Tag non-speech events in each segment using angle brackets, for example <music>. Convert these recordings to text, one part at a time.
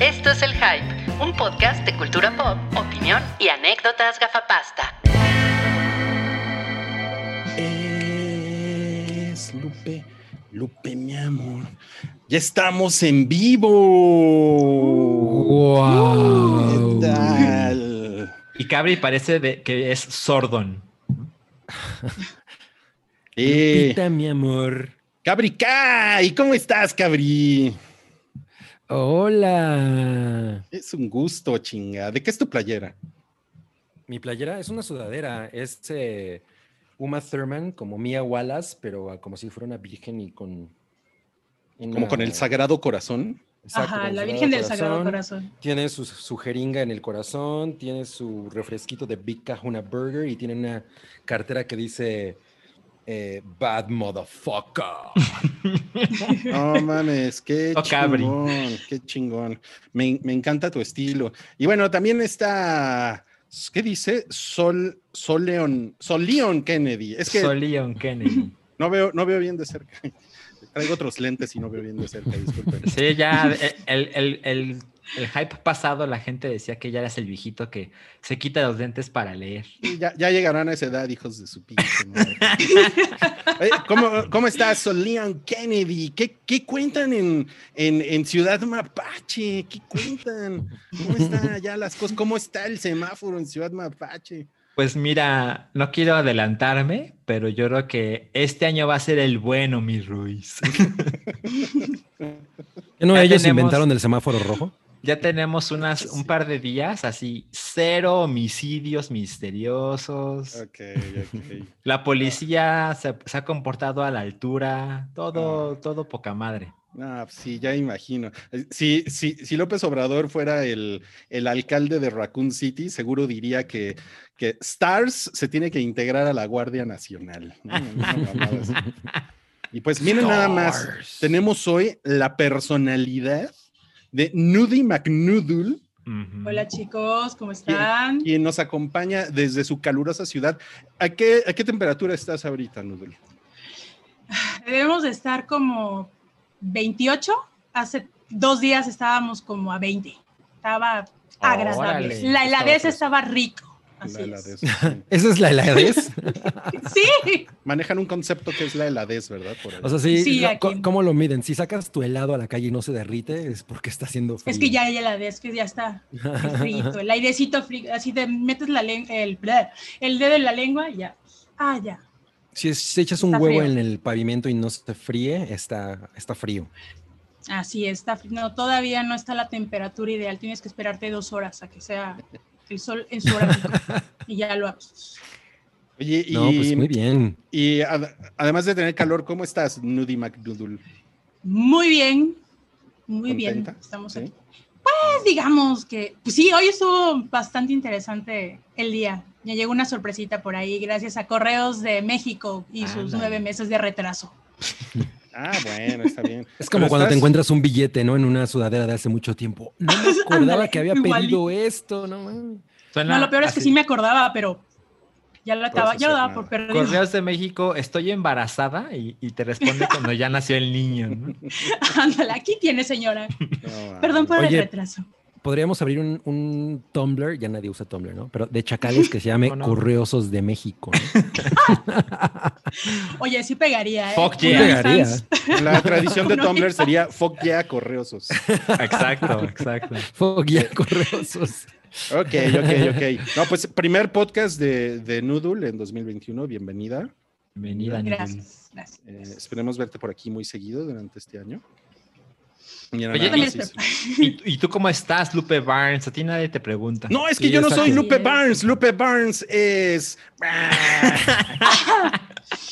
Esto es El Hype, un podcast de cultura pop, opinión y anécdotas gafapasta. Es Lupe, Lupe, mi amor. Ya estamos en vivo. Wow. ¿Qué tal? Y Cabri parece de- que es Sordon. Eh, Lupita, mi amor. Cabri Kai, ¿cómo estás, Cabri? Hola. Es un gusto, chinga. ¿De qué es tu playera? Mi playera es una sudadera. Es eh, Uma Thurman, como Mia Wallace, pero ah, como si fuera una virgen y con. Como con el Sagrado Corazón. Exacto, Ajá, la Virgen del Sagrado Corazón. Tiene su, su jeringa en el corazón, tiene su refresquito de Big Kahuna Burger y tiene una cartera que dice eh, Bad Motherfucker. <laughs> No mames, qué <laughs> Oh, Cabri. chingón, qué chingón. Me, me encanta tu estilo. Y bueno, también está, ¿qué dice? Sol, Sol Leon, Sol Leon Kennedy. Es que Soy Leon Kennedy. <laughs> no veo, no veo bien de cerca. Traigo otros lentes y no veo bien de cerca, disculpen. Sí, ya el, el- el- el hype pasado la gente decía que ya eras el viejito que se quita los lentes para leer. Y Ya, ya llegarán a esa edad, hijos de su pinche madre. <laughs> Oye, ¿cómo, ¿Cómo estás, Sol Leon Kennedy? ¿Qué, qué cuentan en, en, en Ciudad Mapache? ¿Qué cuentan? ¿Cómo están ya las cosas? ¿Cómo está el semáforo en Ciudad Mapache? Pues mira, no quiero adelantarme, pero yo creo que este año va a ser el bueno, mi Ruiz. <laughs> ¿Que no Ya ellos tenemos- inventaron el semáforo rojo? Ya tenemos unas, un par de días así, cero homicidios misteriosos. Ok, ok. La policía se, se ha comportado a la altura, todo, todo poca madre. Ah, sí, ya imagino. Si, si, si López Obrador fuera el, el alcalde de Raccoon City, seguro diría que, que Stars se tiene que integrar a la Guardia Nacional. Y pues miren nada más, tenemos hoy la personalidad de Nudie McNoodle. Hola chicos, ¿cómo están? quien nos acompaña desde su calurosa ciudad. ¿A qué, a qué temperatura estás ahorita, Noodle? Debemos de estar como 28. Hace dos días estábamos como a 20. Estaba agradable. Órale. La heladez Estaba estaba rico. Así La es. <laughs> ¿Esa es la heladez? <laughs> Sí, Manejan un concepto que es la heladez, ¿verdad? Por. O sea, sí, Sí, lo- aquí. co- ¿cómo lo miden? Si sacas tu helado a la calle y no se derrite, es porque está haciendo frío. es que ya hay heladez, que ya está frito, el airecito frío. Así te metes la el, dedo en la lengua y ya. Ah, ya. Si, es- si echas un Está huevo frío. en el pavimento y no se fríe, está, está frío. Así está. No, todavía no está la temperatura ideal. Tienes que esperarte dos horas a que sea el sol en su hora <laughs> y ya lo haces. Oye, y, No, pues muy bien. y ad- además de tener calor, ¿cómo estás, Nudie McDoodle? Muy bien, muy bien. Estamos ¿Sí? aquí. Pues digamos que, pues sí, hoy estuvo bastante interesante el día. Me llegó una sorpresita por ahí, gracias a Correos de México y sus nueve meses de retraso. <laughs> Ah, bueno, está bien. Es como Pero cuando te encuentras un billete, ¿no? En una sudadera de hace mucho tiempo. No me <laughs> acordaba que había pedido esto, ¿no? Suena No, lo peor es que sí me acordaba, pero ya lo, estaba, ya lo daba por perdido. Correos de México, estoy embarazada y, y te responde cuando ya nació el niño. ¿no? <laughs> Ándale, aquí tiene, señora. No, Perdón por Oye, el retraso. Podríamos abrir un, un Tumblr, ya nadie usa Tumblr, ¿no? Pero de chacales que se llame <laughs> No, de México. ¿no? <laughs> Oye, sí pegaría, ¿eh? Fuck yeah. Pegaría. La <laughs> tradición de Tumblr sería fuck yeah, correosos. Exacto, exacto. Fuck yeah, Correosos. Ok, ok, ok. No, pues primer podcast de, de Noodle en 2021. Bienvenida. Bienvenida. Gracias, gracias. Eh, esperemos verte por aquí muy seguido durante este año. Oye, <laughs> y- más, sí, sí. ¿Y, y tú cómo estás, Lupe Barnes? A ti nadie te pregunta. No, es que Sí, yo no soy. Lupe. Barnes. Lupe Barnes es. <laughs>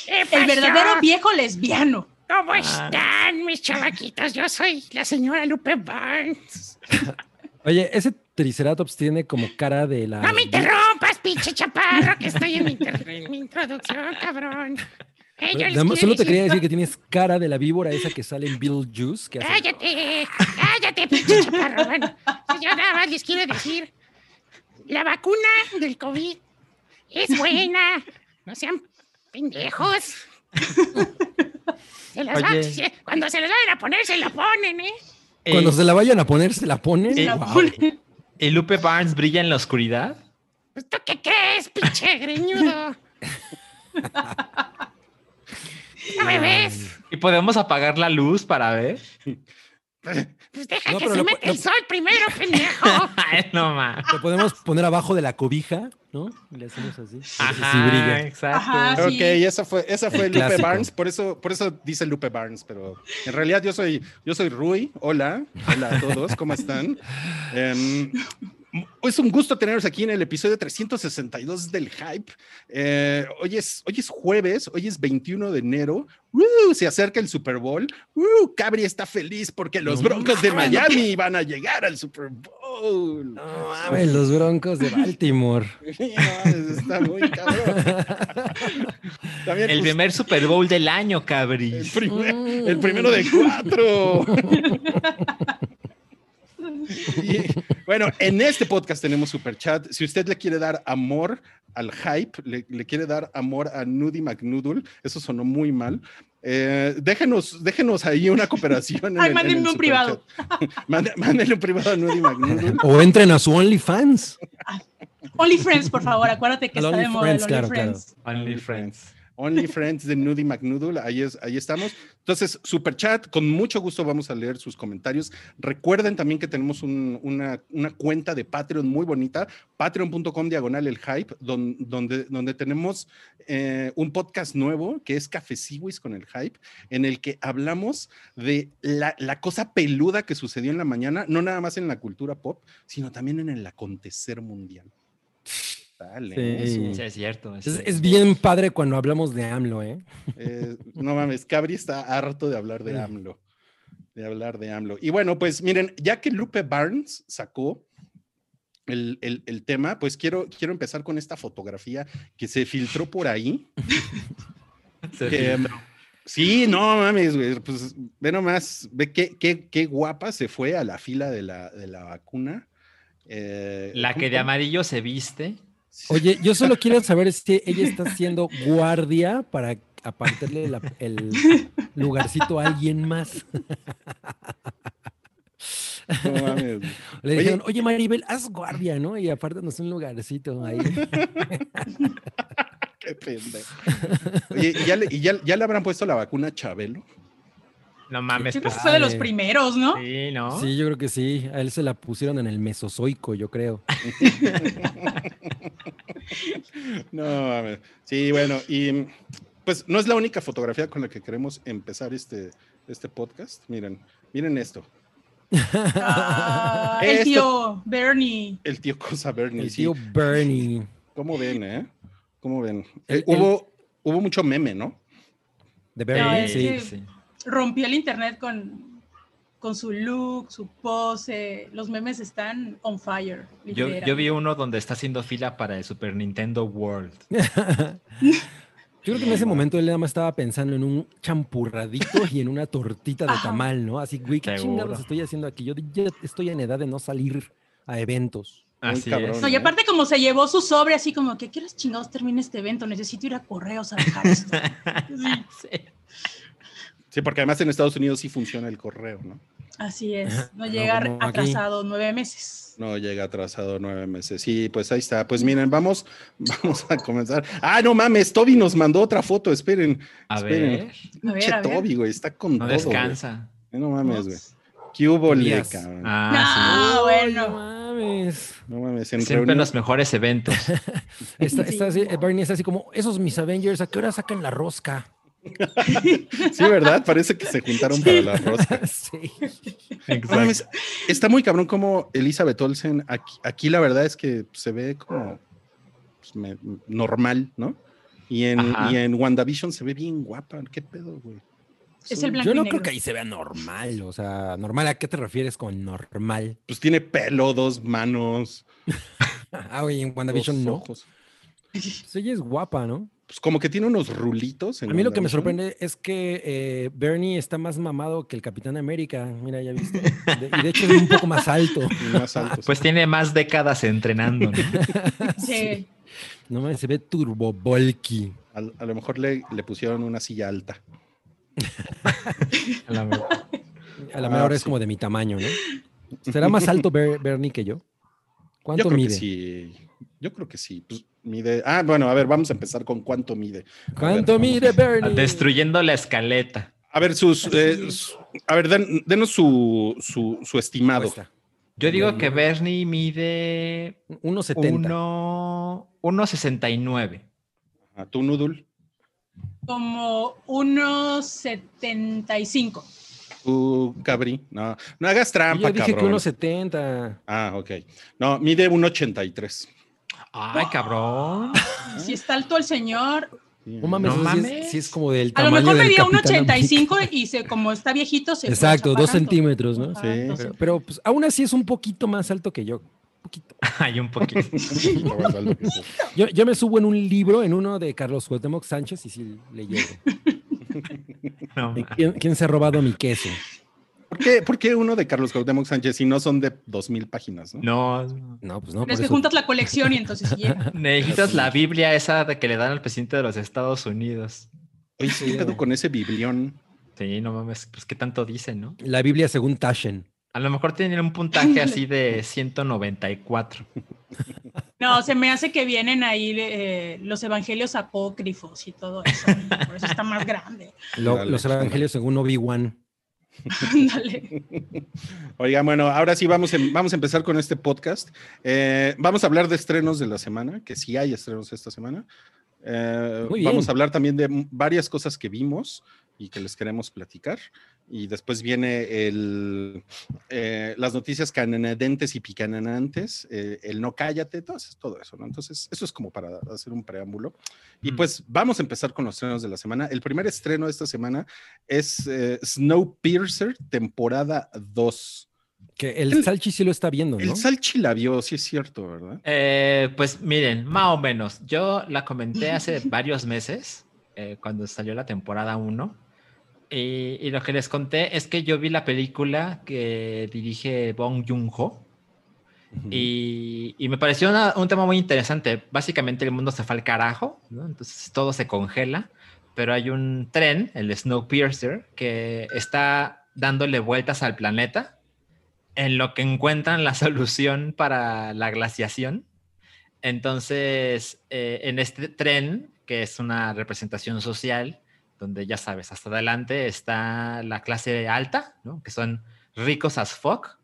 El verdadero viejo lesbiano. ¿Cómo Ah. están mis chavaquitos? Yo soy la señora Lupe Barnes. <laughs> Oye, ese Triceratops tiene como cara de la. No me interrumpas, pinche chaparro, que estoy en mi, inter- en mi introducción, cabrón. Eh, Solo te quería decir- que tienes cara de la víbora esa que sale en Beetlejuice. Que hace- Cállate, cállate, pinche chaparro. Bueno, yo nada más les quiero decir, la vacuna del COVID es buena. No sean pendejos. Se las va- Oye. se- cuando se les vayan a poner, se la ponen, ¿eh? Cuando se la vayan a poner, se la ponen. Eh, La Guau. pone- ¿Y Lupe Barnes brilla en la oscuridad? Pues, ¿Tú qué crees, pinche greñudo? <laughs> ¿No me ves? ¿Y podemos apagar la luz para ver? Pues deja No, que se lo- lo- el sol primero, <laughs> pendejo. No más. Lo podemos poner abajo de la cobija, ¿no? Y le hacemos así. Ajá, sí brilla. exacto. Ajá. Ok, sí. esa fue, esa fue Lupe Clásico. Barnes, por eso, por eso dice Lupe Barnes, pero en realidad yo soy, yo soy Rui. Hola, hola a todos, ¿cómo están? Em, es un gusto tenerlos aquí en el episodio 362 del Hype. Eh, hoy, es, hoy es jueves, hoy es 21 de enero. ¡Woo! Se acerca el Super Bowl. ¡Woo! Cabri está feliz porque los No Broncos de Miami van a llegar al Super Bowl. No mames, los broncos de Baltimore. <laughs> No, está muy cabrón. <laughs> También, El primer Super Bowl del año, El, cabris. primer- el primero de cuatro. <laughs> <laughs> Y, bueno, en este podcast tenemos super chat. Si usted le quiere dar amor al hype, le, le quiere dar amor a Nudie McNoodle, eso sonó muy mal. eh, déjenos, déjenos ahí una cooperación. <laughs> en Ay, el- en mándenme el un privado. Mándenle un privado a Nudie McNoodle. O entren a su OnlyFans. <laughs> OnlyFriends, por favor, acuérdate que está de moda el OnlyFriends, claro, OnlyFriends. Only Friends. Only Friends de Nudie McNoodle, ahí, es, ahí estamos. Entonces, super chat, con mucho gusto vamos a leer sus comentarios. Recuerden también que tenemos un- una, cuenta de Patreon muy bonita, patreon.com diagonal el hype, don- donde, donde tenemos eh, un podcast nuevo que es Cafeciwis con el hype, en el que hablamos de la, la cosa peluda que sucedió en la mañana, no nada más en la cultura pop, sino también en el acontecer mundial. Dale, Sí. es cierto. Es, bien padre cuando hablamos de AMLO, ¿eh? Eh, no mames, Cabri está harto de hablar de AMLO. De hablar de AMLO. Y bueno, pues miren, ya que Lupe Barnes sacó el, el- el tema, pues quiero, quiero empezar con esta fotografía que se filtró por ahí. <laughs> Se que, filtró. sí, no mames, güey. Pues ve nomás, ve qué, qué, qué guapa se fue a la fila de la, de la vacuna. Eh, La que de ¿cómo- amarillo se viste. Oye, yo solo quiero saber si ella está haciendo guardia para apartarle la- el lugarcito a alguien más. No mames. Le Oye. dijeron, oye Maribel, haz guardia, ¿no? Y apártanos un lugarcito ahí. <laughs> Qué pendejo. Oye, ¿y ya le, y ya, ya le habrán puesto la vacuna a Chabelo? No mames, Yo creo pues. que fue de los primeros, ¿no? Sí, ¿no? Sí, yo creo que sí. A él se la pusieron en el mesozoico, yo creo. <laughs> No, mames. Sí, bueno, y pues no es la única fotografía con la que queremos empezar este, este podcast. Miren, miren esto. Ah, el tío Bernie. El tío Cosa Bernie. El sí. tío Bernie. ¿Cómo ven, eh? ¿Cómo ven? El- Eh, hubo, hubo mucho meme, ¿no? De Bernie, sí. que- sí. Rompió el internet con, con su look, su pose. Los memes están on fire. Yo, yo vi uno donde está haciendo fila para el Super Nintendo World. <laughs> Yo creo que en ese momento él nada más estaba pensando en un champurradito y en una tortita de tamal, ¿no? Así, güey, ¿qué Seguro. chingados estoy haciendo aquí? Yo ya estoy en edad de no salir a eventos. Así cabrón. es. No, y aparte como se llevó su sobre así como que quieres chingados termine este evento, necesito ir a correos a dejar esto. <laughs> Sí, Sí. Sí, porque además en Estados Unidos sí funciona el correo, ¿no? así es, no No llegar como aquí. atrasado nueve meses. No llega atrasado nueve meses. Sí, pues ahí está. Pues miren, vamos, <laughs> vamos a comenzar. Ah, no mames, Toby nos mandó otra foto. Esperen. A esperen. ver, A ver, Che, a ver. Toby, güey, está con no todo. descansa. Eh, No mames, güey. ¿Qué hubo, le, cabrón? Ah, Ah, Ay, bueno. No mames. No mames, Siempre reunión- los mejores eventos. <laughs> Está, está así, eh, Bernie está así como, esos mis Avengers, ¿a qué hora sacan la rosca? <laughs> Sí, ¿verdad? Parece que se juntaron para la rosca. <laughs> sí. No mames, está muy cabrón como Elizabeth Olsen. Aquí, aquí la verdad es que se ve como pues, me- normal, ¿no? Y en, y en WandaVision se ve bien guapa. ¿Qué pedo, güey? Es el blanco Yo no creo que ahí se vea normal, o sea, normal, ¿a qué te refieres con normal? Pues tiene pelo, dos manos, <laughs> Ah, oye, en dos WandaVision no. ojos. Pues ella es guapa, ¿no? Pues como que tiene unos rulitos. en A mí lo que me sorprende es que eh, Bernie está más mamado que el Capitán América. Mira, ya viste. De- y de hecho es un poco más alto. <laughs> Más altos. Pues tiene más décadas entrenando. ¿no? <laughs> Sí. No mames, se ve turbo bulky. a, a lo mejor le, le pusieron una silla alta. <laughs> A la mejor. A la Ah, mejor hora es sí. como de mi tamaño, ¿no? ¿Será más alto Ber- Bernie que yo? Yo ¿Cuánto creo mide? que sí. Yo creo que sí. Pues, mide. Ah, bueno, a ver, vamos a empezar con cuánto mide. ¿Cuánto ver, mide Bernie? Destruyendo la escaleta. A ver, sus. eh, su- a ver, den- denos su, su, su estimado. Cuesta. Yo digo que ¿no? Bernie mide 1.70. 1 1.69. ¿A tu Noodle? Como unos 75. ¿Tu Cabri? No, no hagas trampa, Yo dije que cabrón. 1.70. Ah, ok. No, mide 1.83. Ay, cabrón. <laughs> Si está alto el señor, No mames, No sí es- mames. Sí, es, como del a lo tamaño mejor del medía un Capitán América. 85 y se, como está viejito se Exacto, dos centímetros, ¿no? Sí. Pero, pero, pues aún así es un poquito más alto que yo. Un poquito. <laughs> Hay un poquito. <laughs> Yo, yo me subo en un libro, en uno de Carlos Cuauhtémoc Sánchez, y sí le llego. No, ¿Y ¿Quién, quién se ha robado mi queso? ¿Por qué, por qué uno de Carlos Cuauhtémoc Sánchez si no son de 2.000 páginas? ¿no? no. No, pues no, Pero es que eso. juntas la colección y entonces <laughs> sí llega. Necesitas la Biblia esa de que le dan al presidente de los Estados Unidos. Oye, ¿qué pedo con ese biblión? Sí, no mames, pues qué tanto dicen, ¿no? La Biblia según Taschen. A lo mejor tienen un puntaje <laughs> así de 194. No, se me hace que vienen ahí eh, los evangelios apócrifos y todo eso. Por eso está más grande. Lo- los evangelios según Obi-Wan. <laughs> Ándale. Oigan, bueno, ahora sí vamos, a- vamos a empezar con este podcast. Eh, vamos a hablar de estrenos de la semana, que sí hay estrenos esta semana. Eh, Muy bien. vamos a hablar también de varias cosas que vimos y que les queremos platicar. Y después viene el, eh, las noticias cananadentes y picananantes, eh, el no cállate, todo eso, todo eso, ¿no? Entonces, eso es como para hacer un preámbulo. Y Mm. pues vamos a empezar con los estrenos de la semana. El primer estreno de esta semana es eh, Snowpiercer, temporada 2. Que el, El- Salchi sí lo está viendo, ¿no? El Salchi la vio, sí es cierto, ¿verdad? Eh, pues miren, más o menos. Yo la comenté hace varios meses, eh, cuando salió la temporada 1. Y, y lo que les conté es que yo vi la película que dirige Bong Joon-ho. Y, y me pareció una- un tema muy interesante. Básicamente el mundo se fue al carajo, ¿no? entonces todo se congela, pero hay un tren, el Snowpiercer, que está dándole vueltas al planeta en lo que encuentran la <laughs> solución para la glaciación. Entonces, eh, en este tren, que es una representación social, donde ya sabes, hasta adelante está la clase alta, ¿no? que son ricos as fuck,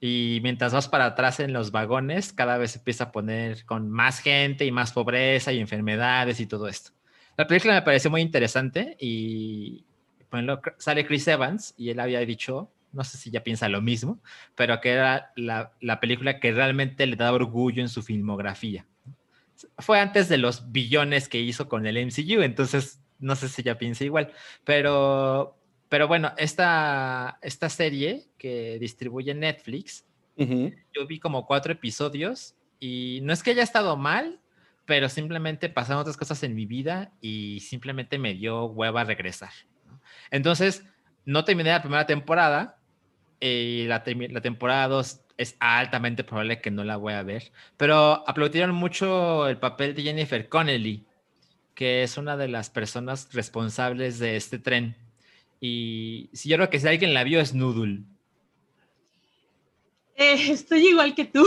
y mientras vas para atrás en los vagones, cada vez se empieza a poner con más gente y más pobreza y enfermedades y todo esto. La película me pareció muy interesante y ejemplo, sale Chris Evans y él había dicho, no sé si ya piensa lo mismo, pero que era la, la película que realmente le da orgullo en su filmografía. Fue antes de los billones que hizo con el MCU, entonces no sé si ya piensa igual, pero pero bueno, esta, esta serie que distribuye Netflix, yo vi como cuatro episodios y no es que haya estado mal, pero simplemente pasaron otras cosas en mi vida y simplemente me dio hueva regresar. Entonces, no terminé la primera temporada y la, la temporada 2 es altamente probable que no la voy a ver, pero aplaudieron mucho el papel de Jennifer Connelly, que es una de las personas responsables de este tren. Y si yo creo que si alguien la vio es Noodle. Eh, estoy igual que tú. <laughs>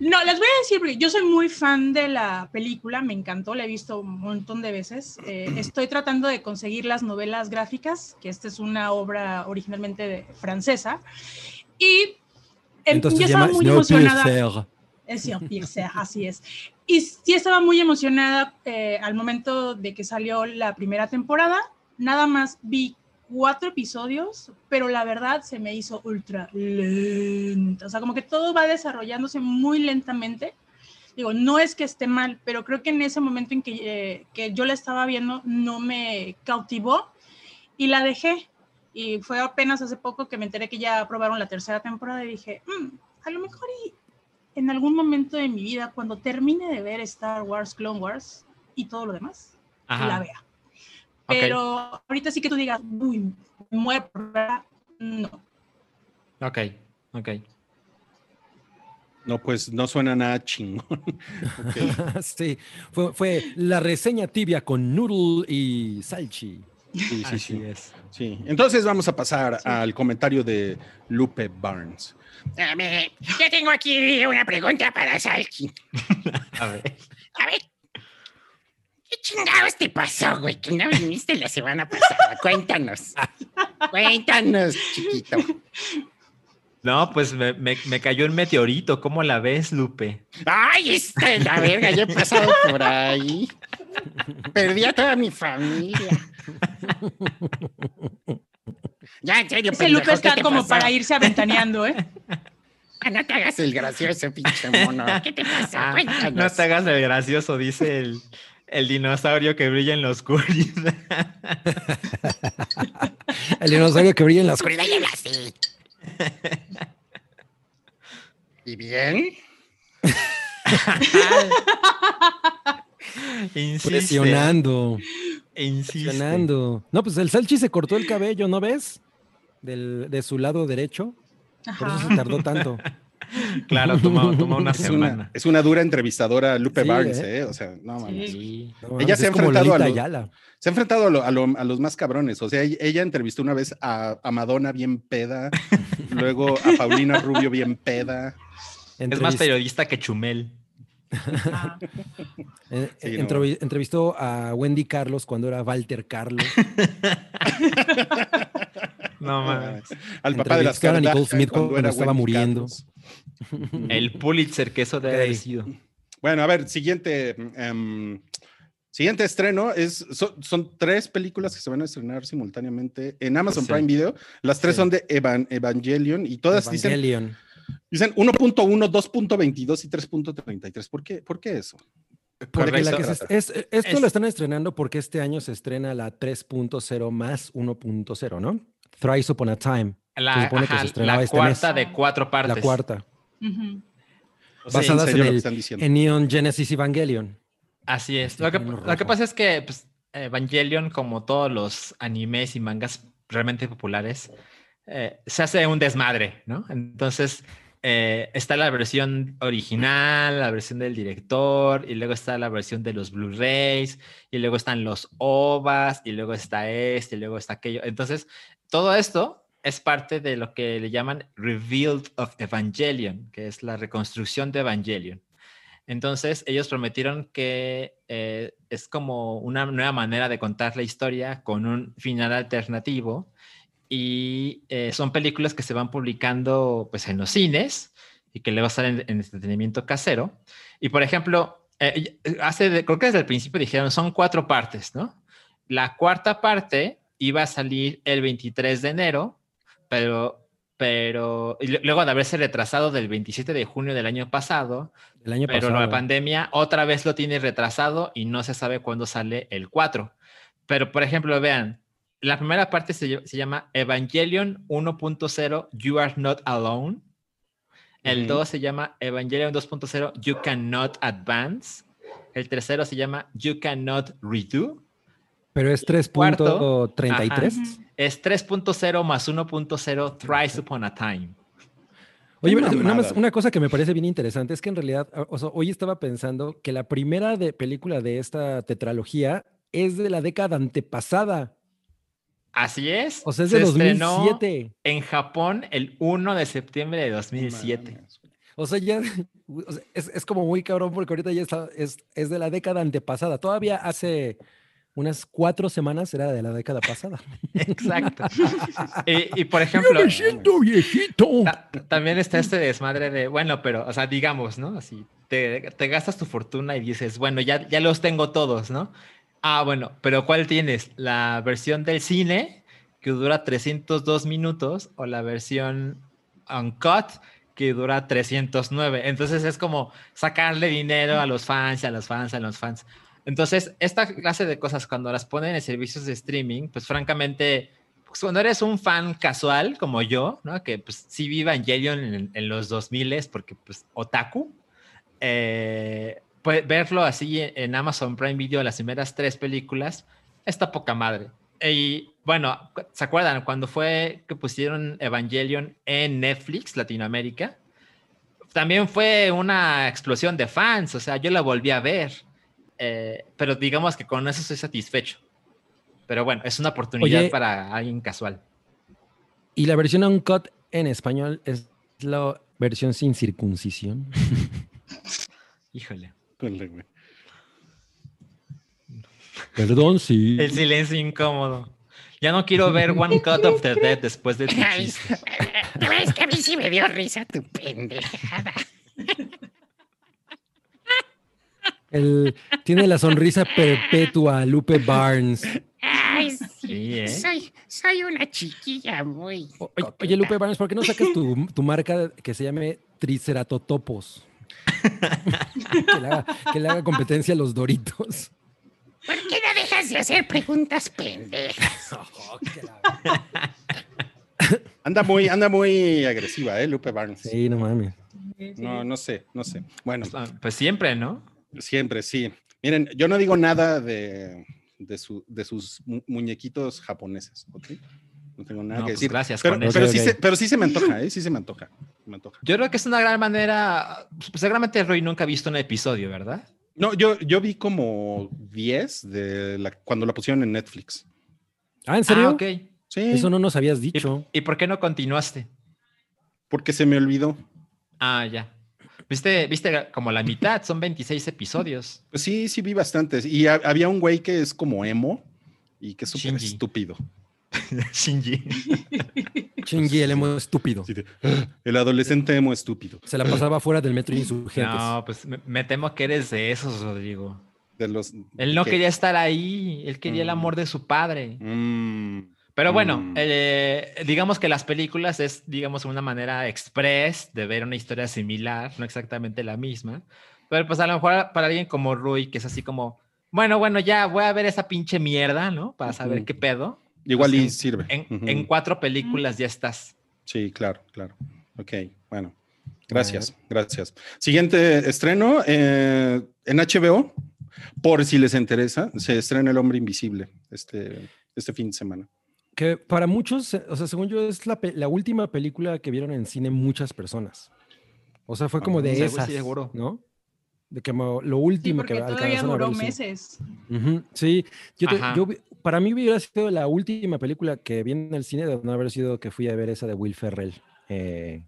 No, les voy a decir, porque yo soy muy fan de la película, me encantó, la he visto un montón de veces. Eh, estoy tratando de conseguir las novelas gráficas, que esta es una obra originalmente de- francesa. Y em, Entonces yo estaba muy emocionada. Es así es. Y sí estaba muy emocionada eh, al momento de que salió la primera temporada. Nada más vi cuatro episodios, pero la verdad se me hizo ultra lenta. O sea, como que todo va desarrollándose muy lentamente. Digo, no es que esté mal, pero creo que en ese momento en que, eh, que yo la estaba viendo no me cautivó y la dejé. Y fue apenas hace poco que me enteré que ya aprobaron la tercera temporada y dije, "Mm, a lo mejor en algún momento de mi vida, cuando termine de ver Star Wars, Clone Wars y todo lo demás, la vea. Pero ahorita sí que tú digas, uy, me muero por verla", no. Ok, ok. No, pues no suena nada chingón. <laughs> <laughs> Sí, fue, fue la reseña tibia con Noodle y Salchi. Sí, sí, Así sí. es. Sí. Entonces vamos a pasar al comentario de Lupe Barnes. A ver, yo tengo aquí una pregunta para Salchi. <laughs> A ver. A ver. ¿Qué chingados te pasó, güey? Que no viniste la semana pasada. Cuéntanos. Cuéntanos, chiquito. No, pues me, me- me cayó un meteorito. ¿Cómo la ves, Lupe? Ay, esta es la verga, yo he pasado por ahí. Perdí a toda mi familia. Ya, en serio, Ese Lupe pendejo, ¿qué está como pasó? para irse aventaneando, ¿eh? <laughs> Ah, no te hagas el gracioso, pinche mono. ¿Qué te pasó? Ah, Cuéntanos. no te hagas el gracioso, dice el, el dinosaurio que brilla en la oscuridad. <laughs> El dinosaurio que brilla en la oscuridad. oscuridad y habla así. ¿Y bien? <laughs> <laughs> Insiste, Presionando. insiste. Presionando. No, pues el Salchi se cortó el cabello, ¿no ves? Del, de su lado derecho. Por eso se tardó tanto. <laughs> Claro, toma, toma una <laughs> Es semana. una, es una dura entrevistadora Lupe Sí, Barnes, ¿eh? ¿eh? O sea, no mames. Sí. No Ella se ha enfrentado a los-. Se ha enfrentado a, lo- a lo- a los más cabrones. O sea, ella, entrevistó una vez a, a Madonna bien peda, luego a Paulina Rubio bien peda. Es más periodista que Chumel. <laughs> Eh, Sí, eh, no. Entrevistó a Wendy Carlos cuando era Walter Carlos. <laughs> No mames. Al papá de las Nicole Smith cuando era estaba Wendy muriendo. Carlos. <laughs> El Pulitzer, que eso debe haber sido. Bueno, a ver, siguiente. em, siguiente estreno es, son, son tres películas que se van a estrenar simultáneamente en Amazon Sí. Prime Video. Las tres Sí. son de Evan- Evangelion y todas dicen, Evangelion. dicen 1.1, 2.22 y 3.33. ¿Por qué, ¿Por qué eso? Porque la que se- es- esto Es- lo están estrenando porque este año se estrena la 3.0 más 1.0, ¿no? Thrice Upon a Time, La, Se supone que ajá, se estrenaba la este cuarta mes. de cuatro partes. la cuarta, Ujú. O sea, basadas en, serio lo que el están diciendo. en Neon Genesis Evangelion. Así es. Lo que, lo que pasa es que pues, Evangelion, como todos los animes y mangas realmente populares, eh, se hace un desmadre, ¿no? Entonces, eh, está la versión original, la versión del director, y luego está la versión de los Blu-rays, y luego están los OVAs, y luego está este, y luego está aquello. Entonces, todo esto es parte de lo que le llaman Revealed of Evangelion, que es la reconstrucción de Evangelion. Entonces, ellos prometieron que eh, es como una nueva manera de contar la historia con un final alternativo y eh, son películas que se van publicando pues en los cines y que luego salen en entretenimiento casero. Y por ejemplo, eh, hace de- creo que desde el principio dijeron son cuatro partes, ¿no? La cuarta parte iba a salir el 23 de enero, pero pero luego de haberse retrasado del 27 de junio del año pasado, El año pero pasado. la pandemia otra vez lo tiene retrasado y no se sabe cuándo sale el 4. Pero, por ejemplo, vean, la primera parte se, ll- se llama Evangelion 1.0, You Are Not Alone. El Ujú. 2 se llama Evangelion 2.0, You Cannot Advance. El tercero se llama You Cannot Redo. Pero es cuarto, 3.33. Ujú. Es 3.0 más 1.0, Thrice Upon a Time. Oye, Qué pero nada más una cosa que me parece bien interesante es que en realidad, o- o sea, hoy estaba pensando que la primera de película de esta tetralogía es de la década antepasada. Así es. O sea, es se de estrenó 2007. en Japón el 1 de septiembre de 2007. O sea, ya <laughs> o sea, es, es como muy cabrón porque ahorita ya está, es, es de la década antepasada. Todavía hace unas cuatro semanas era de la década pasada. <laughs> Exacto. y, <laughs> y, por ejemplo, siento viejito. ta- también está este desmadre de, bueno, pero, o sea, digamos, ¿no? Así, te, te gastas tu fortuna y dices, bueno, ya, ya los tengo todos, ¿no? Ah, bueno, pero ¿cuál tienes? ¿La versión del cine, que dura 302 minutos, o la versión uncut, que dura 309? Entonces es como sacarle dinero a los fans, a los fans, a los fans. Entonces, esta clase de cosas, cuando las ponen en servicios de streaming, pues francamente, pues, cuando eres un fan casual como yo, ¿no? Que pues sí vi Evangelion en, en los 2000 porque pues otaku, eh, verlo así en, en Amazon Prime Video, las primeras tres películas, está poca madre. Y bueno, ¿se acuerdan cuando fue que pusieron Evangelion en Netflix Latinoamérica? También fue una explosión de fans, o sea, yo la volví a ver, eh, pero digamos que con eso estoy satisfecho. Pero bueno, es una oportunidad Oye. para alguien casual. Y la versión uncut en español es la versión sin circuncisión. <laughs> Híjole. Híjole, güey. Perdón, sí. El silencio incómodo. Ya no quiero ver <laughs> One Cut of the Dead después de tu Ay, chiste. ¿te ves que a mí sí me dio risa tu pendejada? El- tiene la sonrisa perpetua, Lupe Barnes. Ay, sí. Sí, ¿eh? Soy, soy una chiquilla muy. O- Oye, coqueta. oye, Lupe Barnes, ¿por qué no sacas tu, tu marca que se llame Triceratotopos? <laughs> que, le haga, que le haga competencia a los Doritos. ¿Por qué no dejas de hacer preguntas pendejas? <laughs> Anda muy, anda muy agresiva, ¿eh, Lupe Barnes? Sí, no mames. No, no sé, no sé. Bueno, Ah, Pues siempre, ¿no? siempre sí. Miren, yo no digo nada de, de, su- de sus mu- muñequitos japoneses, ¿ok? No tengo nada No, que pues decir. gracias pero, con eso. pero sí se, pero sí se me antoja, ¿eh? Sí se me antoja. Me antoja. Yo creo que es una gran manera. pues, Seguramente Roy nunca ha visto un episodio, ¿verdad? No, yo, yo vi como 10 de la, cuando la pusieron en Netflix. Ah, ¿en serio? Ah, ok. Sí, Eso no nos habías ¿Y, dicho. y por qué no continuaste? porque se me olvidó. Ah, ya. Viste, viste como la mitad, son 26 episodios. Pues sí, sí vi bastantes. Y ha- había un güey que es como emo y que es súper estúpido. <laughs> Shinji. <laughs> Chingy, el emo estúpido. "Ah, el adolescente emo estúpido. Se la pasaba fuera del metro insurgentes. No, pues me, me temo que eres de esos, Rodrigo. De los, Él no que- quería estar ahí, él quería el Mm. amor de su padre. Mm, Pero bueno, Mm. eh, digamos que las películas es, digamos, una manera express de ver una historia similar, no exactamente la misma. Pero pues a lo mejor para alguien como Rui, que es así como, bueno, bueno, ya voy a ver esa pinche mierda, ¿no? Para saber qué pedo. Igual Pues y en- sirve. En, Ujú. en cuatro películas ya estás. Sí, claro, claro. Ok, bueno. Gracias, gracias. Siguiente estreno eh, en HBO, por si les interesa, se estrena El Hombre Invisible este, este fin de semana. Que para muchos, eh, o sea, según yo, es la, la última película que vieron en cine muchas personas. O sea, fue como Ah, de esas, seguro. ¿no? De que lo Sí, último porque que todavía ver duró meses. Sí, yo te- yo para mí hubiera sido la última película que vi en el cine de no haber sido que fui a ver esa de Will Ferrell, eh.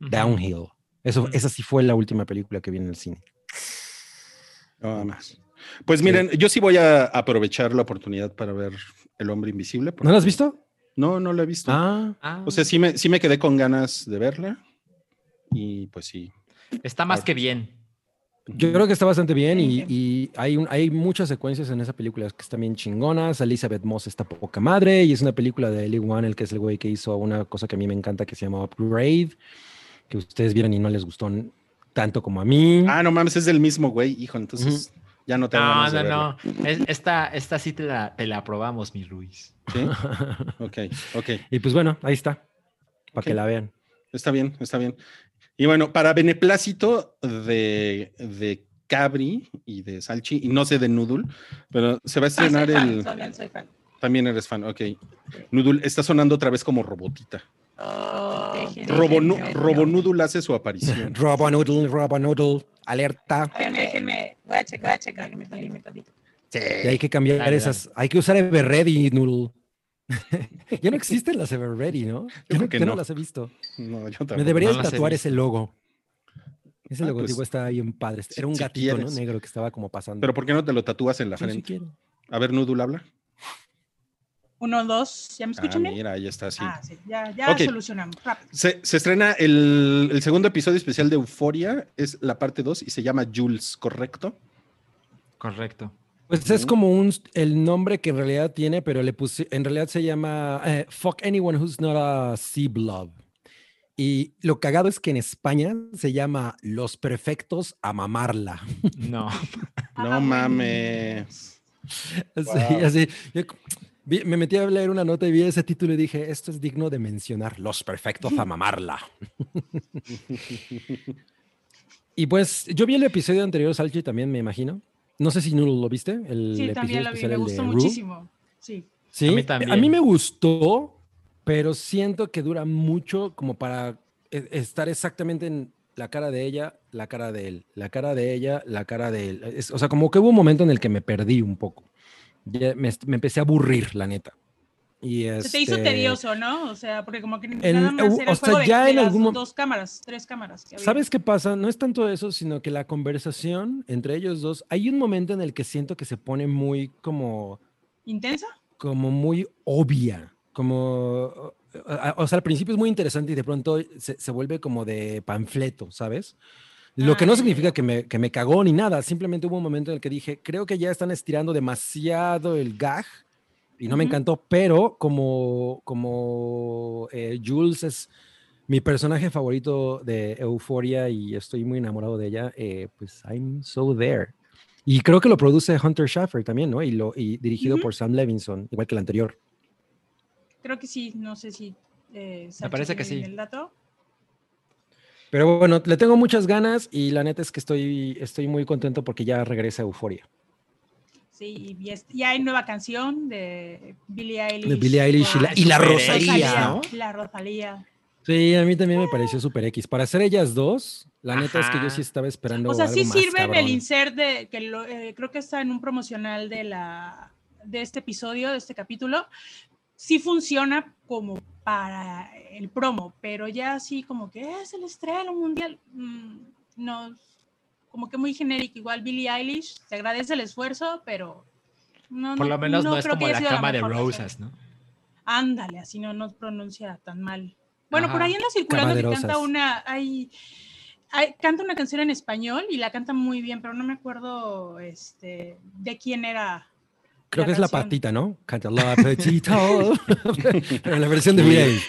Downhill. Eso. Esa sí fue la última película que vi en el cine. Nada más. Pues miren, yo sí voy a aprovechar la oportunidad para ver El Hombre Invisible. ¿No la has visto? No, no la he visto. Ah, Ah, O sea, sí me, sí me quedé con ganas de verla. Y pues sí. está más que bien. Yo creo que está bastante bien y, y hay, un- hay muchas secuencias en esa película que están bien chingonas. Elizabeth Moss está poca madre y es una película de Eli Wan, el que es el güey que hizo una cosa que a mí me encanta que se llama Upgrade, que ustedes vieron y no les gustó tanto como a mí. Ah, no mames, es del mismo güey, hijo. Entonces ya no tengo No, no, no. Es- esta, esta sí te la, te la aprobamos, mi Ruiz. ¿Sí? <laughs> Ok, ok. y pues bueno, ahí está, para Ok. que la vean. Está bien, está bien. Y bueno, para beneplácito de, de Cabri y de Salchi, y no sé de Noodle, pero se va a Ah, soy estrenar fan, el. también soy fan. También eres fan, ok. Noodle está sonando otra vez como robotita. Dejen- Robo, déjenme- Robo Noodle hace su aparición. <laughs> Robo Noodle, Robo Noodle, alerta. Déjenme, déjenme. Voy a checar, voy a checar que me está limitadito. Y hay que cambiar Dale, esas, hay que usar Everready Noodle. <laughs> ya no existen las Everready, ¿no? Yo, creo no, que yo no no. las he visto. No, yo Me tampoco. deberías no las he tatuar ese logo. Ese Ah, logotipo pues, está bien padre. Era un si gatito, ¿no? Negro que estaba como pasando. Pero ¿por qué no te lo tatúas en la frente? quiero. A ver, Noodle habla. Uno, dos, ¿ya me Ah, escuchan bien? mira, ahí está, sí. Ah, sí, ya, ya Ok. solucionamos. Rápido. Se, se estrena el, el segundo episodio especial de Euforia, es la parte 2 y se llama Jules, ¿correcto? Correcto. Pues es como un el nombre que en realidad tiene, pero le puse, en realidad se llama eh, Fuck Anyone Who's Not a Sea Blob. Y lo cagado es que en España se llama Los Perfectos a Mamarla. No. <laughs> No mames. <laughs> Así, Wow. así. Yo vi- me metí a leer una nota y vi ese título y dije, esto es digno de mencionar, Los Perfectos a Mamarla. <laughs> y pues yo vi el episodio anterior, Salchi, también me imagino. No sé si no lo viste, el Sí, episodio también lo vi, me gustó Rue. muchísimo. Sí. Sí, A mí a también. mí me gustó, pero siento que dura mucho como para e- estar exactamente en la cara de ella, la cara de él, la cara de ella, la cara de él. Es- o sea, como que hubo un momento en el que me perdí un poco. ya me, me empecé a aburrir, la neta. Y Se te hizo este, tedioso, ¿no? O sea, porque como que El- nada más era o sea, de, ya de en las algún mo- dos cámaras, tres cámaras. que. ¿Sabes qué pasa? No es tanto eso, sino que la conversación entre ellos dos, hay un momento en el que siento que se pone muy como, ¿Intensa? como muy obvia, como, a- o sea, al principio es muy interesante y de pronto se, se vuelve como de panfleto, ¿sabes? Lo que Ah, no ya, significa que me, que me cagó ni nada, simplemente hubo un momento en el que dije, creo que ya están estirando demasiado el gag y no me encantó, pero como, como eh, Jules es mi personaje favorito de Euphoria y estoy muy enamorado de ella, eh, pues I'm so there. Y creo que lo produce Hunter Schaffer también, ¿no? Y, lo, y dirigido por Sam Levinson, igual que el anterior. Creo que sí, no sé si. Eh, Salchi parece que sí. El dato. Pero bueno, le tengo muchas ganas y la neta es que estoy, estoy muy contento porque ya regresa Euphoria. Sí, y es- ya hay nueva canción de Billie Eilish. De Billie Eilish y la, con y la Super Rosalía. ¿no? La Rosalía. Sí, a mí también me pareció super X. Para ser ellas dos, la neta es que yo sí estaba esperando. O sea, algo sí más sirve en el insert de que lo- eh, creo que está en un promocional de la de este episodio, de este capítulo. Sí funciona como para el promo, pero ya así como que es el estreno mundial. mm, no, como que muy genérico. Igual Billie Eilish, se agradece el esfuerzo, pero no, Por no- lo menos no, es creo como la cama de mejor versión. Rosas, ¿no? Ándale, así no, no pronuncia tan mal. Bueno, por Ajá. ahí anda circulando que canta una, hay, hay- canta una canción en español y la canta muy bien, pero no me acuerdo este, de quién era. Creo la que es la canción. patita, ¿no? Canta la patita. <laughs> Pero en la versión de Billie Eilish.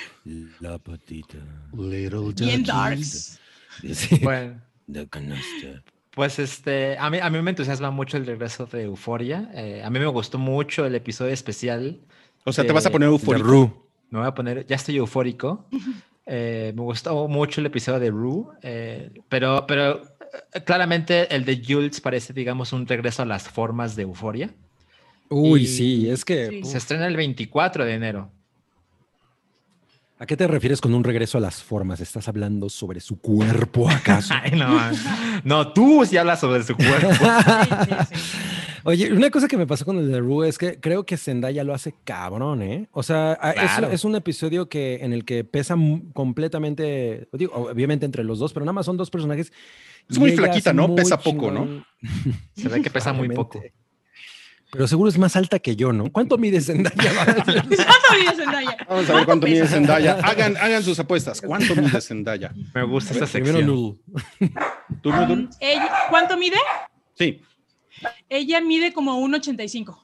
La patita. Little Bien darks. Sí. Bueno, The canasta. Pues este, a mí, a mí me entusiasma mucho el regreso de Euforia. Eh, a mí me gustó mucho el episodio especial. O sea, te vas a poner The eufórico. Rue. Me voy a poner, ya estoy eufórico. <laughs> Eh, me gustó mucho el episodio de Rue, eh, pero, pero claramente el de Jules parece, digamos, un regreso a las formas de Euforia. Uy, Y- sí, es que. Sí. uf, Se estrena el 24 de enero. ¿A qué te refieres con un regreso a las formas? ¿Estás hablando sobre su cuerpo acaso? <laughs> Ay, no, no, tú sí hablas sobre su cuerpo. <laughs> Sí, sí, sí. Oye, una cosa que me pasó con el de Rue es que creo que Zendaya lo hace cabrón, ¿eh? O sea, es- un episodio que, en el que pesa completamente, digo, obviamente entre los dos, pero nada más son dos personajes. Es muy flaquita, ¿no? muy Pesa poco, ¿no? Se ve que pesa muy poco. Pero seguro es más alta que yo, ¿no? ¿Cuánto mide Zendaya? <laughs> ¿Cuánto mide Zendaya? Vamos a ver cuánto mide? Zendaya. Hagan, hagan sus apuestas. ¿Cuánto mide Zendaya? Me gusta esta Primero sección. Nul. ¿Tú, Nudul? Um, ella- ¿Cuánto mide? Sí. Ella mide como 1,85.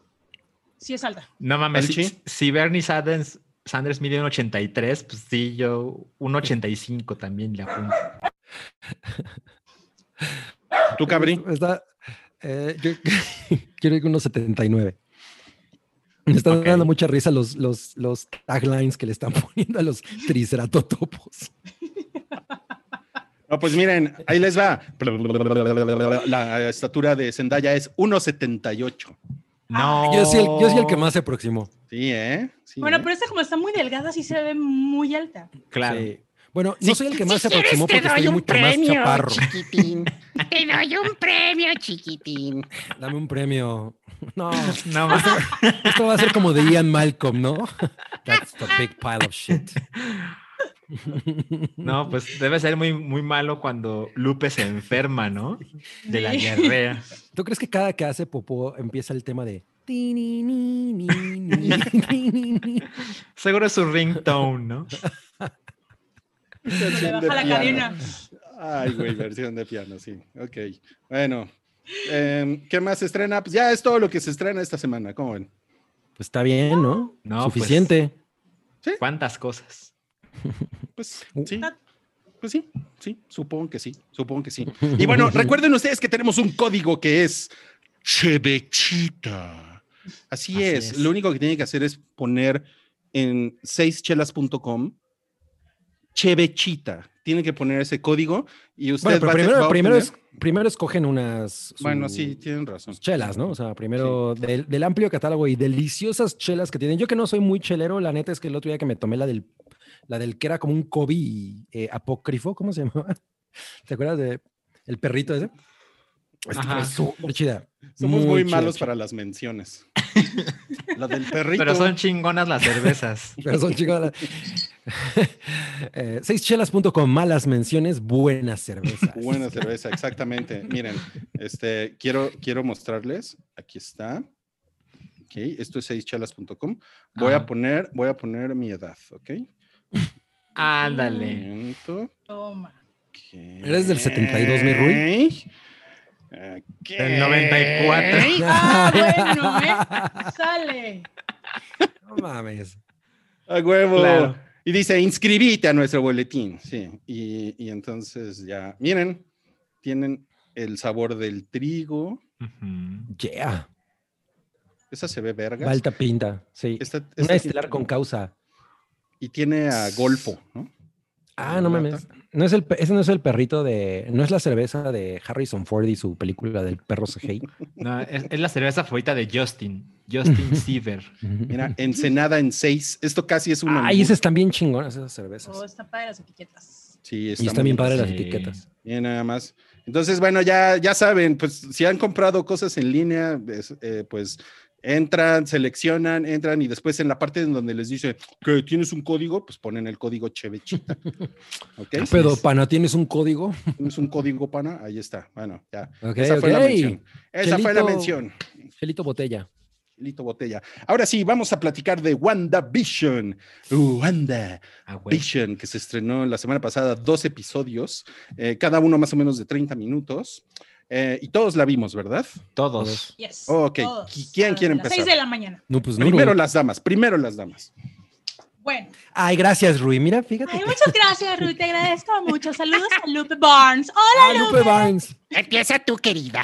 Sí es alta. No mames, si, Bernie Sanders, Sanders mide un 83, pues sí, yo un 85 también le apunto. ¿Tú, Cabri? Está, eh, yo <laughs> quiero ir con unos 79. Me están dando mucha risa los, los, los taglines que le están <laughs> poniendo a los triceratotopos. No, pues miren, ahí les va. La estatura de Zendaya es 1.78. No. Yo soy, el, yo soy el que más se aproximó. Sí, ¿eh? Sí, Bueno, ¿eh? pero esta como está muy delgada, sí se ve muy alta. Claro. Sí. Bueno, no soy el que más se si aproximó porque estoy mucho más chaparro. chiquitín. Te doy un premio, chiquitín. Dame un premio. No, No esto va a ser como de Ian Malcolm, ¿no? That's the big pile of shit. No, pues debe ser muy, muy malo cuando Lupe se enferma, ¿no? De la diarrea. ¿Tú crees que cada que hace popó empieza el tema de... ti, ni, ni, ni, ni, ni, ni? Seguro es su ringtone, ¿no? Se le Versión de baja la piano. cadena. Ay, güey, versión de piano, sí. Ok. Bueno. em, ¿Qué más se estrena? Pues ya es todo lo que se estrena esta semana. ¿Cómo ven? Pues está bien, ¿no? No, pues- Suficiente. ¿Cuántas cosas? Pues Uh. sí. Pues sí, sí, supongo que sí, supongo que sí. <laughs> Y bueno, recuerden ustedes que tenemos un código que es Chevechita. Así, Así es. es. Lo único que tienen que hacer es poner en seischelas.com Chevechita. Tienen que poner ese código y usted Bueno, pero va primero, a primero, es, primero escogen unas... su- Bueno, sí, tienen razón. chelas, ¿no? O sea, primero del, del amplio catálogo y deliciosas chelas que tienen. Yo que no soy muy chelero, la neta es que el otro día que me tomé la del, la del que era como un Kobe eh, apócrifo, ¿cómo se <laughs> llamaba? ¿Te acuerdas de el perrito ese? Esta Ajá. súper chida. Somos muy, chida, malos chida. para las menciones. <laughs> Lo del perrito. Pero son chingonas las cervezas. Pero son chingonas. <laughs> <laughs> Eh, seischelas.com, malas menciones, buenas cervezas. Buena cerveza, exactamente. Miren, este, quiero, quiero mostrarles. Aquí está. Ok, esto es seischelas.com. Voy a Ajá. poner, voy a poner mi edad, ¿ok? Ándale. Toma. Ok. ¿Eres del 72, mi Rui? Ok. Del 94. Ah, bueno, ¿eh? Sale. No mames. A huevo. Claro. Y dice, inscribite a nuestro boletín. Sí. Y, y entonces ya, miren, tienen el sabor del trigo. Ujú. Yeah. Esa se ve verga. Balta pinta, sí. Esta, Una estelar tiene- con causa. Y tiene a Golfo, ¿no? Ah, no Lata. mames. No es el, ese no es el perrito de. No es la cerveza de Harrison Ford y su película del perro CGI. No, es, es la cerveza favorita de Justin. Justin Siever. Mira, Ensenada en 6. Esto casi es una. Ay, esas están bien chingonas, esas cervezas. Oh, está padre las etiquetas. Sí, Y está están bien padres las Sí. etiquetas. Bien, nada más. Entonces, bueno, ya, ya saben, pues si han comprado cosas en línea, es, eh, pues entran, seleccionan, entran y después en la parte en donde les dice que tienes un código, pues ponen el código Chevechita. <laughs> ¿Ok? Ah, Pero, pana, ¿tienes un código? ¿Tienes un código, pana? Ahí está. Bueno, ya. Esa fue la mención. Esa fue la Chelito- mención. Chelito Botella. Lito Botella. Ahora sí, vamos a platicar de WandaVision. Uh, Wanda. Ah, güey. Vision, que se estrenó la semana pasada, dos episodios, eh, cada uno más o menos de 30 minutos. Eh, y todos la vimos, ¿verdad? Todos. Yes. Ok, todos. ¿qui- quién A quiere las empezar? seis de la mañana. No, pues no. Primero Rui. las damas, primero las damas. Bueno. Ay, gracias, Rui. Mira, fíjate. Ay, muchas gracias, Ruth. Te agradezco mucho. <laughs> Saludos a Lupe Barnes. Hola, Ah, Lupe. Lupe Barnes. Empieza tú, querida.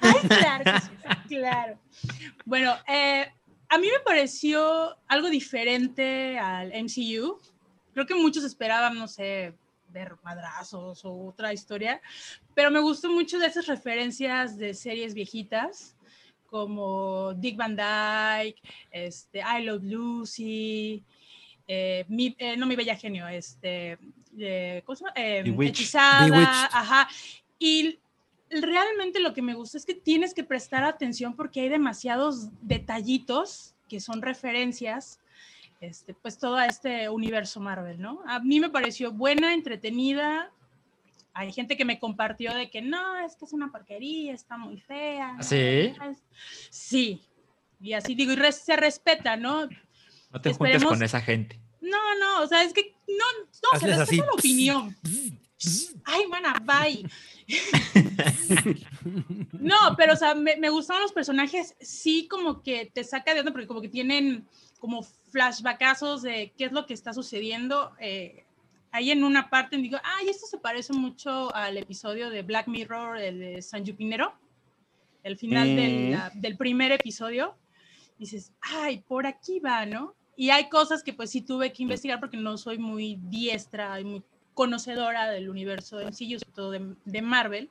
Ay, claro, que sí, claro. Bueno, eh, a mí me pareció algo diferente al MCU. Creo que muchos esperaban, no sé, ver madrazos o otra historia, pero me gustó mucho de esas referencias de series viejitas como Dick Van Dyke, este, I Love Lucy, eh, mi- eh, no mi bella genio, este, eh, ¿cómo se llama? Bewitched. hechizada, Bewitched. ajá. Y realmente lo que me gusta es que tienes que prestar atención porque hay demasiados detallitos que son referencias, este, pues todo este universo Marvel, ¿no? A mí me pareció buena, entretenida. Hay gente que me compartió de que no, es que es una porquería, está muy fea. ¿no? ¿Sí? Sí. Y así digo, y res- se respeta, ¿no? No te juntes Esperemos- con esa gente. No, no, o sea, es que no, no, se Hazles respeta así. la opinión. Ay, mana, bye. No, pero o sea, me, me gustaron los personajes, sí como que te saca de onda, porque como que tienen como flashbackazos de qué es lo que está sucediendo. eh, ahí en una parte digo, ay, esto se parece mucho al episodio de Black Mirror, el de San Junipero, el final del, Mm. la- del primer episodio. Dices, ay, por aquí va, ¿no? Y hay cosas que pues sí tuve que investigar porque no soy muy diestra y muy conocedora del universo de MCU, sobre todo de, de Marvel,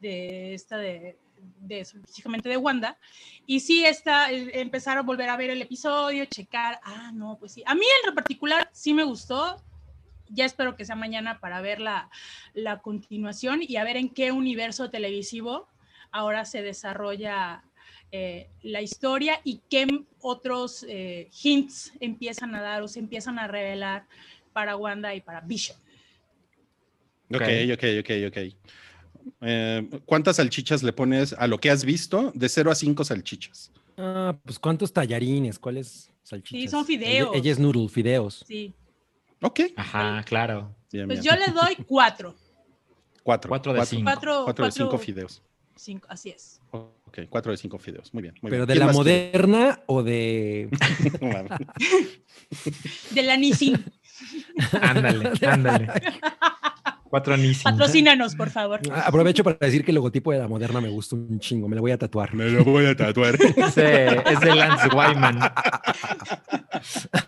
de esta de, de específicamente de Wanda. Y sí, está, empezar a volver a ver el episodio, checar, ah, no, pues sí. A mí en particular sí me gustó. Ya espero que sea mañana para ver la, la continuación y a ver en qué universo televisivo ahora se desarrolla eh, la historia y qué otros eh, hints empiezan a dar o se empiezan a revelar para Wanda y para Vision. Ok, ok, ok, ok. Eh, ¿Cuántas salchichas le pones a lo que has visto? De 0 a 5 salchichas. Ah, pues ¿cuántos tallarines? ¿Cuáles salchichas? son Ella- fideos. Ella, es noodle, fideos. Sí, Ok. Ajá, claro. Bien, pues yo le doy <laughs> cuatro. Cuatro. Cuatro de cuatro, cinco. Cuatro, cuatro de cinco cuatro- fideos. cinco, así es. Ok, cuatro de cinco fideos. Muy bien. muy Pero bien. de ¿Quién la moderna o de. De la Nissin. Ándale, ándale. <laughs> Cuatro Nissin. Patrocínanos, por favor. Ah, Aprovecho para decir que el logotipo de la moderna me gusta un chingo. Me lo voy a tatuar. Me lo voy a tatuar. <laughs> Es de Lance Wyman.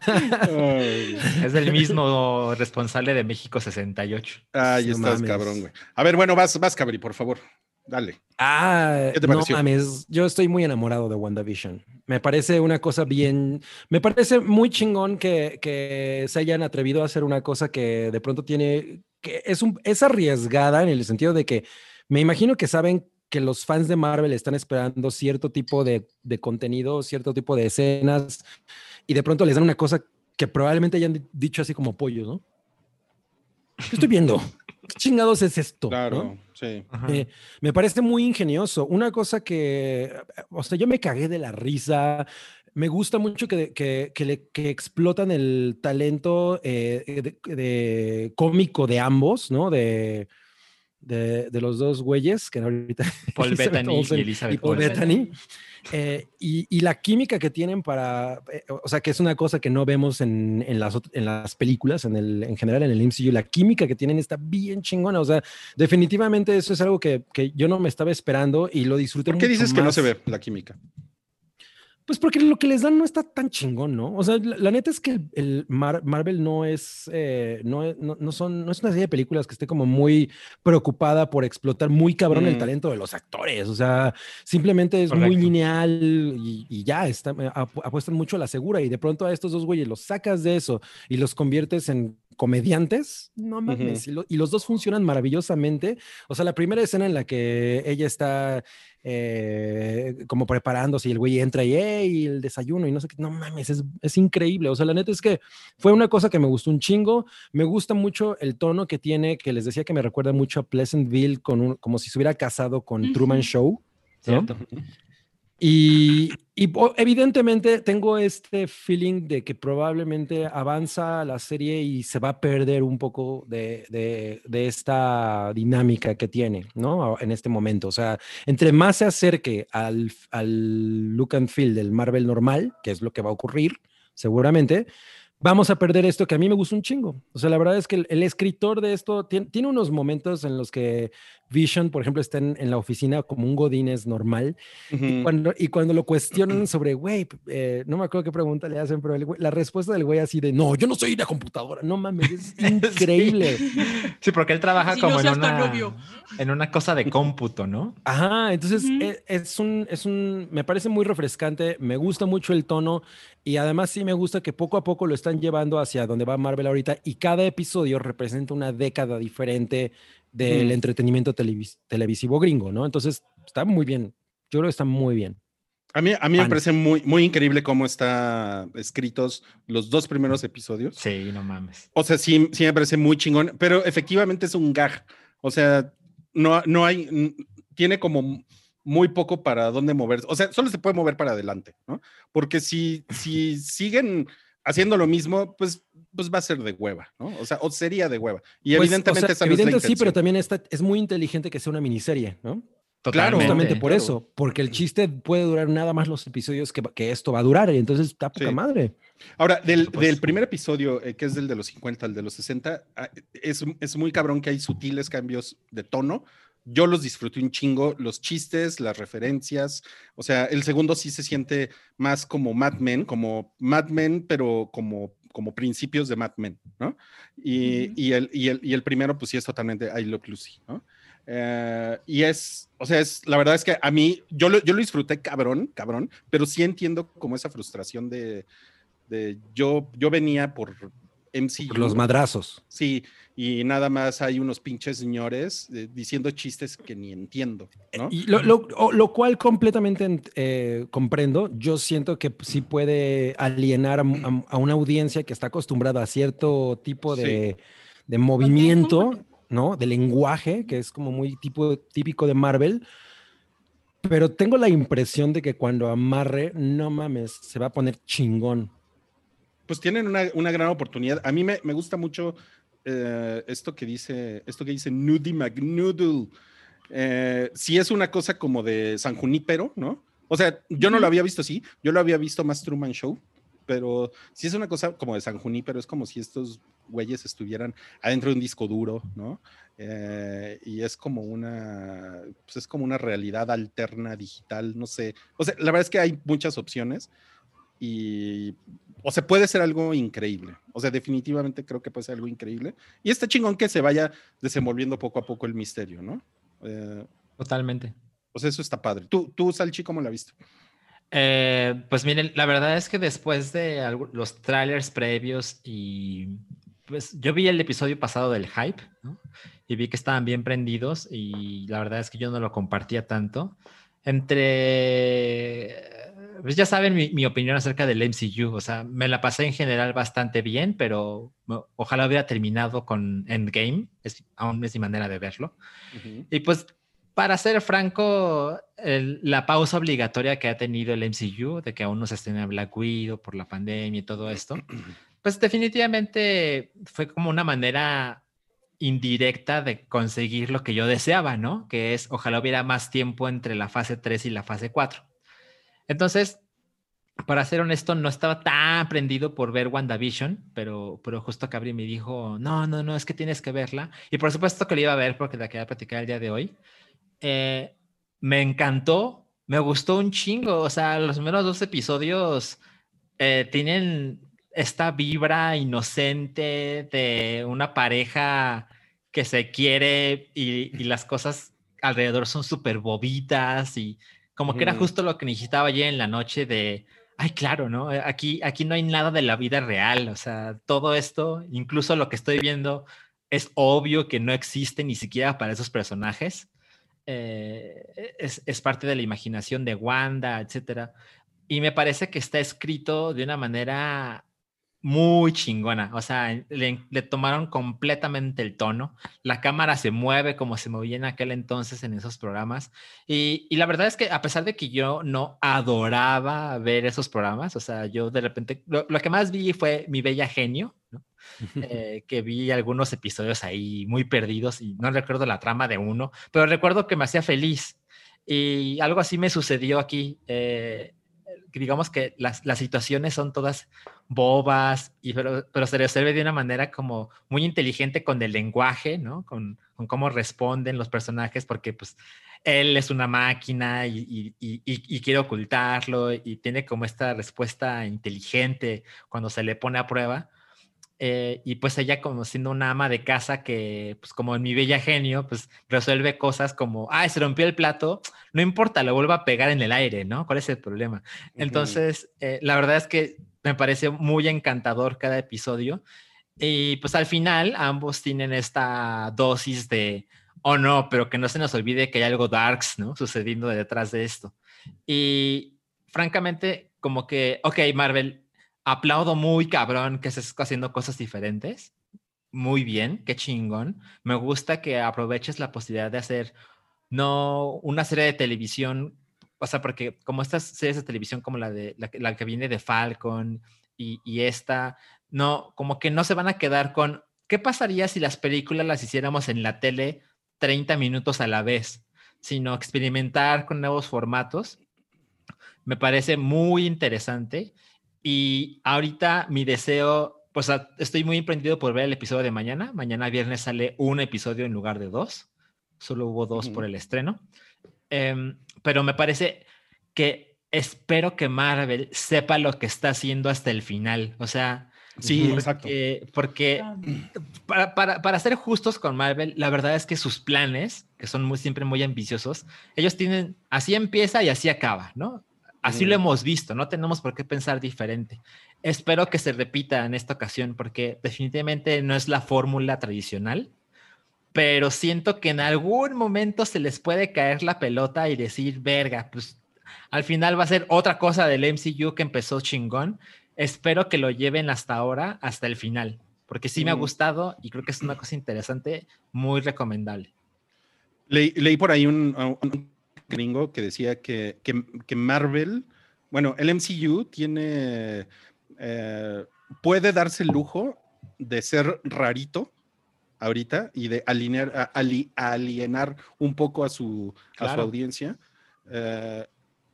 Ay, Es el mismo responsable de México 68. Ahí No estás, mames. cabrón, güey. A ver, bueno, vas, vas, Cabri, por favor. Dale. Ah, ¿Qué te no mames, yo estoy muy enamorado de WandaVision. Me parece una cosa bien, me parece muy chingón que, que se hayan atrevido a hacer una cosa que de pronto tiene, que es, un, es arriesgada en el sentido de que me imagino que saben que los fans de Marvel están esperando cierto tipo de, de contenido, cierto tipo de escenas, y de pronto les dan una cosa que probablemente hayan dicho así como pollo, ¿no? ¿Qué estoy viendo? ¿Qué chingados es esto? Claro, ¿no? sí. Eh, me parece muy ingenioso. Una cosa que, o sea, yo me cagué de la risa. Me gusta mucho que, que, que le- que explotan el talento eh, de, de cómico de ambos, ¿no? De, de, de los dos güeyes, que ahorita... <laughs> Paul Elizabeth Bettany Olsen y Elizabeth y Paul. Bettany. Eh, y, y la química que tienen para, eh, o sea, que es una cosa que no vemos en, en las, en las películas, en, el, en general en el MCU, la química que tienen está bien chingona, o sea, definitivamente eso es algo que, que yo no me estaba esperando y lo disfruté ¿Por qué mucho dices que no se ve la química? Pues porque lo que les dan no está tan chingón, ¿no? O sea, la, la neta es que el, el Mar- Marvel no es, eh, no, es- no, no son, no es una serie de películas que esté como muy preocupada por explotar muy cabrón el Mm. talento de los actores. O sea, simplemente es muy lineal y, y ya, está, apu- apuestan mucho a la segura y de pronto a estos dos güeyes los sacas de eso y los conviertes en comediantes, no mames, y, lo- y los dos funcionan maravillosamente. O sea, la primera escena en la que ella está eh, como preparándose y el güey entra y, "Ey, el desayuno y no sé qué, no mames, es, es increíble. O sea, la neta es que fue una cosa que me gustó un chingo. Me gusta mucho el tono que tiene, que les decía que me recuerda mucho a Pleasantville, con un- como si se hubiera casado con. Truman Show. ¿no? ¿Cierto? Y, evidentemente tengo este feeling de que probablemente avanza la serie y se va a perder un poco de, esta dinámica que tiene, ¿no? En este momento. O sea, entre más se acerque al, look and feel del Marvel normal, que es lo que va a ocurrir, seguramente, vamos a perder esto que a mí me gusta un chingo. O sea, la verdad es que el, escritor de esto tiene unos momentos en los que Vision, por ejemplo, está en, en la oficina como un Godínez normal y Ujú. cuando, y cuando lo cuestionan <clears throat> sobre, güey, eh, no me acuerdo qué pregunta le hacen, pero el la respuesta del güey así de, no, yo no soy una computadora, no mames, es <laughs> increíble. Sí, porque él trabaja Si como no en una, en una cosa de cómputo, ¿no? Ajá, entonces Ujú. e- es, un, es un, me parece muy refrescante, me gusta mucho el tono y además sí me gusta que poco a poco lo están llevando hacia donde va Marvel ahorita y cada episodio representa una década diferente del entretenimiento televis- televisivo gringo, ¿no? Entonces está muy bien, yo creo que está muy bien. A mí, a mí me parece muy, muy increíble cómo están escritos los dos primeros episodios. Sí, no mames. O sea, sí, sí me parece muy chingón, pero efectivamente es un gag. O sea, no, no hay, tiene como muy poco para dónde moverse. O sea, solo se puede mover para adelante, ¿no? Porque si, si siguen haciendo lo mismo, pues, pues va a ser de hueva, ¿no? O sea, o sería de hueva. Y Pues, o evidentemente sea, esa no es la evidente sí, pero también está, es muy inteligente que sea una miniserie, ¿no? Claro, Justamente por claro. eso, porque el chiste puede durar nada más los episodios que, que esto va a durar, y entonces está poca Sí. madre. Ahora, del, supuesto. del primer episodio, eh, que es del de los 50 al de los 60, ah, es, es muy cabrón que hay sutiles cambios de tono. Yo los disfruté un chingo, los chistes, las referencias. O sea, el segundo sí se siente más como Mad Men, como Mad Men, pero como, como principios de Mad Men, ¿no? Y, el, y, el, y el primero, pues sí es totalmente I Love Lucy, ¿no? Eh, y es, o sea, es, la verdad es que a mí, yo lo, yo lo disfruté cabrón, cabrón, pero sí entiendo como esa frustración de, de yo, yo venía por MCU. Por los madrazos. Sí, y nada más hay unos pinches señores eh, diciendo chistes que ni entiendo, ¿no? Y lo, lo- lo cual completamente ent- eh, comprendo. Yo siento que sí puede alienar a, a- a una audiencia que está acostumbrada a cierto tipo de, de movimiento, ¿no? De lenguaje, que es como muy tipo, típico de Marvel. Pero tengo la impresión de que cuando amarre, no mames, se va a poner chingón. Pues tienen una, una gran oportunidad. A mí me, me gusta mucho eh, esto que dice, esto que dice Nudie McNoodle. Eh, si es una cosa como de San Junípero, ¿no? O sea, yo no lo había visto así, yo lo había visto más Truman Show, pero si es una cosa como de San Junípero, es como si estos güeyes estuvieran adentro de un disco duro, ¿no? Eh, y es como una, pues es como una realidad alterna digital, no sé. O sea, la verdad es que hay muchas opciones y, o sea, puede ser algo increíble. O sea, definitivamente creo que puede ser algo increíble. Y está chingón que se vaya desenvolviendo poco a poco el misterio, ¿no? Eh, Totalmente. o sea, eso está padre. ¿Tú, tú Salchi, cómo la viste? Eh, pues miren, la verdad es que después de los trailers previos y pues yo vi el episodio pasado del hype, ¿no? y vi que estaban bien prendidos y la verdad es que yo no lo compartía tanto. Entre, pues ya saben mi, mi opinión acerca del MCU, o sea, me la pasé en general bastante bien, pero ojalá hubiera terminado con Endgame, es, aún es mi manera de verlo. Ujú. Y pues, para ser franco, el- la pausa obligatoria que ha tenido el MCU, de que aún no se estrena Black Widow por la pandemia y todo esto, <clears throat> pues definitivamente fue como una manera indirecta de conseguir lo que yo deseaba, ¿no? Que es, ojalá hubiera más tiempo entre la fase 3 y la fase 4. Entonces, para ser honesto, no estaba tan prendido por ver WandaVision, pero, pero justo Cabri me dijo, no, no, no, es que tienes que verla. Y por supuesto que la iba a ver porque la quería platicar el día de hoy. Eh, me encantó, me gustó un chingo. O sea, los primeros dos episodios eh, tienen esta vibra inocente de una pareja que se quiere y, y las cosas alrededor son súper bobitas y como que era justo lo que necesitaba ayer en la noche de, ay, claro, ¿no? Eh, Aquí, aquí no hay nada de la vida real, o sea, todo esto, incluso lo que estoy viendo, es obvio que no existe ni siquiera para esos personajes. Eh, es, es parte de la imaginación de Wanda, etcétera. Y me parece que está escrito de una manera muy chingona. O sea, le, le tomaron completamente el tono. La cámara se mueve como se movía en aquel entonces en esos programas. Y, y la verdad es que a pesar de que yo no adoraba ver esos programas, o sea, yo de repente, lo, lo que más vi fue Mi Bella Genio, ¿no? <laughs> Eh, que vi algunos episodios ahí muy perdidos y no recuerdo la trama de uno, pero recuerdo que me hacía feliz. Y algo así me sucedió aquí. eh, digamos que las, las situaciones son todas bobas, y, pero, pero se resuelve de una manera como muy inteligente con el lenguaje, ¿no? Con, con cómo responden los personajes, porque pues él es una máquina y, y, y, y, quiere ocultarlo y tiene como esta respuesta inteligente cuando se le pone a prueba. Eh, y pues ella como siendo una ama de casa que, pues como en mi bella genio, pues resuelve cosas como, ay, se rompió el plato, no importa, lo vuelvo a pegar en el aire, ¿no? ¿Cuál es el problema? Entonces, eh, la verdad es que me parece muy encantador cada episodio. Y pues al final ambos tienen esta dosis de, oh no, pero que no se nos olvide que hay algo darks, ¿no? Sucediendo detrás de esto. Y francamente, como que, ok, Marvel, aplaudo muy cabrón que estés haciendo cosas diferentes. Muy bien, qué chingón. Me gusta que aproveches la posibilidad de hacer no una serie de televisión, o sea, porque como estas series de televisión como la de la, la que viene de Falcon y, y, esta, no, como que no se van a quedar con qué pasaría si las películas las hiciéramos en la tele 30 minutos a la vez, sino experimentar con nuevos formatos. Me parece muy interesante y ahorita mi deseo, pues estoy muy emprendido por ver el episodio de mañana. Mañana viernes sale un episodio en lugar de dos. Solo hubo dos uh-huh. por el estreno. Um, pero me parece que espero que Marvel sepa lo que está haciendo hasta el final. O sea, sí, porque, exacto. Porque para, para, para, ser justos con Marvel, la verdad es que sus planes, que son muy, siempre muy ambiciosos, ellos tienen, así empieza y así acaba, ¿no? Así mm. lo hemos visto, no tenemos por qué pensar diferente. Espero que se repita en esta ocasión porque definitivamente no es la fórmula tradicional, pero siento que en algún momento se les puede caer la pelota y decir, verga, pues al final va a ser otra cosa del MCU que empezó chingón. Espero que lo lleven hasta ahora, hasta el final, porque sí mm. me ha gustado y creo que es una cosa interesante, muy recomendable. Le, leí por ahí un, un gringo que decía que, que, que, Marvel, bueno, el MCU tiene, eh, puede darse el lujo de ser rarito ahorita y de alinear, alienar un poco a su, claro. a su audiencia, eh,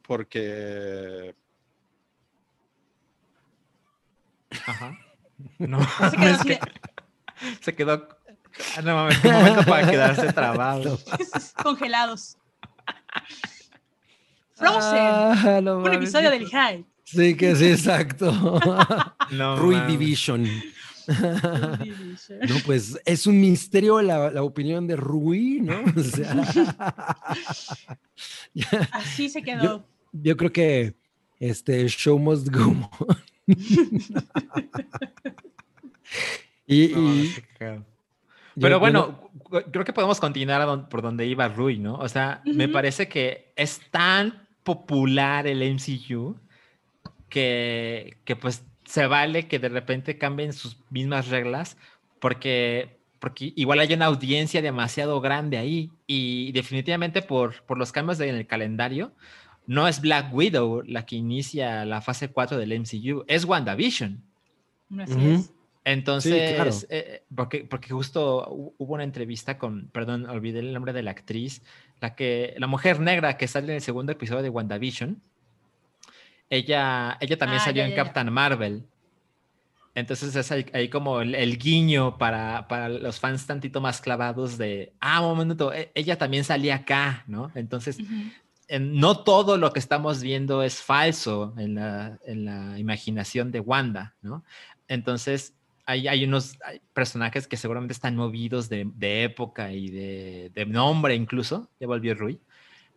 porque... Ajá. <laughs> No, se quedó, es que, se quedó no, un momento para quedarse trabado. <laughs> Congelados. Frozen. Ah, no, un episodio del High. Sí, que sí, exacto. <laughs> no, Rui <laughs> Division. No, pues es un misterio la, la opinión de Rui, ¿no? <laughs> O sea, Así se quedó. Yo, yo, creo que este show must go. y, no, y pero bueno, creo que podemos continuar a don- por donde iba Rui, ¿no? O sea, me Ujú. parece que es tan popular el MCU que, que pues se vale que de repente cambien sus mismas reglas porque, porque igual hay una audiencia demasiado grande ahí y definitivamente por, por los cambios de- en el calendario, no es Black Widow la que inicia la fase 4 del MCU, es WandaVision. Así Ujú. es. Entonces, claro. eh, porque, porque justo hu- hubo una entrevista con, perdón, olvidé el nombre de la actriz, la que, la mujer negra que sale en el segundo episodio de WandaVision. Ella, ella también Ah, salió ya, en ya, ya. Captain Marvel. Entonces es ahí, ahí como el, el guiño para, para los fans tantito más clavados de, ah, un momento, e- ella también salía acá, ¿no? Entonces, en- no todo lo que estamos viendo es falso en la, en la imaginación de Wanda, ¿no? Entonces, hay, hay unos personajes que seguramente están movidos de, de época y de, de nombre incluso, ya volvió Rui.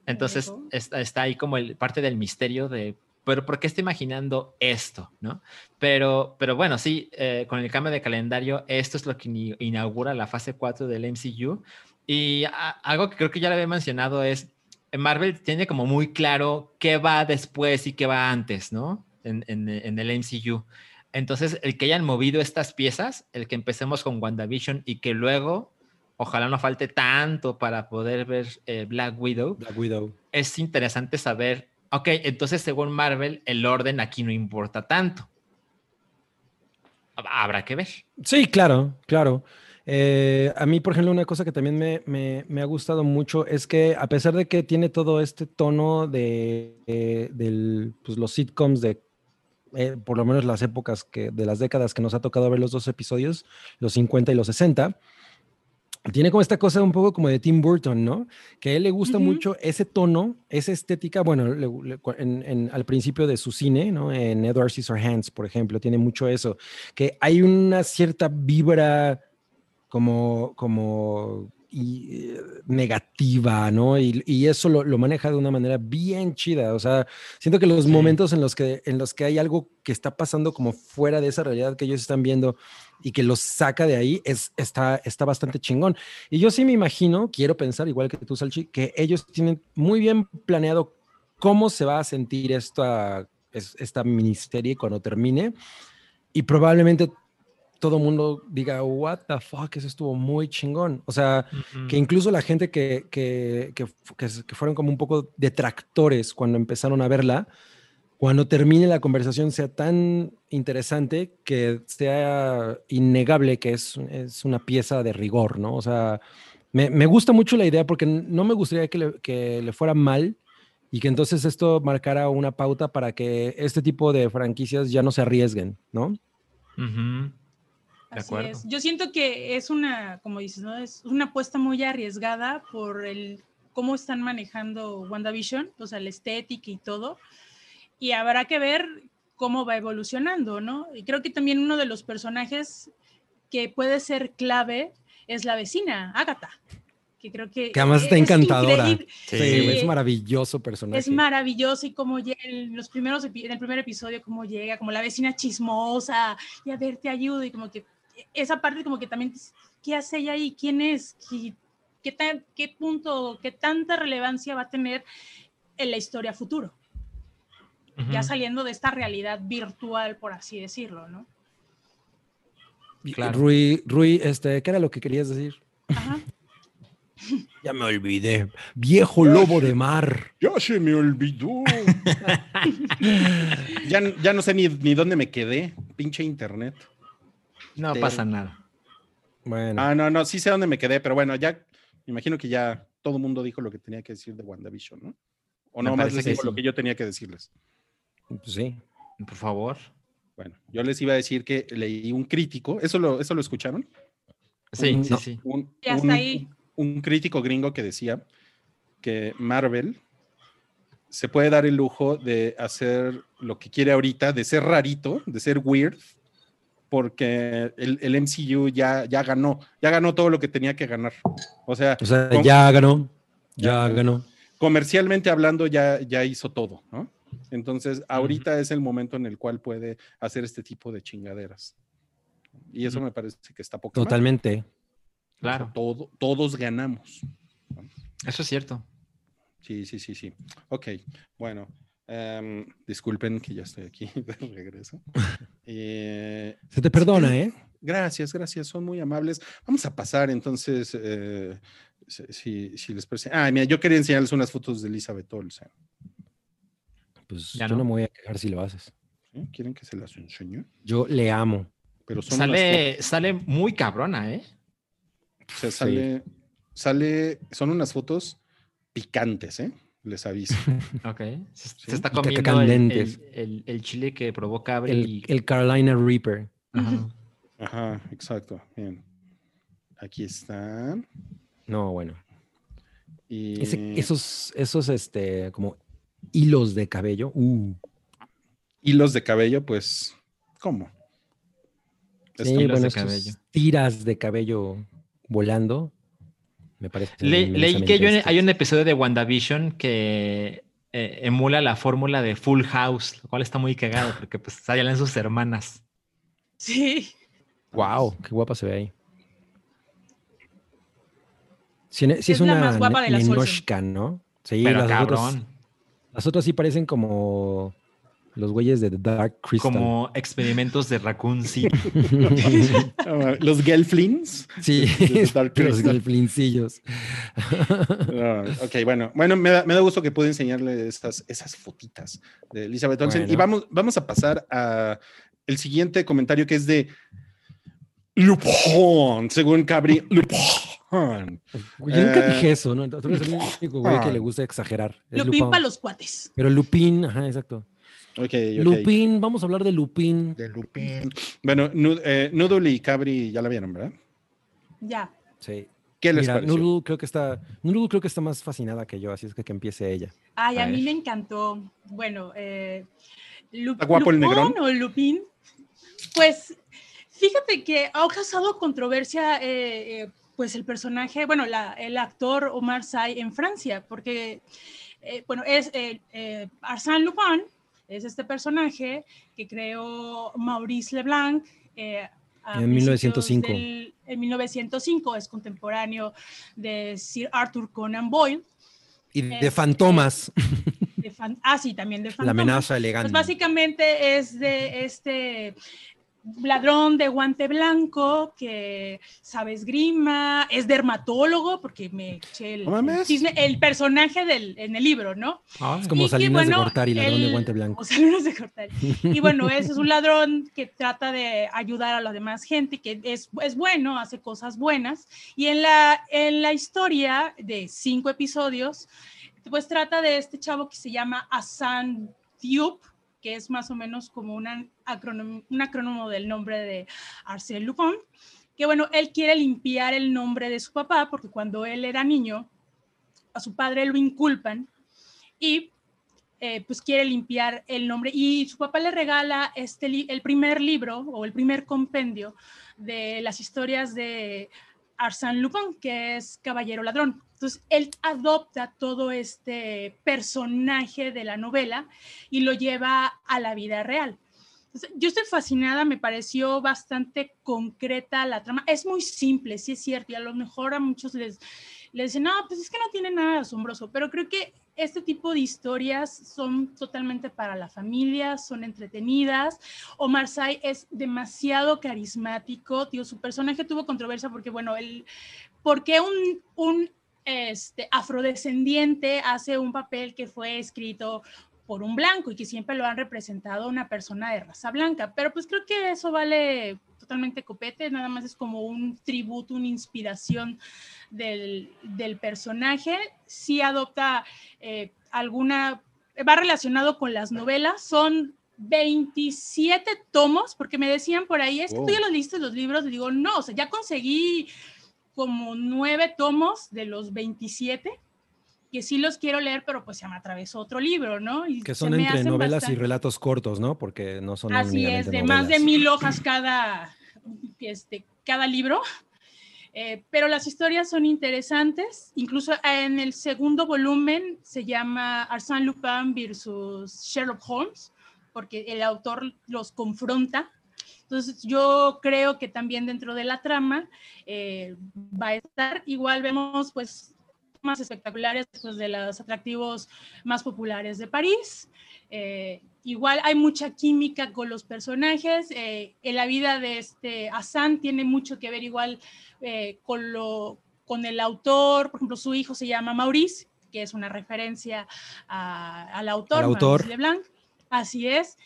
Entonces, está, está ahí como el, parte del misterio de, pero ¿por qué está imaginando esto, no? Pero, pero bueno, sí, eh, con el cambio de calendario, esto es lo que inaugura la fase 4 del MCU. Y a- algo que creo que ya le había mencionado es, Marvel tiene como muy claro qué va después y qué va antes, ¿no? En, en- en el MCU. Entonces, el que hayan movido estas piezas, el que empecemos con WandaVision y que luego, ojalá no falte tanto para poder ver eh, Black Widow, Black Widow. es interesante saber, ok, entonces según Marvel, el orden aquí no importa tanto. Hab- Habrá que ver. Sí, claro, claro. Eh, a mí, por ejemplo, una cosa que también me, me- me ha gustado mucho es que a pesar de que tiene todo este tono de, eh, del, pues, los sitcoms de, eh, por lo menos las épocas que, de las décadas que nos ha tocado ver los dos episodios, los 50 y los 60, tiene como esta cosa un poco como de Tim Burton, ¿no? Que a él le gusta mucho ese tono, esa estética, bueno, le- le- cu- en- en- al principio de su cine, ¿no? En Edward Scissorhands, por ejemplo, tiene mucho eso, que hay una cierta vibra como, como y, eh, negativa, ¿no? Y, y eso lo, lo maneja de una manera bien chida. O sea, siento que los Sí. momentos en los que, en los que hay algo que está pasando como fuera de esa realidad que ellos están viendo y que los saca de ahí, es, está, está bastante chingón. Y yo sí me imagino, quiero pensar, igual que tú, Salchi, que ellos tienen muy bien planeado cómo se va a sentir esta, es- esta miniserie cuando termine. Y probablemente todo el mundo diga, what the fuck, eso estuvo muy chingón. O sea, que incluso la gente que, que, que, que fueron como un poco detractores cuando empezaron a verla, cuando termine la conversación sea tan interesante que sea innegable que es, es una pieza de rigor, ¿no? O sea, me, me gusta mucho la idea porque no me gustaría que le, que le fuera mal y que entonces esto marcara una pauta para que este tipo de franquicias ya no se arriesguen, ¿no? Ujú. De Así es. Yo siento que es una, como dices, ¿no? Es una apuesta muy arriesgada por el cómo están manejando WandaVision, o sea, la estética y todo. Y habrá que ver cómo va evolucionando, ¿no? Y creo que también uno de los personajes que puede ser clave es la vecina, Agatha, que creo que... Que además está es encantadora. Sí, Sí. es maravilloso personaje. Es maravilloso y cómo llega en los primeros en el primer episodio cómo llega como la vecina chismosa y a ver te ayudo y como que esa parte como que también qué hace ella ahí quién es ¿Qué, qué, tan- qué punto qué tanta relevancia va a tener en la historia futuro ya saliendo de esta realidad virtual por así decirlo no Y- Claro. Rui, Rui, este, ¿qué era lo que querías decir? Ajá. <laughs> Ya me olvidé. Viejo lobo de mar. Ya se me olvidó. <laughs> ya, ya no sé ni, ni dónde me quedé. Pinche internet. No Te- pasa nada. Bueno, Ah, no, no, sí sé dónde me quedé, pero bueno, ya me imagino que ya todo el mundo dijo lo que tenía que decir de WandaVision, ¿no? O no más les digo lo que yo tenía que decirles. pues sí. Por favor. Bueno, yo les iba a decir que leí un crítico, ¿eso lo, eso lo escucharon? Sí, Un- sí, sí. Un, Y hasta un- ahí. un crítico gringo que decía que Marvel se puede dar el lujo de hacer lo que quiere ahorita, de ser rarito, de ser weird, porque el, el MCU ya, ya ganó, ya ganó todo lo que tenía que ganar. O sea, O sea, com- ya ganó. Ya Ya. ganó. comercialmente hablando ya, ya hizo todo, ¿no? Entonces, ahorita es el momento en el cual puede hacer este tipo de chingaderas. Y eso me parece que está poco. mal. Totalmente. Claro, Todo, todos ganamos. eso es cierto. Sí, sí, sí, sí. Ok, bueno. Em, disculpen que ya estoy aquí <laughs> de regreso. <laughs> Eh, Se te perdona, ¿eh? Gracias, gracias, son muy amables. Vamos a pasar entonces, eh, si, si- les parece. Ah, mira, yo quería enseñarles unas fotos de Elizabeth Olsen. Pues Ya yo no no. me voy a quejar si lo haces. ¿Quieren que se las enseñe? Yo le amo. Pero son unas Sale, sale muy cabrona, ¿eh? o sea, sale, sale, son unas fotos picantes, ¿eh? Les aviso. <laughs> Ok. Se, está comiendo el, el- el- el chile que provoca Abre El, y... el Carolina Reaper. Ajá. Ajá, exacto. Bien. Aquí están. No, bueno. Y Ese- esos, esos, este, como hilos de cabello. Uh, hilos de cabello, pues, ¿cómo? sí, bueno, de cabello. tiras de cabello volando. Me parece. Le- leí que hay un, inmensamente hay un episodio de WandaVision que eh, emula la fórmula de Full House, lo cual está muy cagado <laughs> porque pues salen sus hermanas. Sí. Wow, qué guapa se ve ahí. Sí es, Es la una más guapa de las nenoshka, ¿no? Sí, Pero las cabrón, otras, las otras sí parecen como los güeyes de The Dark Crystal. como experimentos de Raccoon <laughs> City. <laughs> Los Gelflings. sí, Dark <laughs> los Crystal. delfincillos. Ah, ok, bueno, bueno, me da, me da gusto que pude enseñarle esas, esas fotitas de Elizabeth Olsen. Bueno. Y vamos, vamos a pasar a el siguiente comentario que es de Lupin, según Cabri. Güey, Yo nunca Eh, dije eso, ¿no? Tú eres el único güey que le gusta exagerar. Es Lupin. para los cuates. Pero Lupin, ajá, exacto. Ok, ok. Lupin, vamos a hablar de Lupin. De Lupin. Bueno, Nu- eh, Noodle y Cabri ya la vieron, ¿verdad? Ya. Sí. ¿Qué les Mira, pareció? Noodle creo que está, Noodle creo que está más fascinada que yo, así es que que empiece ella. Ay, A a, mí ver. me encantó. Bueno, eh, Lu- ¿Está guapo el negrón? o Lupin, pues fíjate que ha causado controversia, eh, eh, pues el personaje, bueno, la- el actor Omar Sy en Francia, porque, eh, bueno, es eh, eh, Arsène Lupin, es este personaje que creó Maurice Leblanc. eh, En principios 1905. del- en 1905 es contemporáneo de Sir Arthur Conan Doyle. Y de Este, Fantomas, de fan- ah, sí, también de la Fantomas. amenaza elegante. Pues básicamente es de este ladrón de guante blanco que sabe esgrima, es dermatólogo, porque me eché el, No mames. chisme, el personaje del, en el libro, ¿no? es como y que, Salinas de bueno, Gortari, ladrón de él- guante blanco. <laughs> Salinas de Gortari. Y bueno, ese es un ladrón que trata de ayudar a la demás gente, que es, es bueno, hace cosas buenas. Y en la, en la historia de cinco episodios, pues trata de este chavo que se llama Hassan Diop, que es más o menos como un acrónimo del nombre de Arsène Lupin, que bueno, él quiere limpiar el nombre de su papá, porque cuando él era niño, a su padre lo inculpan y eh, pues quiere limpiar el nombre y su papá le regala este el primer libro o el primer compendio de las historias de Arsène Lupin, que es Caballero Ladrón. Entonces, él adopta todo este personaje de la novela y lo lleva a la vida real. Entonces, yo estoy fascinada, me pareció bastante concreta la trama. Es muy simple, sí es cierto, y a lo mejor a muchos les, les dicen, no, pues es que no tiene nada asombroso, pero creo que este tipo de historias son totalmente para la familia, son entretenidas. Omar Sy es demasiado carismático, tío, su personaje tuvo controversia porque, bueno, él, porque un, un este, afrodescendiente hace un papel que fue escrito por un blanco y que siempre lo han representado una persona de raza blanca, pero pues creo que eso vale totalmente copete, nada más es como un tributo, una inspiración del, del personaje, sí adopta eh, alguna, va relacionado con las novelas, son 27 tomos, porque me decían por ahí, es que tú ya los leíste los libros, y digo, no, o sea, ya conseguí como nueve tomos de los 27, que sí los quiero leer, pero pues se me atravesó otro libro, ¿no? Y Que son entre novelas y bastante- relatos cortos, ¿no? Porque no son Así es, de más de novelas. mil hojas cada, este, cada libro. Eh, pero las historias son interesantes. Incluso en el segundo volumen se llama Arsène Lupin versus Sherlock Holmes, porque el autor los confronta. Entonces, yo creo que también dentro de la trama eh, va a estar, igual vemos pues más espectaculares pues, de los atractivos más populares de París. Eh, igual hay mucha química con los personajes. Eh, en la vida de este Hassan tiene mucho que ver igual eh, con, lo, con el autor. Por ejemplo, su hijo se llama Maurice, que es una referencia a- al autor, Al autor. Maurice Leblanc. Así es.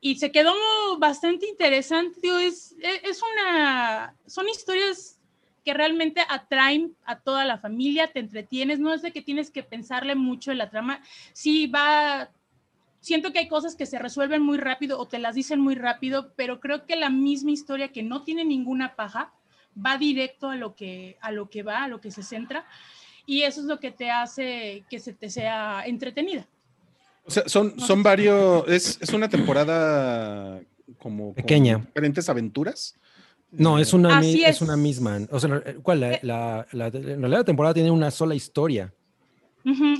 Y se quedó bastante interesante. Es, es es una, son historias que realmente atraen a toda la familia, te entretienes, no es de que tienes que pensarle mucho en la trama, sí va, siento que hay cosas que se resuelven muy rápido o te las dicen muy rápido, pero creo que la misma historia que no tiene ninguna paja va directo a lo que, a lo que va, a lo que se centra, y eso es lo que te hace que se te sea entretenida. O sea, son, son varios, es, es una temporada como con Pequeña. diferentes aventuras. No, es una, Así es. es. una misma. O sea, ¿cuál? La, la- la- en realidad la temporada tiene una sola historia.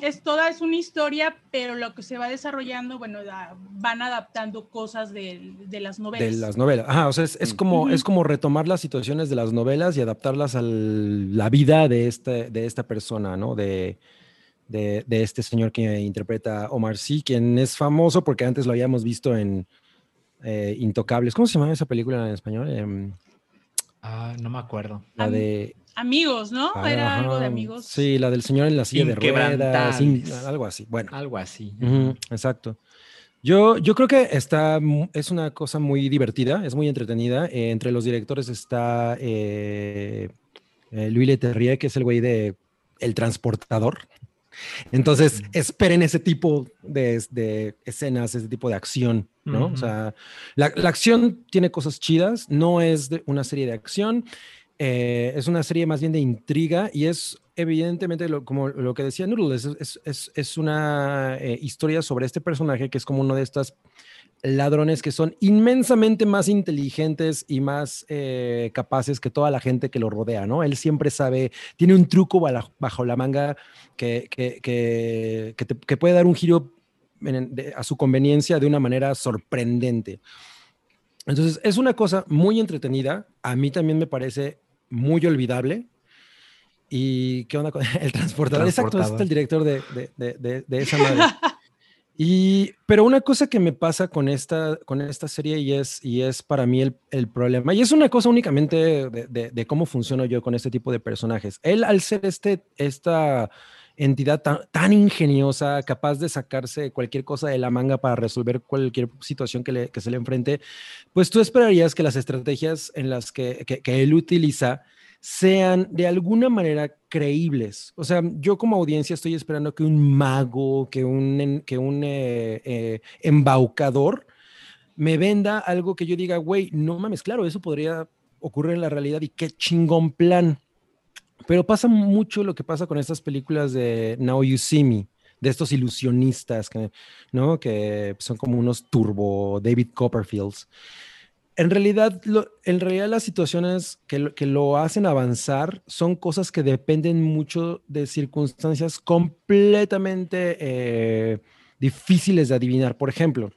Es toda es una historia, pero lo que se va desarrollando, bueno, da- van adaptando cosas de, de las novelas. De las novelas. Ajá, o sea, es, es Mm. como, es como retomar las situaciones de las novelas y adaptarlas a la vida de, este, de esta persona, ¿no? De, de, de este señor que interpreta Omar Sy, quien es famoso porque antes lo habíamos visto en eh, Intocables. ¿Cómo se llama esa película en español? Em, Ah, no me acuerdo. la de... Amigos, ¿no? Era algo de amigos. Sí, la del señor en la silla de ruedas, algo así. Bueno. Algo así. Exacto. Yo, yo creo que está, es una cosa muy divertida, es muy entretenida. Eh, entre los directores está eh, eh, Louis Leterrier, que es el güey de El Transportador. Entonces, esperen ese tipo de, de escenas, ese tipo de acción, ¿no? O sea, la, la acción tiene cosas chidas, no es de una serie de acción, eh, es una serie más bien de intriga y es evidentemente lo, como lo que decía Noodle, es, es, es, es una eh, historia sobre este personaje que es como uno de estos ladrones que son inmensamente más inteligentes y más eh, capaces que toda la gente que lo rodea, ¿no? Él siempre sabe, tiene un truco bajo la manga que, que, que, que te- que puede dar un giro en- de- a su conveniencia de una manera sorprendente. Entonces, es una cosa muy entretenida. A mí también me parece muy olvidable. ¿Y qué onda con <laughs> el transportador? Exacto, es Transportador. el director de, de- de- de- de esa madre. <laughs> Y, pero una cosa que me pasa con esta, con esta serie y es, y es para mí el, problema, y es una cosa únicamente de, cómo funciono yo con este tipo de personajes. Él, al ser este, esta entidad tan, ingeniosa, capaz de sacarse cualquier cosa de la manga para resolver cualquier situación que, se le enfrente, pues tú esperarías que las estrategias en las que- que él utiliza sean de alguna manera creíbles. O sea, yo como audiencia estoy esperando que un mago, que un, que un eh, eh, embaucador me venda algo que yo diga, güey, no mames, claro, eso podría ocurrir en la realidad y qué chingón plan. Pero pasa mucho lo que pasa con estas películas de Now You See Me, de estos ilusionistas, que, ¿no? Que son como unos turbo David Copperfields. En realidad, lo- en realidad las situaciones que lo, que lo hacen avanzar son cosas que dependen mucho de circunstancias completamente eh, difíciles de adivinar. Por ejemplo,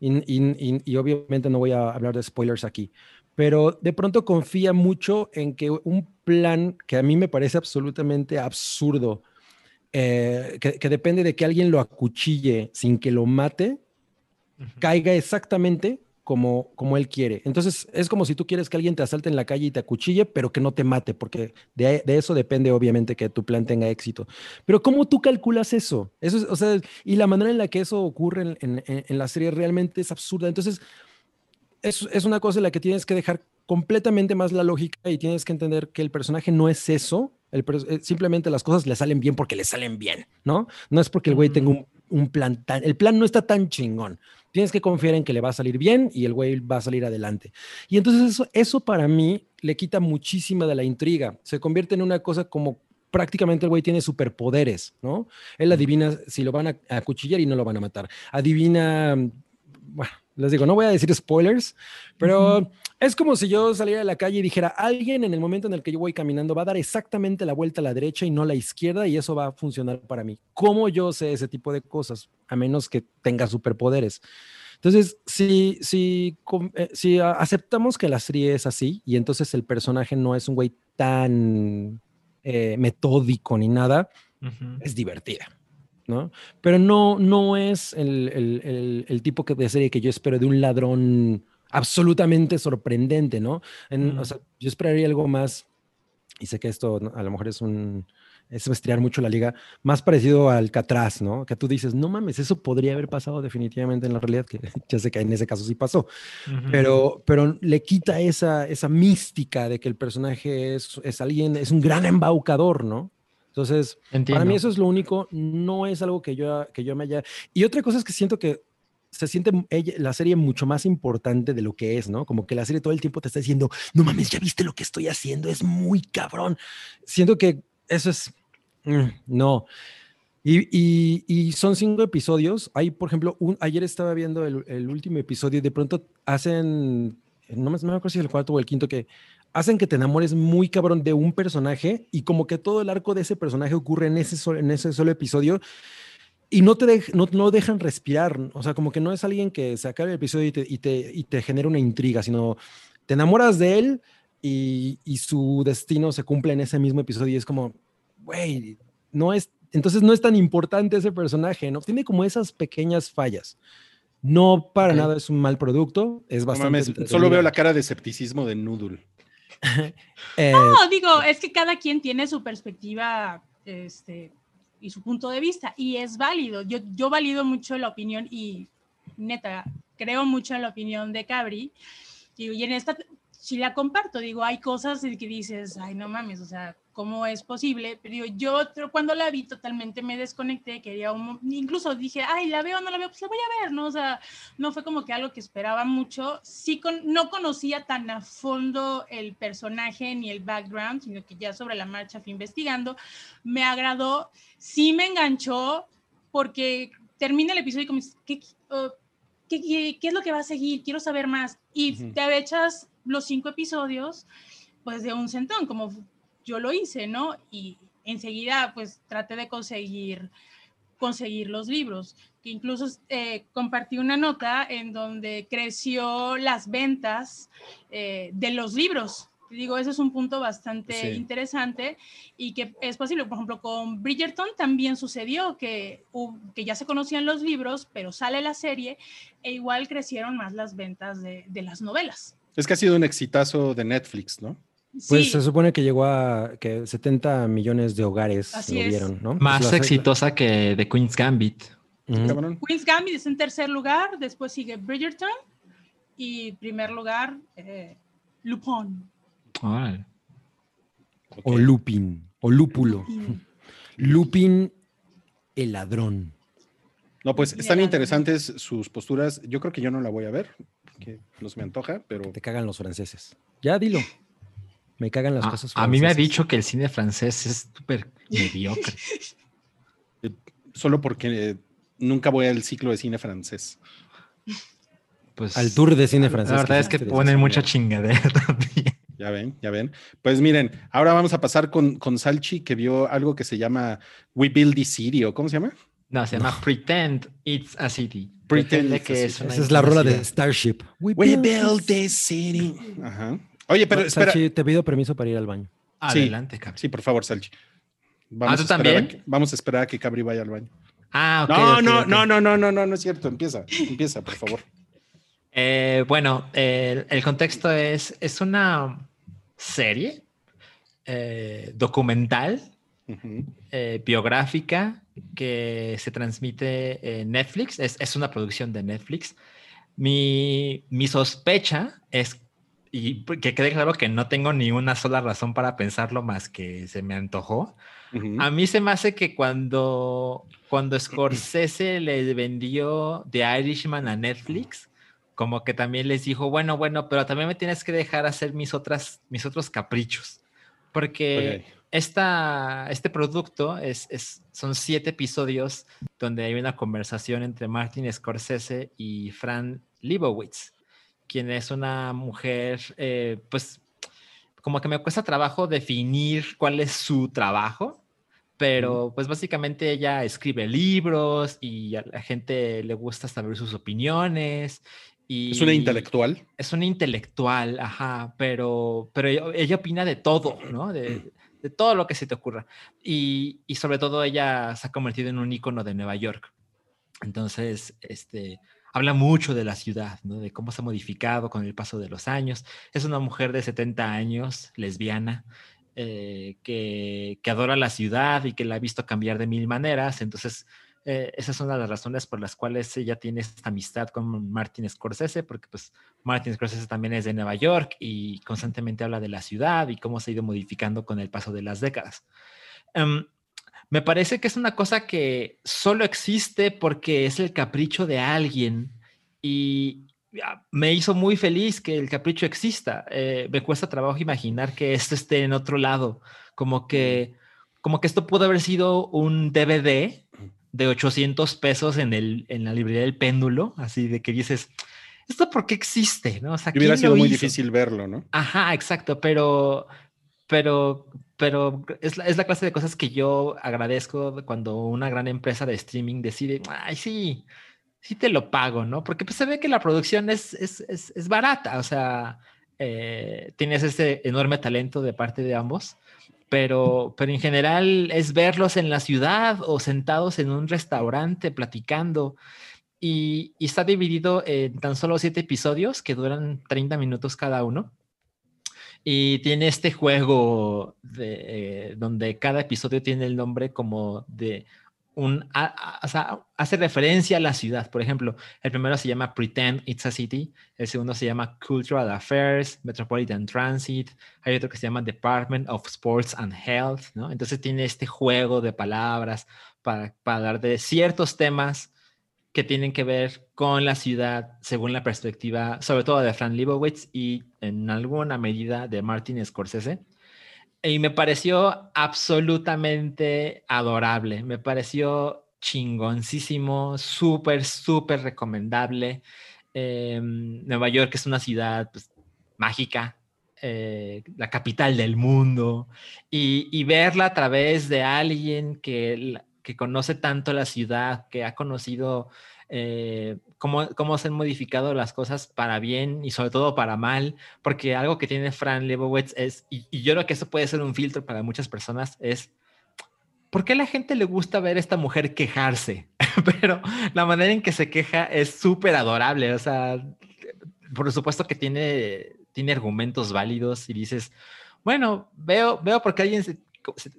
y, obviamente no voy a hablar de spoilers aquí, pero de pronto confía mucho en que un plan que a mí me parece absolutamente absurdo, eh, que, que depende de que alguien lo acuchille sin que lo mate, caiga exactamente como, como él quiere. Entonces, es como si tú quieres que alguien te asalte en la calle y te acuchille, pero que no te mate, porque de, de eso depende obviamente que tu plan tenga éxito. Pero ¿cómo tú calculas eso? Eso es, o sea, y la manera en la que eso ocurre en, en- en- en la serie realmente es absurda. Entonces, es, es una cosa en la que tienes que dejar completamente más la lógica y tienes que entender que el personaje no es eso. El eh, simplemente las cosas le salen bien porque le salen bien, ¿no? No es porque el güey tenga un, un plan tan... El plan no está tan chingón. Tienes que confiar en que le va a salir bien y el güey va a salir adelante. Y entonces eso, eso para mí le quita muchísima de la intriga. Se convierte en una cosa como prácticamente el güey tiene superpoderes, ¿no? Él adivina si lo van a, a acuchillar y no lo van a matar. Adivina, bueno, les digo, no voy a decir spoilers, pero es como si yo saliera a la calle y dijera, alguien en el momento en el que yo voy caminando va a dar exactamente la vuelta a la derecha y no a la izquierda y eso va a funcionar para mí. ¿Cómo yo sé ese tipo de cosas? A menos que tenga superpoderes. Entonces, si, si, eh, si aceptamos que la serie es así y entonces el personaje no es un güey tan eh, metódico ni nada, es divertida, ¿no? Pero no, no es el, el- el- el tipo que- de serie que yo espero de un ladrón absolutamente sorprendente, ¿no? En- Mm. O sea, yo esperaría algo más, y sé que esto a lo mejor es un es estriar mucho la liga, más parecido al Catraz, ¿no? Que tú dices, no mames, eso podría haber pasado definitivamente en la realidad, que <laughs> ya sé que en ese caso sí pasó, pero, pero le quita esa, esa mística de que el personaje es, es alguien, es un gran embaucador, ¿no? Entonces, para mí eso es lo único, no es algo que yo, que yo me haya... Y otra cosa es que siento que se siente ella- la serie mucho más importante de lo que es, ¿no? Como que la serie todo el tiempo te está diciendo, no mames, ya viste lo que estoy haciendo, es muy cabrón. Siento que eso es... mm, no. Y, y- y son cinco episodios. Hay, por ejemplo, un, ayer estaba viendo el, el último episodio y de pronto hacen, no me, no me acuerdo si es el cuarto o el quinto, que hacen que te enamores muy cabrón de un personaje y como que todo el arco de ese personaje ocurre en ese, sol- en ese solo episodio y no te no, no dejan respirar. O sea, como que no es alguien que se acabe el episodio y te, y te, y te genera una intriga, sino te enamoras de él y, y su destino se cumple en ese mismo episodio y es como, güey, no es, entonces no es tan importante ese personaje, ¿no? Tiene como esas pequeñas fallas. No para nada es un mal producto, es No bastante. mames, solo veo la cara de escepticismo de Noodle. <laughs> Eh, No, digo, es que cada quien tiene su perspectiva este, y su punto de vista, y es válido. Yo, yo valido mucho la opinión y neta, creo mucho en la opinión de Cabri. Digo, y en esta sí la comparto. Digo, hay cosas en que dices, ay, no mames, o sea, ¿cómo es posible? Pero yo cuando la vi totalmente me desconecté, quería un, incluso dije, ay, la veo no la veo, pues la voy a ver, ¿no? O sea, no fue como que algo que esperaba mucho. Sí, con, no conocía tan a fondo el personaje ni el background, sino que ya sobre la marcha fui investigando. Me agradó, sí me enganchó, porque termina el episodio y como, ¿qué, oh, qué, qué, qué es lo que va a seguir? Quiero saber más. Y Ujú. te echas los cinco episodios, pues de un centón, como yo lo hice, ¿no? Y enseguida, pues traté de conseguir conseguir los libros, que incluso eh, compartí una nota en donde creció las ventas eh, de los libros. Digo, ese es un punto bastante Sí. interesante y que es posible. Por ejemplo, con Bridgerton también sucedió que, que ya se conocían los libros, pero sale la serie e igual crecieron más las ventas de, de las novelas. Es que ha sido un exitazo de Netflix, ¿no? Pues Sí, se supone que llegó a que 70 millones de hogares Así lo es. vieron, ¿no? Más Pues exitosa que The Queen's Gambit. Queen's Gambit está en tercer lugar, después sigue Bridgerton y primer lugar eh, Lupin. O Lupin, o Lúpulo. Lupin. <laughs> Lupin, el ladrón. No, pues están interesantes sus posturas. Yo creo que yo no la voy a ver, porque no se me antoja, pero Te cagan los franceses. Ya dilo. Me cagan las A, cosas a mí me ha dicho que el cine francés es súper mediocre. <laughs> solo porque eh, nunca voy al ciclo de cine francés. Pues, Al tour de cine francés. La verdad es que ponen mucha chingadera <laughs> también. Ya ven, ya ven. Pues miren, ahora vamos a pasar con, con Salchi, que vio algo que se llama We Build the City, ¿o cómo se llama? No, se llama Pretend It's a City. Pretend que es una Esa es la rola de. Starship. We Build the City. Ajá. Oye, pero No, espera. Salchi, te pido permiso para ir al baño. Sí. Adelante, cabrón. Sí, por favor, Salchi. Ah, ¿tú a esperar a también? que- vamos a esperar a que Cabri vaya al baño. Ah, ok. no, ok, no, ok. no, no, no, no, no, no es cierto. Empieza, empieza, por favor. Eh, bueno, el, el contexto es, es una serie eh, documental, Ujú. eh, biográfica, que se transmite en Netflix. Es, es una producción de Netflix. Mi, mi sospecha es, y que quede claro que no tengo ni una sola razón para pensarlo más que se me antojó. Ujú. A mí se me hace que cuando, cuando <clears throat> Scorsese le vendió The Irishman a Netflix, como que también les dijo, bueno, bueno, pero también me tienes que dejar hacer mis, otras, mis otros caprichos. Porque Ok. esta, este producto es, es- son siete episodios donde hay una conversación entre Martin Scorsese y Fran Lebowitz, quien es una mujer, eh, pues como que me cuesta trabajo definir cuál es su trabajo, pero pues básicamente ella escribe libros y a la gente le gusta saber sus opiniones. Y Es una intelectual. Es una intelectual, ajá, pero, pero ella, ella opina de todo, ¿no? Mm. De, de todo lo que se te ocurra. Y, y sobre todo ella se ha convertido en un ícono de Nueva York. Entonces, este, habla mucho de la ciudad, ¿no? De cómo se ha modificado con el paso de los años. Es una mujer de 70 años, lesbiana, eh, que, que adora la ciudad y que la ha visto cambiar de mil maneras. Entonces, eh, esa es una de las razones por las cuales ella tiene esta amistad con Martin Scorsese, porque pues Martin Scorsese también es de Nueva York y constantemente habla de la ciudad y cómo se ha ido modificando con el paso de las décadas. Em, me parece que es una cosa que solo existe porque es el capricho de alguien y ah, me hizo muy feliz que el capricho exista. Eh, me cuesta trabajo imaginar que esto esté en otro lado, como que, como que esto pudo haber sido un DVD de 800 pesos en, el, en la librería del péndulo, así de que dices, ¿esto por qué existe? ¿No? O sea, hubiera ¿quién sido muy difícil verlo, ¿no? Ajá, exacto, pero, pero, pero es la, clase de cosas que yo agradezco cuando una gran empresa de streaming decide, ay, sí, sí te lo pago, ¿no? Porque pues se ve que la producción es, es, es, barata, o sea, eh, tienes ese enorme talento de parte de ambos, pero, pero en general es verlos en la ciudad o sentados en un restaurante platicando. Y, y está dividido en tan solo siete episodios que duran 30 minutos cada uno. Y tiene este juego de, eh, donde cada episodio tiene el nombre como de un, a- o sea, hace referencia a la ciudad. Por ejemplo, el primero se llama Pretend It's a City, el segundo se llama Cultural Affairs, Metropolitan Transit, hay otro que se llama Department of Sports and Health, ¿no? Entonces tiene este juego de palabras para, para hablar de ciertos temas que tienen que ver con la ciudad según la perspectiva, sobre todo de Fran Lebowitz y en alguna medida de Martin Scorsese. Y me pareció absolutamente adorable, me pareció chingoncísimo, súper, súper recomendable. Eh, Nueva York es una ciudad pues, mágica, eh, la capital del mundo, y, y verla a través de alguien que, que conoce tanto la ciudad, que ha conocido eh, cómo, cómo se han modificado las cosas para bien y sobre todo para mal, porque algo que tiene Fran Lebowitz es, y, yo creo que eso puede ser un filtro para muchas personas, es ¿por qué la gente le gusta ver a esta mujer quejarse? <laughs> Pero la manera en que se queja es súper adorable, o sea, por supuesto que tiene, tiene argumentos válidos y dices, bueno, veo, veo por qué alguien se-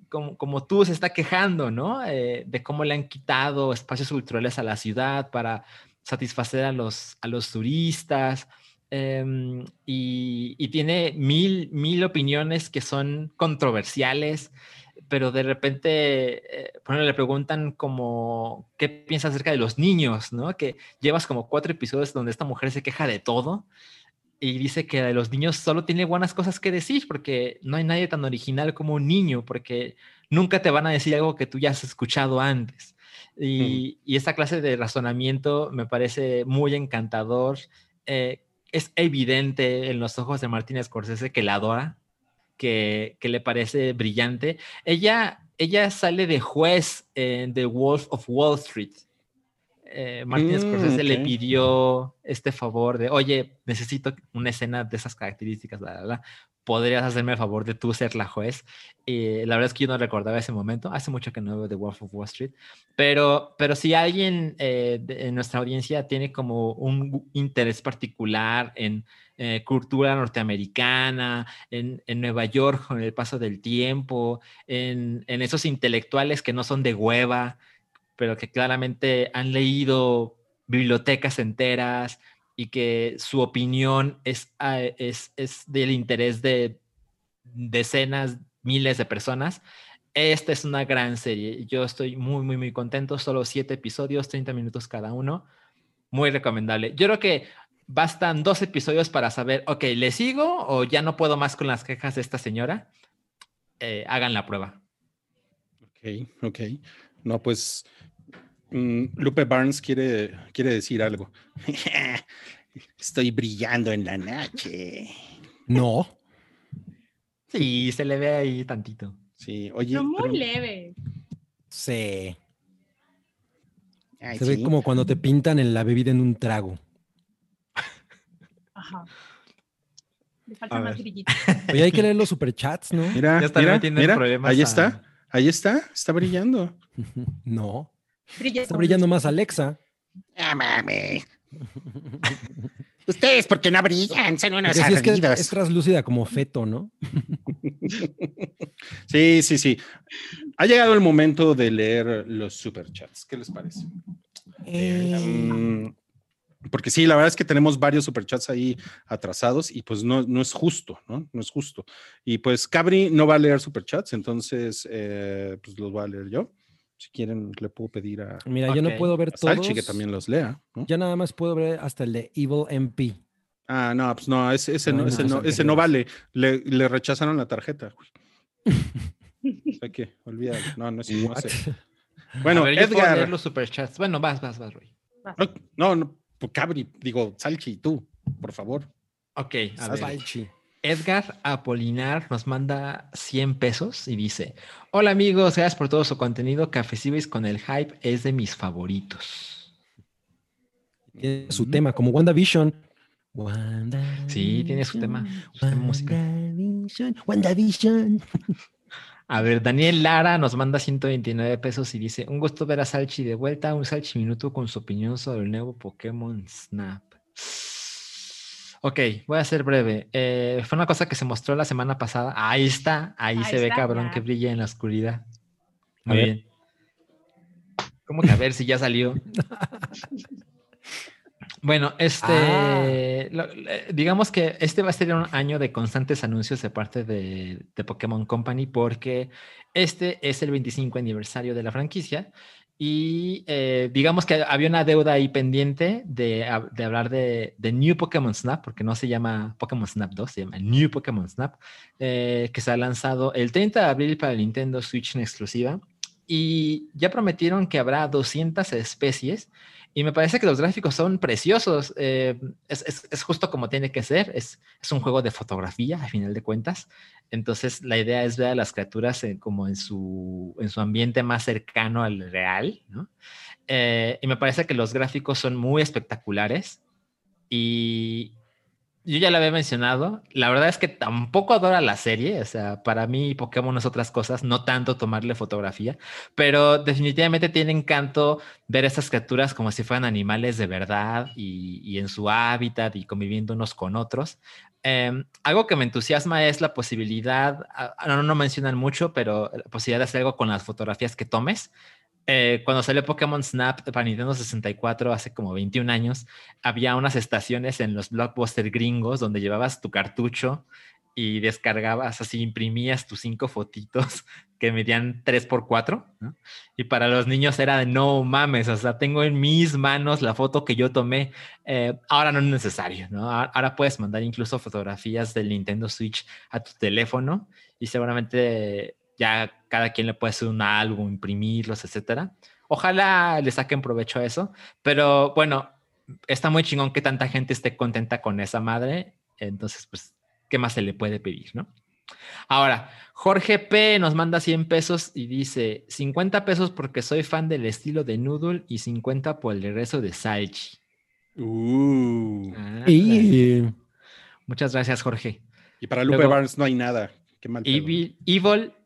como, como tú se está quejando, ¿no? Eh, de cómo le han quitado espacios culturales a la ciudad para satisfacer a los, a los turistas. em, y, tiene mil, mil opiniones que son controversiales, pero de repente, eh, le preguntan como, ¿qué piensas acerca de los niños? ¿no? Que llevas como cuatro episodios donde esta mujer se queja de todo y dice que de los niños solo tiene buenas cosas que decir porque no hay nadie tan original como un niño, porque nunca te van a decir algo que tú ya has escuchado antes. Y, y esta clase de razonamiento me parece muy encantador. Eh, es evidente en los ojos de Martín Scorsese que la adora, que, que le parece brillante. Ella, ella sale de juez en The Wolf of Wall Street. Eh, Martin Mm, Scorsese le pidió este favor de, oye, necesito una escena de esas características, bla, bla, bla. ¿Podrías hacerme el favor de tú ser la juez? Y la verdad es que yo no recordaba ese momento. Hace mucho que no veo The Wolf of Wall Street. Pero, pero si alguien eh, de- en nuestra audiencia tiene como un interés particular en eh, cultura norteamericana, en, en Nueva York con el paso del tiempo, en, en esos intelectuales que no son de hueva, pero que claramente han leído bibliotecas enteras y que su opinión es, ah, es, es del interés de decenas, miles de personas. Esta es una gran serie. Yo estoy muy, muy, muy contento. Solo siete episodios, 30 minutos cada uno. Muy recomendable. Yo creo que bastan dos episodios para saber, ok, ¿le sigo o ya no puedo más con las quejas de esta señora? Eh, hagan la prueba. Ok, ok. No, pues mm, Lupe Barnes quiere, quiere decir algo. <laughs> Estoy brillando en la noche. No. Sí, se le ve ahí tantito. Sí, oye, Pero muy pero leve. Sí. Ay, Se ve como cuando te pintan en la bebida en un trago. Ajá. Le falta más ver. grillito. Oye, hay que leer los superchats, ¿no? Mira, Ya está mira, metiendo en mira, problemas ahí a- está, ahí está, está brillando. <laughs> No. Brilla Está brillando luz. más Alexa. Ah, mame. Ustedes porque no brillan, son unos sí, es que es translúcida como feto, ¿no? Sí, sí, sí. Ha llegado el momento de leer los superchats. ¿Qué les parece? Mm, porque sí, la verdad es que tenemos varios superchats ahí atrasados y pues no, no es justo, ¿no? No es justo. Y pues Cabri no va a leer superchats, entonces eh, pues los voy a leer yo. Si quieren, le puedo pedir a, Mira, yo no puedo ver a todos. Salchi que también los lea, ¿no? Ya nada más puedo ver hasta el de Evil MP. Ah, no, pues no, ese, ese No, ese muchos no, ese no vale. Le, le rechazaron la tarjeta. güey. <laughs> Hay que olvídalo. No, no es no ese. <laughs> Bueno, a ver, yo puedo Edgar. leer los superchats. Bueno, vas, vas, vas, Roy. No, no, pues Cabri, digo, Salchi, tú, por favor. Ok, a Salchi. ver. Edgar Apolinar nos manda 100 pesos y dice: Hola amigos, gracias por todo su contenido. Cafecibes con el hype es de mis favoritos. Tiene su tema, como WandaVision. Sí, tiene su tema, su tema. WandaVision. WandaVision. A ver, Daniel Lara nos manda 129 pesos y dice: Un gusto ver a Salchi de vuelta. Un Salchi Minuto con su opinión sobre el nuevo Pokémon Snap. Ok, voy a ser breve. Eh, fue una cosa que se mostró la semana pasada. Ahí está, ahí, Ahí se ve cabrón ya. que brilla en la oscuridad. Muy bien. ¿Cómo que a ver si ya salió? <laughs> Bueno, este, Ah. lo- eh, digamos que este va a ser un año de constantes anuncios de parte de, de Pokémon Company porque este es el 25 aniversario de la franquicia y eh, digamos que había una deuda ahí pendiente de, hab- de hablar de, de New Pokémon Snap, porque no se llama Pokémon Snap 2, se llama New Pokémon Snap, eh, que se ha lanzado el 30 de abril para el Nintendo Switch en exclusiva. Y ya prometieron que habrá 200 especies y me parece que los gráficos son preciosos. eh, es, es- es justo como tiene que ser. Es, es un juego de fotografía, a final de cuentas. Entonces, la idea es ver a las criaturas como en su, en su ambiente más cercano al real. Eh, y me parece que los gráficos son muy espectaculares. Y yo ya lo había mencionado. La verdad es que tampoco adora la serie. O sea, para mí Pokémon es otras cosas, no tanto tomarle fotografía, pero definitivamente tiene encanto ver estas criaturas como si fueran animales de verdad y, en su hábitat y conviviendo unos con otros. Eh, algo que me entusiasma es la posibilidad, ah, no, no mencionan mucho, pero la posibilidad de hacer algo con las fotografías que tomes. Eh, cuando salió Pokémon Snap para Nintendo 64 hace como 21 años, había unas estaciones en los blockbuster gringos donde llevabas tu cartucho y descargabas, así imprimías tus cinco fotitos <laughs> que medían 3x4, ¿no? Y para los niños era de no mames, o sea, tengo en mis manos la foto que yo tomé. Eh, ahora no es necesario, ¿no? Ahora puedes mandar incluso fotografías del Nintendo Switch a tu teléfono y seguramente ya cada quien le puede hacer un álbum, imprimirlos, etcétera. Ojalá le saquen provecho a eso, pero bueno, está muy chingón que tanta gente esté contenta con esa madre, entonces pues, ¿qué más se le puede pedir, no? Ahora, Jorge P nos manda 100 pesos y dice 50 pesos porque soy fan del estilo de Noodle y 50 por el regreso de Salchi. Uh. Ah, Y Muchas gracias, Jorge. Y para Lupe Luego- Barnes no hay nada. Qué mal. Evil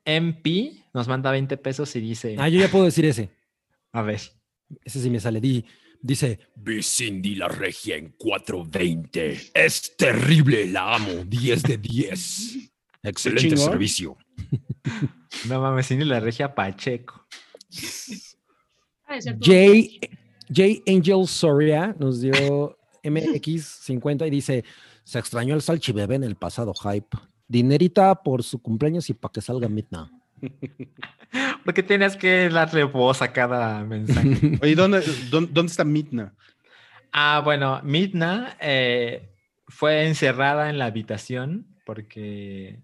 MP nos manda 20 pesos y dice, ah, yo ya puedo decir ese. a ver, Ese sí me sale. Di- dice, Vi Cindy la regia en 420. Es terrible, la amo. 10 de 10. Excelente servicio. <laughs> no mames, Cindy la regia Pacheco. J, J Angel Soria nos dio MX50 y dice, se extrañó el Salchi bebé en el pasado hype. Dinerita por su cumpleaños y para que salga Midna. <laughs> Porque tienes que darle voz a cada mensaje. <laughs> Oye, ¿dónde, dónde, dónde está Midna? ah, bueno, Midna eh, fue encerrada en la habitación porque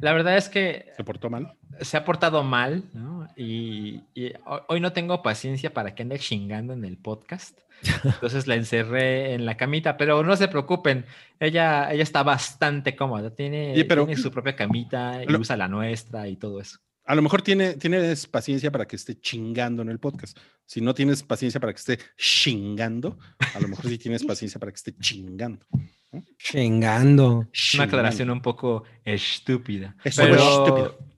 la verdad es que ¿Se portó mal? se ha portado mal, ¿no? Y, y ho- hoy no tengo paciencia para que ande chingando en el podcast. <laughs> Entonces la encerré en la camita, pero no se preocupen, ella, ella está bastante cómoda, tiene, pero- tiene su propia camita y Lo- usa la nuestra y todo eso. A lo mejor tiene, tienes paciencia para que esté chingando en el podcast. Si no tienes paciencia para que esté chingando, a lo mejor sí tienes <laughs> paciencia para que esté chingando. Chingando. Una aclaración un poco estúpida. Es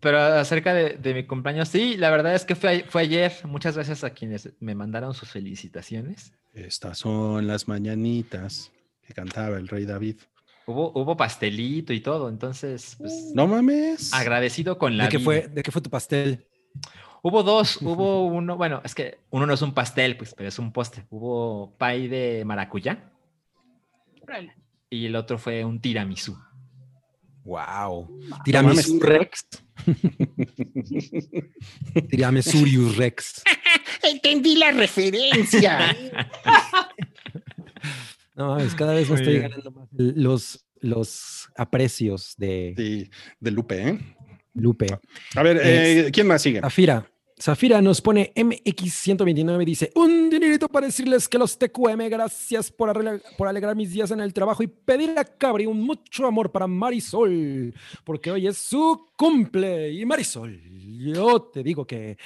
pero, acerca de, de mi cumpleaños, sí, la verdad es que fue, ayer. Muchas gracias a quienes me mandaron sus felicitaciones. Estas son las mañanitas que cantaba el rey David. Hubo, hubo pastelito y todo, entonces, pues, No mames. agradecido con la ¿De qué, vida. fue, ¿De qué fue tu pastel? Hubo dos, <laughs> hubo uno, bueno, es que uno no es un pastel, pues, pero es un postre. Hubo pay de maracuyá y el otro fue un tiramisú. Wow. Tiramisú Rex. Tiramisurius Rex. <laughs> <laughs> Entendí la referencia. No mames, cada vez me estoy ganando más los, los aprecios de Sí, de Lupe, ¿eh? Lupe. A ver, eh, ¿quién más sigue? Zafira. Zafira nos pone MX129 dice, un dinerito para decirles que los TQM, gracias por, por alegrar mis días en el trabajo y pedir a Cabri un mucho amor para Marisol, porque hoy es su cumple. Y Marisol, yo te digo que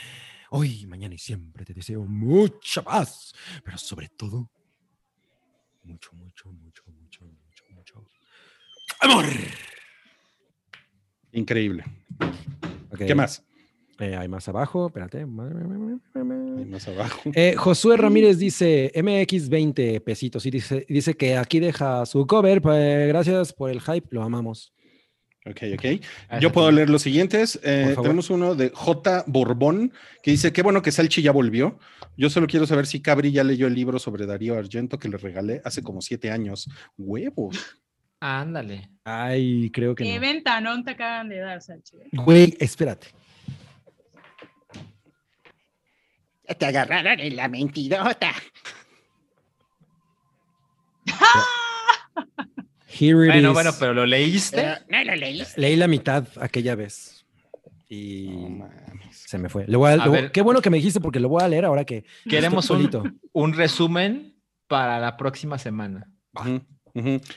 hoy, mañana y siempre te deseo mucha paz, pero sobre todo, mucho, mucho, mucho, mucho, mucho, mucho amor. Increíble. Ok, ¿Qué más? Eh, hay más abajo, espérate. Ahí más abajo. <laughs> Eh, Josué Ramírez <laughs> dice MX 20 pesitos y dice, dice que aquí deja su cover. pues, gracias por el hype, lo amamos. Ok, ok. Yo puedo leer los siguientes. Eh, tenemos uno de J. Borbón que dice: Qué bueno que Salchi ya volvió. Yo solo quiero saber si Cabri ya leyó el libro sobre Darío Argento que le regalé hace como siete años. Huevos. Ándale. Ay, creo que Qué no. ventanón te acaban de dar, Salchi. Güey, espérate. Ya te agarraron en la mentirota. <laughs> Here it Bueno, is. bueno, pero lo leíste. Pero no lo leíste. Leí la mitad aquella vez y se me fue. Lo voy a- A lo- ver. Qué bueno que me dijiste porque lo voy a leer ahora que Queremos un, solito. un resumen para la próxima semana.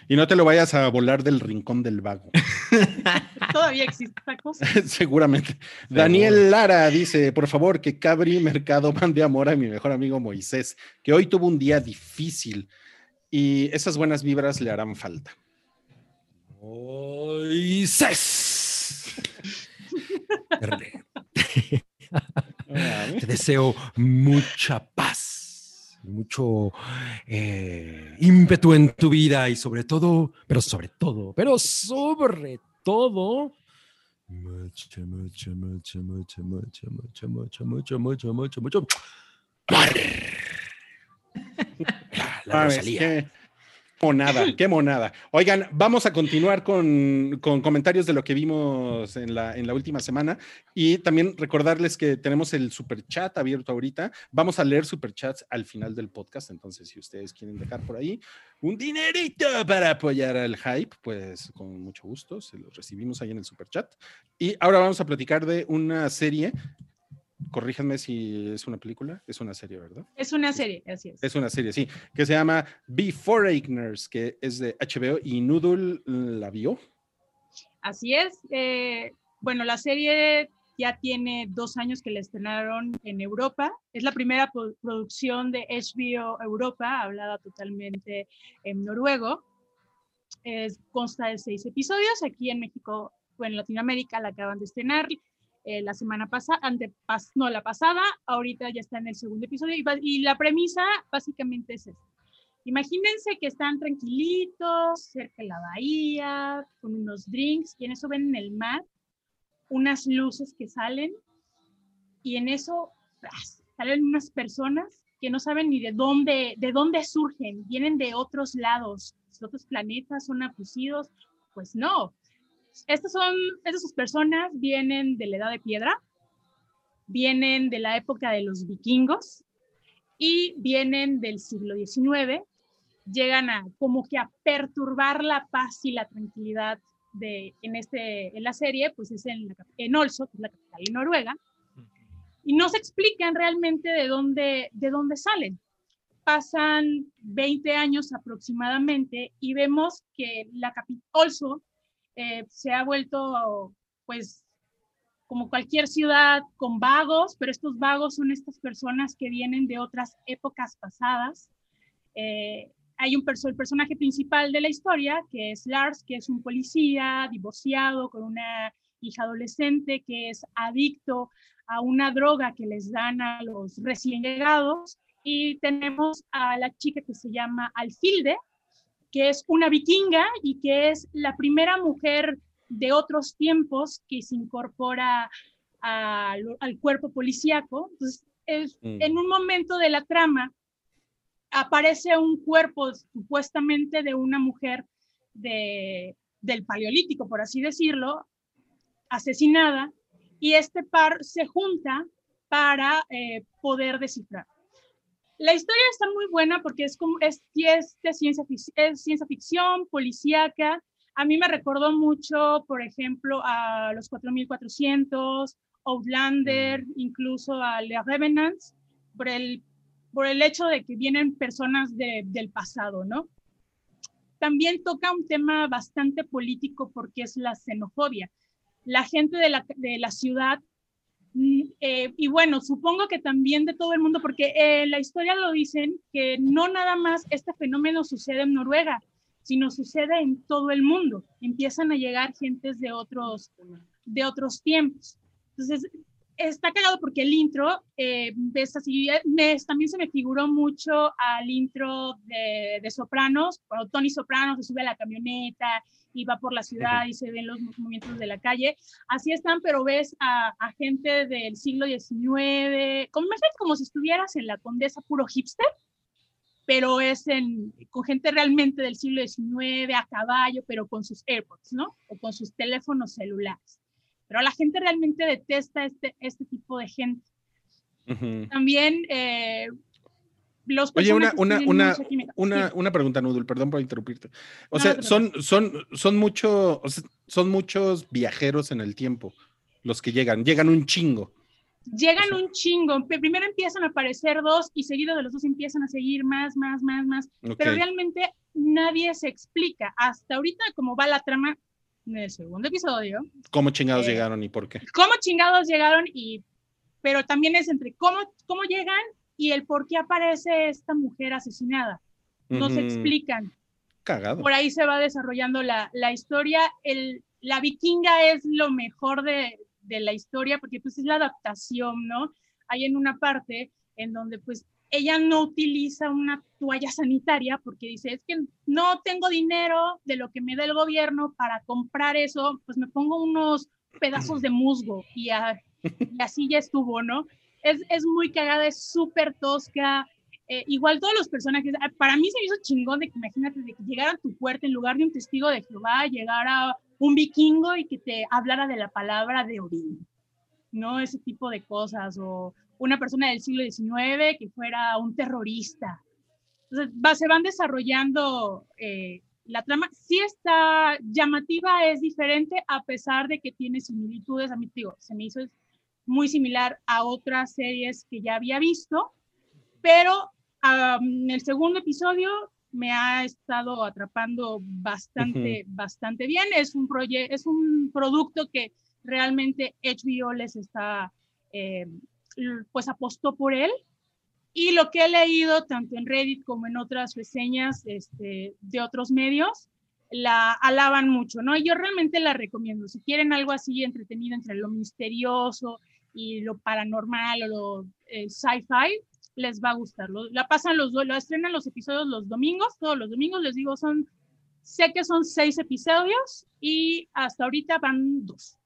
Y no te lo vayas a volar del rincón del vago. <laughs> Todavía existe esta cosa. <laughs> Seguramente. Daniel Lara dice: Por favor, que Cabri Mercado mande amor a mi mejor amigo Moisés, que hoy tuvo un día difícil y esas buenas vibras le harán falta. Moisés. <laughs> Te deseo mucha paz, mucho eh, ímpetu en tu vida y sobre todo, pero sobre todo, pero sobre todo, mucho, mucho, mucho, mucho, mucho, mucho, mucho, mucho, mucho, mucho, mucho. amor. La Mames, Rosalía. Monada, <laughs> qué monada. Oigan, vamos a continuar con, con comentarios de lo que vimos en la, en la última semana y también recordarles que tenemos el super chat abierto ahorita. Vamos a leer super chats al final del podcast, entonces si ustedes quieren dejar por ahí un dinerito para apoyar al hype, pues con mucho gusto, se los recibimos ahí en el super chat. Y ahora vamos a platicar de una serie. Corríjanme si es una película, es una serie, ¿verdad? Es una serie, así es. Es una serie, sí, que se llama Before Igners, que es de HBO y Noodle la vio. Así es. eh, bueno, la serie ya tiene dos años que la estrenaron en Europa. Es la primera pro- producción de HBO Europa, hablada totalmente en noruego. Es, consta de seis episodios. Aquí en México o en Latinoamérica la acaban de estrenar eh, la semana pasada, no, la pasada. Ahorita ya está en el segundo episodio. Y, la premisa básicamente es esta. Imagínense que están tranquilitos, cerca de la bahía, con unos drinks, y en eso ven en el mar unas luces que salen, y en eso salen unas personas que no saben ni de dónde, de dónde surgen, vienen de otros lados, de otros planetas, son abducidos. Pues no. Estas son, estas personas vienen de la edad de piedra, vienen de la época de los vikingos y vienen del siglo XIX llegan a como que a perturbar la paz y la tranquilidad de en este en la serie pues es en, la en Oslo que es la capital de Noruega. Y no se explican realmente de dónde de dónde salen. Pasan 20 años aproximadamente y vemos que la capital Oslo eh, se ha vuelto pues como cualquier ciudad con vagos, pero estos vagos son estas personas que vienen de otras épocas pasadas. Eh, hay un perso el personaje principal de la historia, que es Lars, que es un policía divorciado con una hija adolescente que es adicto a una droga que les dan a los recién llegados. Y tenemos a la chica que se llama Alfilde, que es una vikinga y que es la primera mujer de otros tiempos que se incorpora a- al cuerpo policíaco. Entonces, es- Mm. en un momento de la trama aparece un cuerpo supuestamente de una mujer de, del paleolítico, por así decirlo, asesinada, y este par se junta para eh, poder descifrar. La historia está muy buena porque es, como, es, es de ciencia, es ciencia ficción, policíaca. A mí me recordó mucho, por ejemplo, a los 4400, Outlander, incluso a The Revenants, por el, por el hecho de que vienen personas de- del pasado, ¿no? También toca un tema bastante político porque es la xenofobia. La gente de la, de la ciudad Mm, eh, y bueno, supongo que también de todo el mundo, porque eh, la historia lo dicen que no nada más este fenómeno sucede en Noruega, sino sucede en todo el mundo. Empiezan a llegar gentes de otros, de otros tiempos. Entonces, está cagado porque el intro, eh, ves así, me- también se me figuró mucho al intro de, de Sopranos, cuando Tony Soprano se sube a la camioneta y va por la ciudad y se ven los movimientos de la calle. Así están, pero ves a, a gente del siglo XIX, como, si estuvieras en la Condesa puro hipster, pero es en, con gente realmente del siglo XIX, a caballo, pero con sus AirPods, ¿no? O con sus teléfonos celulares. Pero la gente realmente detesta este, este tipo de gente. Ujú. También eh, los Oye, una, una, una, una, Sí. una pregunta, Nudul, perdón por interrumpirte. O No, sea, no son, son, son, mucho, o sea, son muchos viajeros en el tiempo los que llegan, llegan un chingo. Llegan un chingo. Primero empiezan a aparecer dos y seguido de los dos empiezan a seguir más, más, más, más. Ok. Pero realmente nadie se explica. Hasta ahorita, como va la trama en el segundo episodio, ¿Cómo chingados Eh, llegaron y por qué? cómo chingados llegaron y pero también es entre cómo cómo llegan y el por qué aparece esta mujer asesinada no se Ujú. explican Cagado. por ahí se va desarrollando la, la historia el la vikinga es lo mejor de, de la historia porque pues es la adaptación no hay en una parte en donde pues ella no utiliza una toalla sanitaria porque dice, es que no tengo dinero de lo que me da el gobierno para comprar eso, pues me pongo unos pedazos de musgo y, así ya estuvo, ¿no? Es, es muy cagada, es súper tosca. eh, igual todos los personajes, ah, para mí se me hizo chingón de que imagínate de que llegara a tu puerta en lugar de un testigo de Jehová, llegara un vikingo y que te hablara de la palabra de Odín, ¿no? Ese tipo de cosas, o una persona del siglo XIX que fuera un terrorista. Entonces, va- se van desarrollando eh, la trama. Sí está llamativa, es diferente, a pesar de que tiene similitudes. A mí, digo, se me hizo muy similar a otras series que ya había visto, pero en el segundo episodio me ha estado atrapando bastante, bastante bien. Es un, proye- es un producto que realmente HBO les está, eh, pues apostó por él. Y lo que he leído tanto en Reddit como en otras reseñas este, de otros medios, la alaban mucho, ¿no? Y yo realmente la recomiendo. Si quieren algo así entretenido entre lo misterioso y lo paranormal o lo eh, sci-fi, les va a gustar. Lo- la pasan los dos, lo estrenan los episodios los domingos, todos los domingos, les digo, son, sé que son seis episodios y hasta ahorita van dos.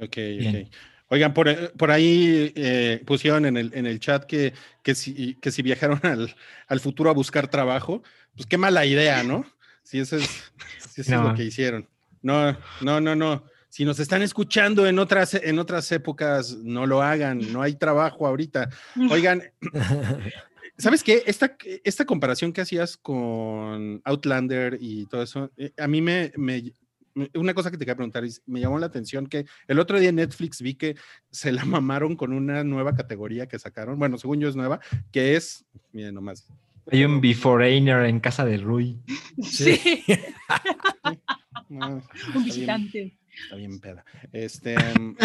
Ok, Bien. ok. Oigan, por, eh, por ahí eh, pusieron en el, en el chat que, que, si, que si viajaron <laughs> al, al futuro a buscar trabajo, pues qué mala idea, ¿no? Si eso es, si eso es No. lo que hicieron. No, no, no, no. Si nos están escuchando en otras, en otras épocas, no lo hagan, no hay trabajo ahorita. <laughs> Oigan, <laughs> ¿sabes qué? Esta, esta comparación que hacías con Outlander y todo eso, eh, a mí me- me- una cosa que te quería preguntar, y me llamó la atención que el otro día en Netflix vi que se la <laughs> mamaron con una nueva categoría que sacaron, bueno, según yo es nueva, que es, miren nomás, Hay un Beforeigner en casa de Rui. Sí, no, <laughs> un visitante. Está bien peda. Este mm,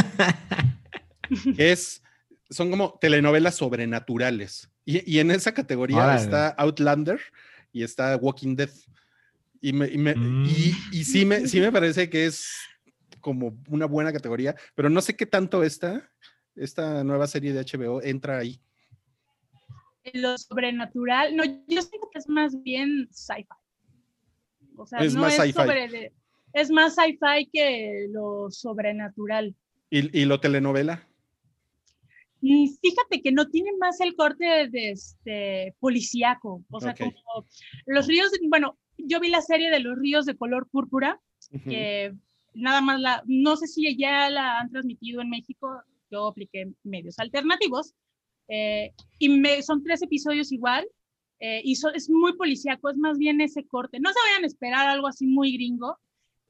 <laughs> es, son como telenovelas sobrenaturales. Y, y en esa categoría Órale. está Outlander y está Walking Dead. Y, me- y me- Mm. y- y sí, me, sí me parece que es como una buena categoría, pero no sé qué tanto esta, esta nueva serie de HBO entra ahí. Lo sobrenatural, no, yo siento que es más bien sci-fi. O sea, Es no más es sci-fi. sobre es más sci-fi que lo sobrenatural. ¿Y, y lo telenovela? Y fíjate que no tiene más el corte de este policíaco. O sea, como los ríos, bueno, yo vi la serie de los ríos de color púrpura, que nada más la, no sé si ya la han transmitido en México, yo apliqué medios alternativos, eh, y me, son tres episodios igual, eh, y so- es muy policíaco, es más bien ese corte. No se vayan a esperar algo así muy gringo,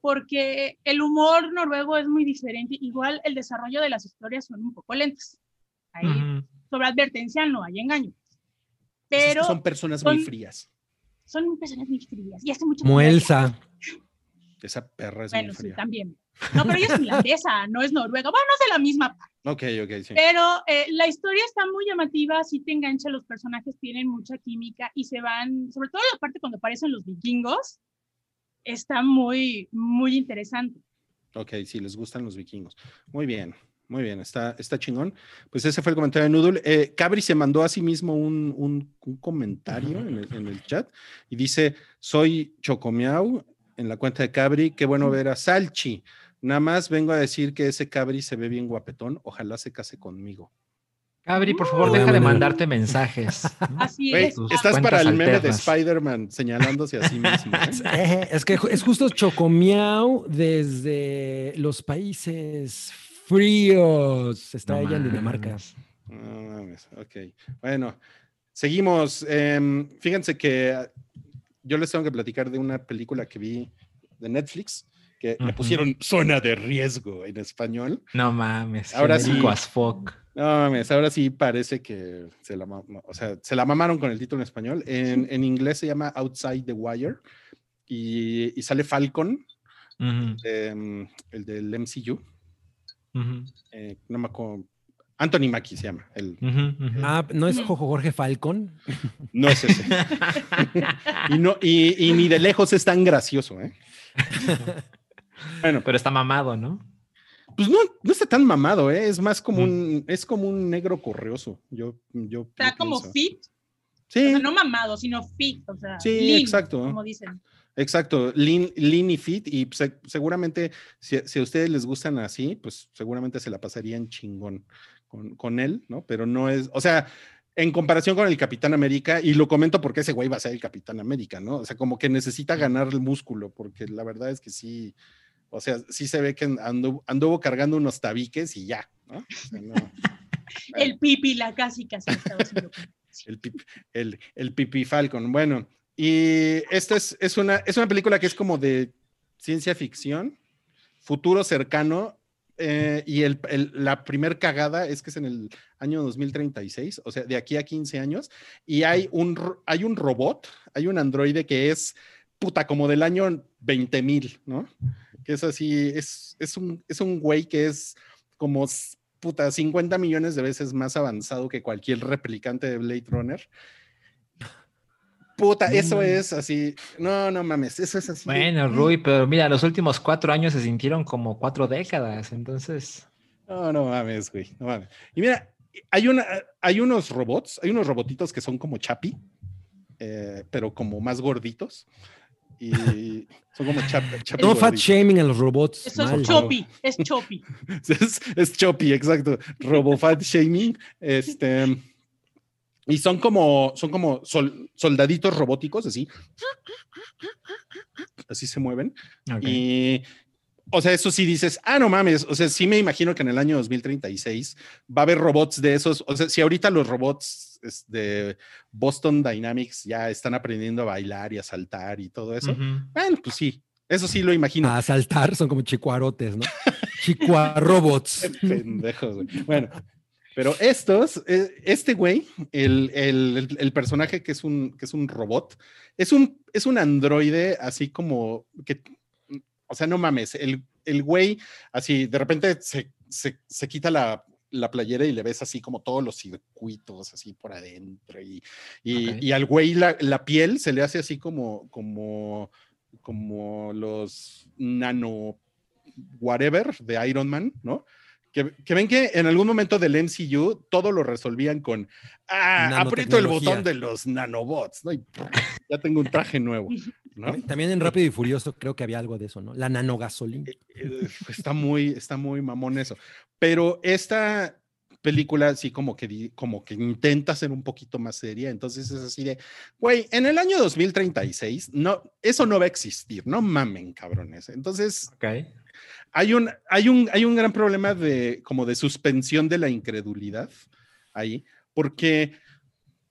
porque el humor noruego es muy diferente, igual el desarrollo de las historias son un poco. Ahí, Ujú. sobre advertencia no hay engaño. Pero son personas muy frías. Son personas muy frías y hace mucho. Muelsa. Esa perra es Bueno, muy sí, fría. también. No, pero ella es finlandesa, <laughs> no es noruega. Bueno, no es de la misma Ok, ok, sí. Pero eh, la historia está muy llamativa, sí te engancha, los personajes tienen mucha química y se van, sobre todo la parte cuando aparecen los vikingos, está muy, muy interesante. Ok, si les gustan los vikingos. Muy bien, muy bien, está, está chingón. Pues ese fue el comentario de Noodle. Eh, Cabri se mandó a sí mismo un, un- un comentario en el, en el chat y dice: Soy Chocomiau en la cuenta de Cabri. Qué bueno ver a Salchi. Nada más vengo a decir que ese Cabri se ve bien guapetón. Ojalá se case conmigo. Cabri, por favor, deja de mandarte mensajes. <laughs> Así es. estás para el meme de. Spider-Man señalándose a sí mismo. ¿eh? <laughs> Eh, es que es justo Chocomiao desde los países fríos. Está No ella en Dinamarca. No mames, ok. Bueno, seguimos. Em, fíjense que ah, yo les tengo que platicar de una película que vi de Netflix que le Ujú. pusieron zona de riesgo en español. No mames. Ahora sí. as fuck. No mames, ahora sí parece que se la, o sea, se la mamaron con el título en español. En, en inglés se llama Outside the Wire y, y sale Falcon, em, el del MCU. Eh, no me acuerdo. Anthony Mackie se llama. El. Ah, ¿no es Jojo Jorge Falcon? <laughs> no es ese. <laughs> y, no, y, y ni de lejos es tan gracioso, ¿eh? <laughs> Bueno, Pero está mamado, ¿no? pues no, no está tan mamado, ¿eh? Es más como un, es como un negro correoso. Yo, yo, Está como pienso. fit, o Sí, sea, no mamado, sino fit, o sea, Sí, lean, exacto. como dicen. Exacto. Lean, lean y fit. Y se- seguramente, si, si a ustedes les gustan así, pues seguramente se la pasarían chingón con, con él, ¿no? Pero no es, o sea, en comparación con el Capitán América, y lo comento porque ese güey va a ser el Capitán América, ¿no? O sea, como que necesita ganar el músculo, porque la verdad es que sí, o sea, sí se ve que anduvo, anduvo cargando unos tabiques y ya, ¿no? O sea, no. <laughs> El pipi, la casi, casi estaba haciendo. El, pip- el, el Pipi Falcon. Bueno, y esta es, es, una, es una película que es como de ciencia ficción, futuro cercano, eh, y el, la primer cagada es que es en el año 2036, o sea, de aquí a 15 años, y hay un, hay un robot, hay un androide que es puta como del año 20.000, ¿no? Que es así, es, es, un, es un güey que es como puta 50 millones de veces más avanzado que cualquier replicante de Blade Runner. Puta, eso es así. No, no mames, eso es así. Bueno, Rui, pero mira, los últimos cuatro años se sintieron como cuatro décadas, entonces. No, no mames, güey. No mames. Y mira, hay, una, hay unos robots, hay unos robotitos que son como Chapi, eh, pero como más gorditos. Y <laughs> son como Chap, Chapi No fat shaming a los robots. Eso mal. es chopi, es <laughs> chopi. es, es choppy, exacto. Robofat shaming. Este. Y son como, son como sol- soldaditos robóticos, así. Así se mueven. Y, o sea, eso sí dices, ah, no mames. O sea, sí me imagino que en el año 2036 va a haber robots de esos. O sea, si ahorita los robots de Boston Dynamics ya están aprendiendo a bailar y a saltar y todo eso, Ujú. bueno, pues sí. Eso sí lo imagino. A saltar son como chicuarotes, ¿no? Chicuarobots. <laughs> Pendejos, güey. Bueno, pero estos, eh, este güey, el, el- el- personaje que es un, que es un robot, es un, es un androide así como que, o sea, no mames, el, el güey, así, de repente se, se, se quita la, la playera y le ves así como todos los circuitos así por adentro y, y, Ok. y al güey la, la piel se le hace así como, como, como los nano whatever de Iron Man, ¿no? Que, que ven que en algún momento del MCU todo lo resolvían con, ah, aprieto el botón de los nanobots, ¿no? Y <laughs> ya tengo un traje nuevo, ¿no? <laughs> También en Rápido y Furioso creo que había algo de eso, ¿no? La nanogasolina. Eh, está muy, está muy mamón eso. Pero esta película sí como que, como que intenta ser un poquito más seria, entonces es así de, güey, en el año 2036, no, eso no va a existir, no mamen, cabrones. Entonces, Ok. Hay un, hay un, hay un gran problema de como de suspensión de la incredulidad ahí, porque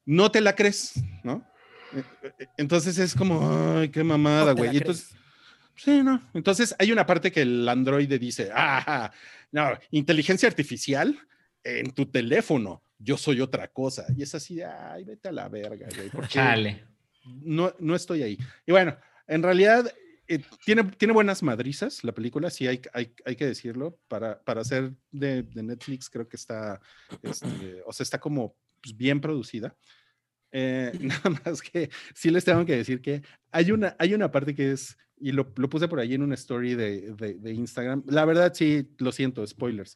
no te la crees, ¿no? Eh, eh, Entonces es como, ay, qué mamada, güey. Entonces, sí, no. Entonces hay una parte que el androide dice, ah, no, inteligencia artificial en tu teléfono, yo soy otra cosa. Y es así de, ay, vete a la verga, güey. porque Chale. no, no estoy ahí. Y bueno, en realidad eh, tiene, tiene buenas madrizas la película, sí hay, hay, hay que decirlo. Para, para ser de, de Netflix, creo que está, este, o sea, está como pues, bien producida. Eh, <laughs> nada más que sí les tengo que decir que hay una, hay una parte que es, y lo, lo puse por ahí en una story de, de, de Instagram. La verdad, sí, lo siento, spoilers.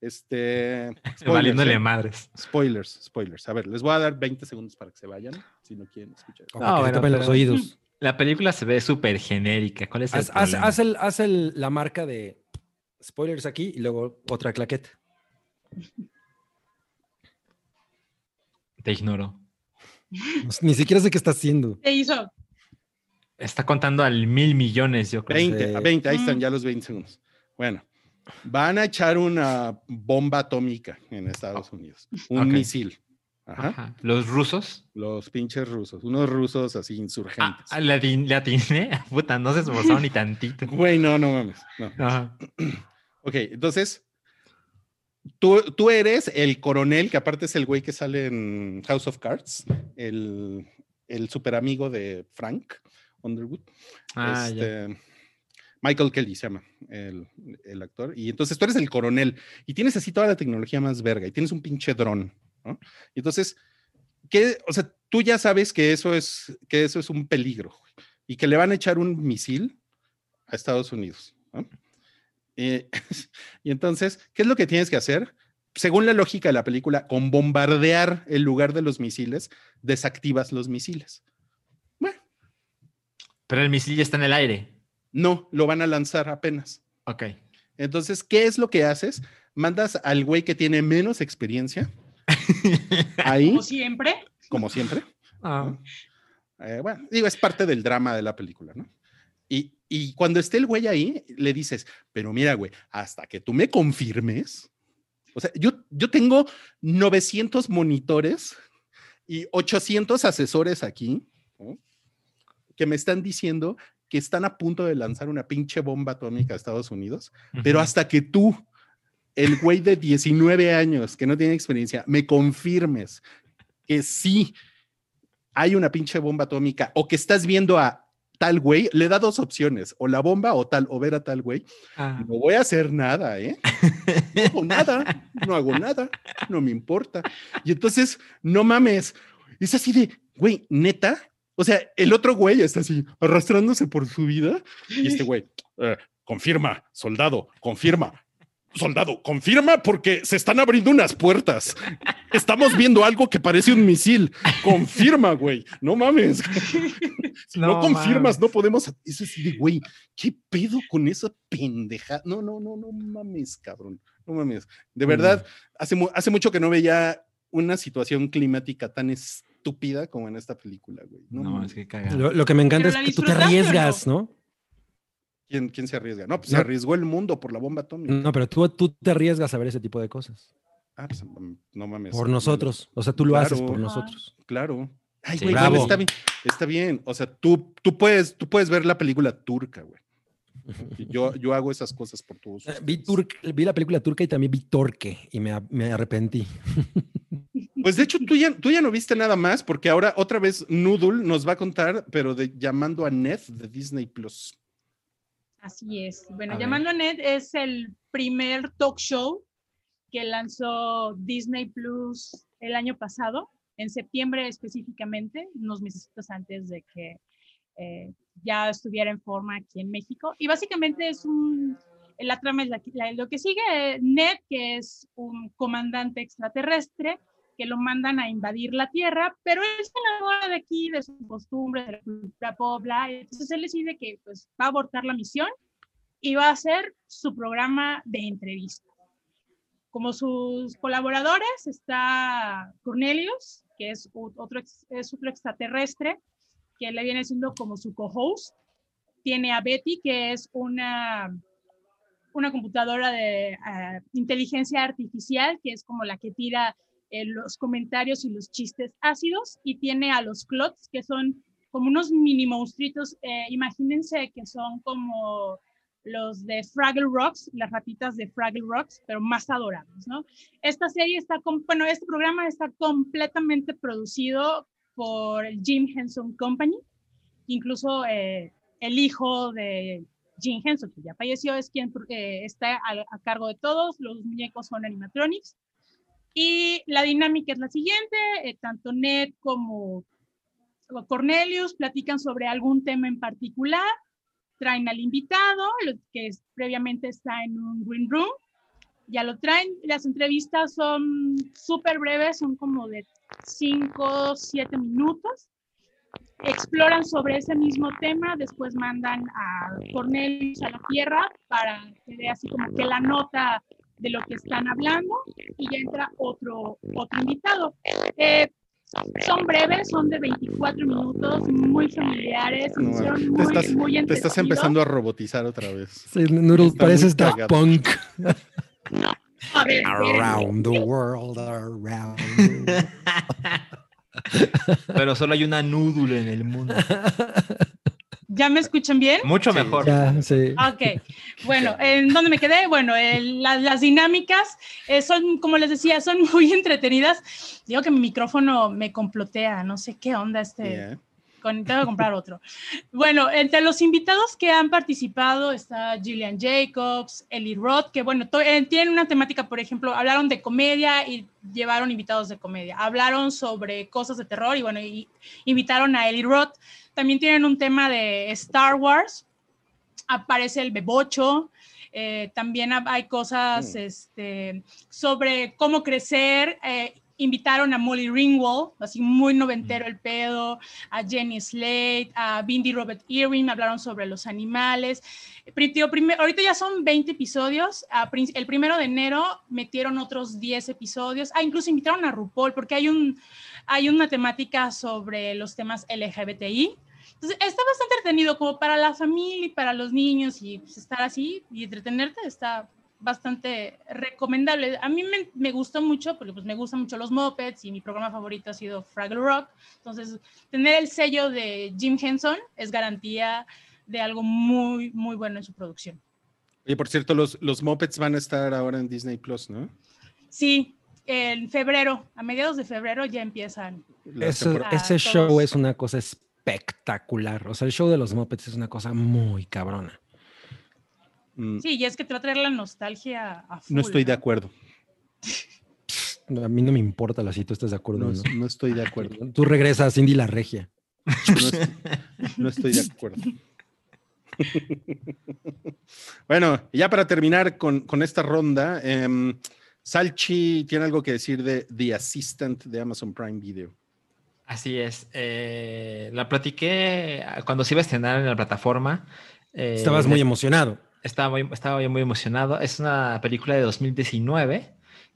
Este, <laughs> spoilers, Valiéndole ¿eh? madres. spoilers, spoilers. A ver, les voy a dar 20 segundos para que se vayan, si no quieren escuchar. No, se bueno, los oídos. La película se ve súper genérica. ¿Cuál es el Haz, haz- haz el- haz el- la marca de spoilers aquí y luego otra claqueta. Te ignoro. No sé, Ni siquiera sé qué está haciendo. ¿Qué hizo? Está contando al mil millones, yo creo. 20, a Sí. 20, ahí están Mm. ya los 20 segundos. Bueno, van a echar una bomba atómica en Estados Unidos, un misil. Ajá. Ajá. Los rusos. Los pinches rusos, unos rusos así insurgentes. ah, atiné. <laughs> Puta, no se esforzaron ni <laughs> tantito. Güey, no, no mames. No. Ajá. <clears throat> Ok, entonces, tú, tú eres el coronel, que aparte es el güey que sale en House of Cards, el, el super amigo de Frank Underwood. Ah, ya. este, Michael Kelly se llama el, el actor. Y entonces tú eres el coronel y tienes así toda la tecnología más verga y tienes un pinche dron, entonces. O sea, tú ya sabes que eso es, que eso es un peligro y que le van a echar un misil a Estados Unidos, ¿no? Eh, <laughs> y entonces, ¿qué es lo que tienes que hacer? Según la lógica de la película, con bombardear el lugar de los misiles, desactivas los misiles. Bueno, Pero el misil ya está en el aire. no, lo van a lanzar apenas. Ok. Entonces, ¿qué es lo que haces? Mandas al güey que tiene menos experiencia <laughs> ahí, Como siempre. como siempre. Ah, Eh, bueno, digo, es parte del drama de la película, ¿no? Y, y cuando esté el güey ahí, le dices, pero mira, güey, hasta que tú me confirmes, o sea, yo, yo tengo 900 monitores y 800 asesores aquí, ¿no? que me están diciendo que están a punto de lanzar una pinche bomba atómica a Estados Unidos, pero hasta que tú, el güey de 19 años que no tiene experiencia, me confirmes que sí hay una pinche bomba atómica o que estás viendo a tal güey, le da dos opciones, o la bomba o tal, o ver a tal güey. Ah, No voy a hacer nada, ¿eh? No hago nada, no hago nada, no me importa. Y entonces, no mames, es así de, güey, neta. O sea, el otro güey está así, arrastrándose por su vida, y este güey, "Eh, confirma, soldado, confirma. Soldado, confirma porque se están abriendo unas puertas. Estamos viendo algo que parece un misil. Confirma, güey. No mames. Si <laughs> no, No confirmas, mames. no podemos. Eso es de, güey, ¿qué pedo con esa pendeja? No, no, no, no mames, cabrón. No mames. De verdad, hace, mu- hace mucho que no veía una situación climática tan estúpida como en esta película, güey. No, es que cagado. Lo, lo que me encanta ¿Pero es que tú te no? arriesgas, ¿no? ¿Quién, quién se arriesga? No, pues se arriesgó el mundo por la bomba atómica. No, pero tú, tú te arriesgas a ver ese tipo de cosas. Ah, pues, mm, no mames. Por nosotros. O sea, tú lo haces por nosotros. Claro. Ay, Sí. güey, está bien. Está bien. O sea, tú, tú, puedes, tú puedes ver la película turca, güey. <laughs> Yo, yo hago esas cosas por todos. Eh, Vi, vi la película turca y también vi Torque y me, me arrepentí. <laughs> Pues de hecho, tú ya, tú ya no viste nada más, porque ahora otra vez Noodle nos va a contar, pero de llamando a Ned de Disney Plus. Así es. Bueno, A ver. Llamando a Ned es el primer talk show que lanzó Disney Plus el año pasado, en septiembre específicamente, unos meses antes de que eh, ya estuviera en forma aquí en México. Y básicamente es un, la trama es la- la- lo que sigue, eh, Ned, que es un comandante extraterrestre, que lo mandan a invadir la Tierra, pero él se enamora de aquí, de sus costumbres, de la cultura pop, bla, y entonces él decide que pues, va a abortar la misión y va a hacer su programa de entrevista. Como sus colaboradores está Cornelius, que es otro, es otro extraterrestre, que le viene siendo como su co-host. Tiene a Betty, que es una, una computadora de ah, inteligencia artificial, que es como la que tira eh, los comentarios y los chistes ácidos. Y tiene a los clots, que son como unos mini monstruitos. eh, imagínense que son como los de Fraggle Rocks, las ratitas de Fraggle Rocks, pero más adorables, ¿no? Esta serie está, con, bueno, este programa está completamente producido por el Jim Henson Company, incluso eh, el hijo de Jim Henson, que ya falleció, es quien eh, está a, a cargo de todos, los muñecos son animatronics, y la dinámica es la siguiente, eh, tanto Ned como Cornelius platican sobre algún tema en particular, traen al invitado, que es- previamente está en un green room, ya lo traen, las entrevistas son súper breves, son como de 5, 7 minutos, exploran sobre ese mismo tema, después mandan a Cornelius a la Tierra para que dé así como que la nota de lo que están hablando y ya entra otro, otro invitado. Eh, son breves, son de 24 minutos, muy familiares, No, te muy, estás- muy Te estás empezando a robotizar otra vez. Sí, Noodles, pareces Daft. Punk. A ver, espérenme. Around the world, around. <laughs> Pero solo hay una núdula en el mundo. <laughs> ¿Ya me escuchan bien? Mucho Sí. mejor. ya, sí. Ok, <laughs> bueno, ¿en dónde me quedé? Bueno, el- la- las dinámicas eh, son, como les decía, son <laughs> muy entretenidas. Digo que mi micrófono me complotea, no sé qué onda este, Yeah. con- tengo que comprar otro. Bueno, entre los invitados que han participado está Gillian Jacobs, Ellie Roth, que bueno, to- eh, tienen una temática, por ejemplo, hablaron de comedia y llevaron invitados de comedia. Hablaron sobre cosas de terror y bueno, y invitaron a Ellie Roth. También tienen un tema de Star Wars. Aparece el Bebocho. eh, también ha- hay cosas Mm. este, sobre cómo crecer. eh, invitaron a Molly Ringwald, así muy noventero el pedo, a Jenny Slate, a Bindi Robert Irwin, hablaron sobre los animales. Primer- ahorita ya son 20 episodios. el primero de enero metieron otros 10 episodios. Ah, incluso invitaron a RuPaul porque hay, un, hay una temática sobre los temas LGBTI. Entonces, está bastante entretenido como para la familia y para los niños y pues, estar así y entretenerte está bastante recomendable. A mí me, me gustó mucho porque pues me gustan mucho los Muppets y mi programa favorito ha sido Fraggle Rock. Entonces, tener el sello de Jim Henson es garantía de algo muy, muy bueno en su producción. Oye, por cierto, los, los Muppets van a estar ahora en Disney Plus, ¿no? Sí, en febrero, a mediados de febrero ya empiezan. La Ese, show todos. es una cosa espectacular. O sea, el show de los Muppets es una cosa muy cabrona. Mm, Sí, y es que te va a traer la nostalgia a full. no estoy de acuerdo. A mí no me importa la si tú estás de acuerdo No, o no. no estoy de acuerdo. <laughs> Tú regresas a Cindy la Regia. No estoy, no estoy de acuerdo. <laughs> bueno, y ya para terminar con, con esta ronda, em, Salchi tiene algo que decir de The Assistant de Amazon Prime Video. Así es. eh, la platiqué cuando se iba a estrenar en la plataforma. eh, Estabas muy emocionado. Estaba muy, estaba muy emocionado. Es una película de 2019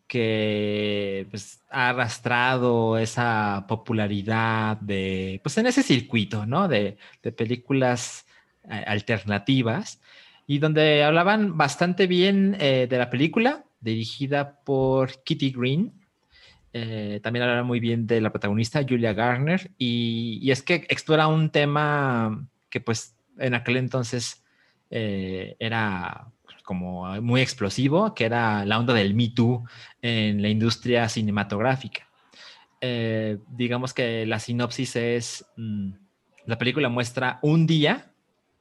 que pues, ha arrastrado esa popularidad de, pues en ese circuito, ¿no? De, de películas eh, alternativas y donde hablaban bastante bien eh, de la película, dirigida por Kitty Green. Eh, también hablaban muy bien de la protagonista, Julia Garner, y, y es que explora un tema que pues en aquel entonces eh, era como muy explosivo, que era la onda del Me Too en la industria cinematográfica. Eh, digamos que la sinopsis es, mm, la película muestra un día,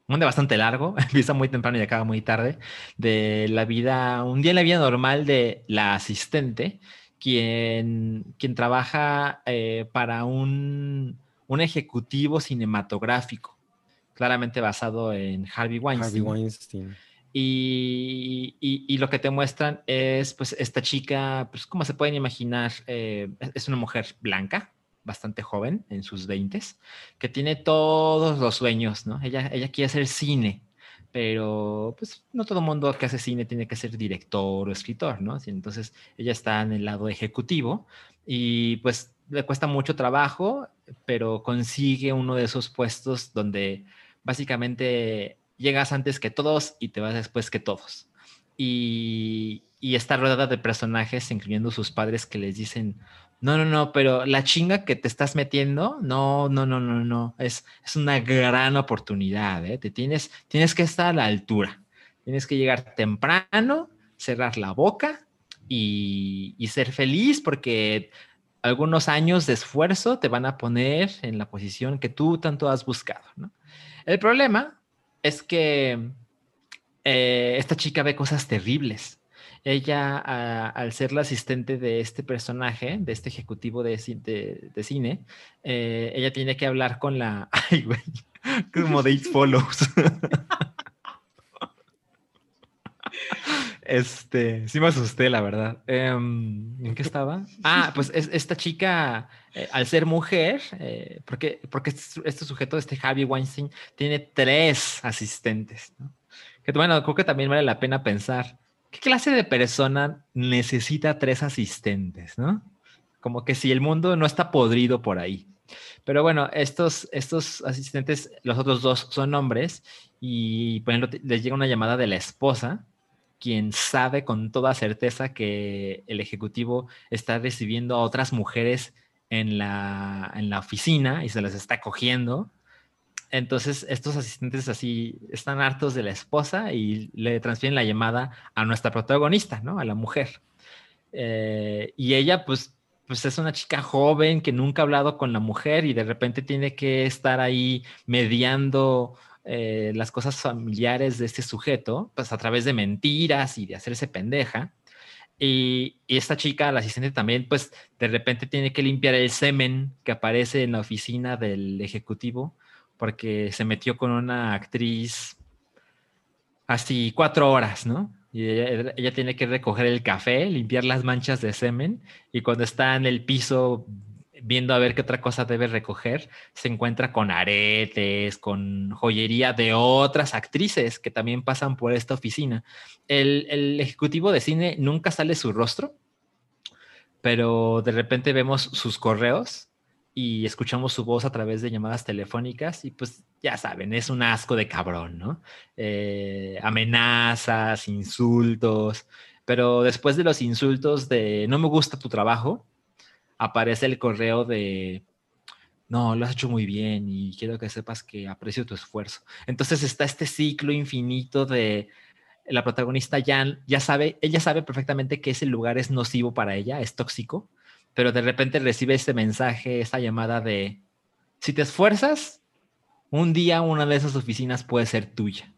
un día bastante largo, <laughs> empieza muy temprano y acaba muy tarde, de la vida, un día en la vida normal de la asistente, quien, quien trabaja eh, para un, un ejecutivo cinematográfico, claramente basado en Harvey Weinstein. Harvey Weinstein. Y, y- y lo que te muestran es, pues, esta chica, pues, como se pueden imaginar, eh, es- es una mujer blanca, bastante joven, en sus veintes, que tiene todos los sueños, ¿no? Ella, ella quiere hacer cine, pero, pues, no todo mundo que hace cine tiene que ser director o escritor, ¿no? Entonces, ella está en el lado ejecutivo y, pues, le cuesta mucho trabajo, pero consigue uno de esos puestos donde básicamente llegas antes que todos y te vas después que todos. Y, y está rodeada de personajes, incluyendo sus padres, que les dicen, no, no, no, pero la chinga que te estás metiendo, no, no, no, no, no, es, es una gran oportunidad, ¿eh? Te tienes, tienes que estar a la altura, tienes que llegar temprano, cerrar la boca y, ser feliz porque algunos años de esfuerzo te van a poner en la posición que tú tanto has buscado, ¿no? El problema es que eh, esta chica ve cosas terribles. Ella, al ser la asistente de este personaje, de este ejecutivo de, de- cine, eh, ella tiene que hablar con la... <laughs> Ay, güey, como de It Follows. <laughs> Este, sí me asusté, la verdad. Em, ¿en qué estaba? Ah, pues es- esta chica, eh, al ser mujer, eh, porque, porque este, este sujeto, este Javi Weinstein, tiene tres asistentes, ¿no? Que bueno, creo que también vale la pena pensar, ¿qué clase de persona necesita tres asistentes, no? Como que si el mundo no está podrido por ahí. Pero bueno, estos, estos asistentes, los otros dos son hombres y por ejemplo, les llega una llamada de la esposa, quien sabe con toda certeza que el ejecutivo está recibiendo a otras mujeres en la, en la oficina y se las está cogiendo. Entonces, estos asistentes así están hartos de la esposa y le transfieren la llamada a nuestra protagonista, ¿no? A la mujer. Eh, y ella, pues, pues es una chica joven que nunca ha hablado con la mujer y de repente tiene que estar ahí mediando eh, las cosas familiares de este sujeto, pues a través de mentiras y de hacerse pendeja. Y, y esta chica, la asistente también, pues de repente tiene que limpiar el semen que aparece en la oficina del ejecutivo porque se metió con una actriz así cuatro horas, ¿no? Y ella, tiene que recoger el café, limpiar las manchas de semen y cuando está en el piso viendo a ver qué otra cosa debe recoger, se encuentra con aretes, con joyería de otras actrices que también pasan por esta oficina. El ejecutivo de cine nunca sale su rostro, pero de repente vemos sus correos y escuchamos su voz a través de llamadas telefónicas y pues ya saben, es un asco de cabrón, ¿no? Eh, amenazas, insultos, pero después de los insultos de no me gusta tu trabajo, aparece el correo de no, lo has hecho muy bien y quiero que sepas que aprecio tu esfuerzo. Entonces está este ciclo infinito de la protagonista ya, ya sabe, ella sabe perfectamente que ese lugar es nocivo para ella, es tóxico, pero de repente recibe este mensaje, esta llamada de, si te esfuerzas, un día una de esas oficinas puede ser tuya.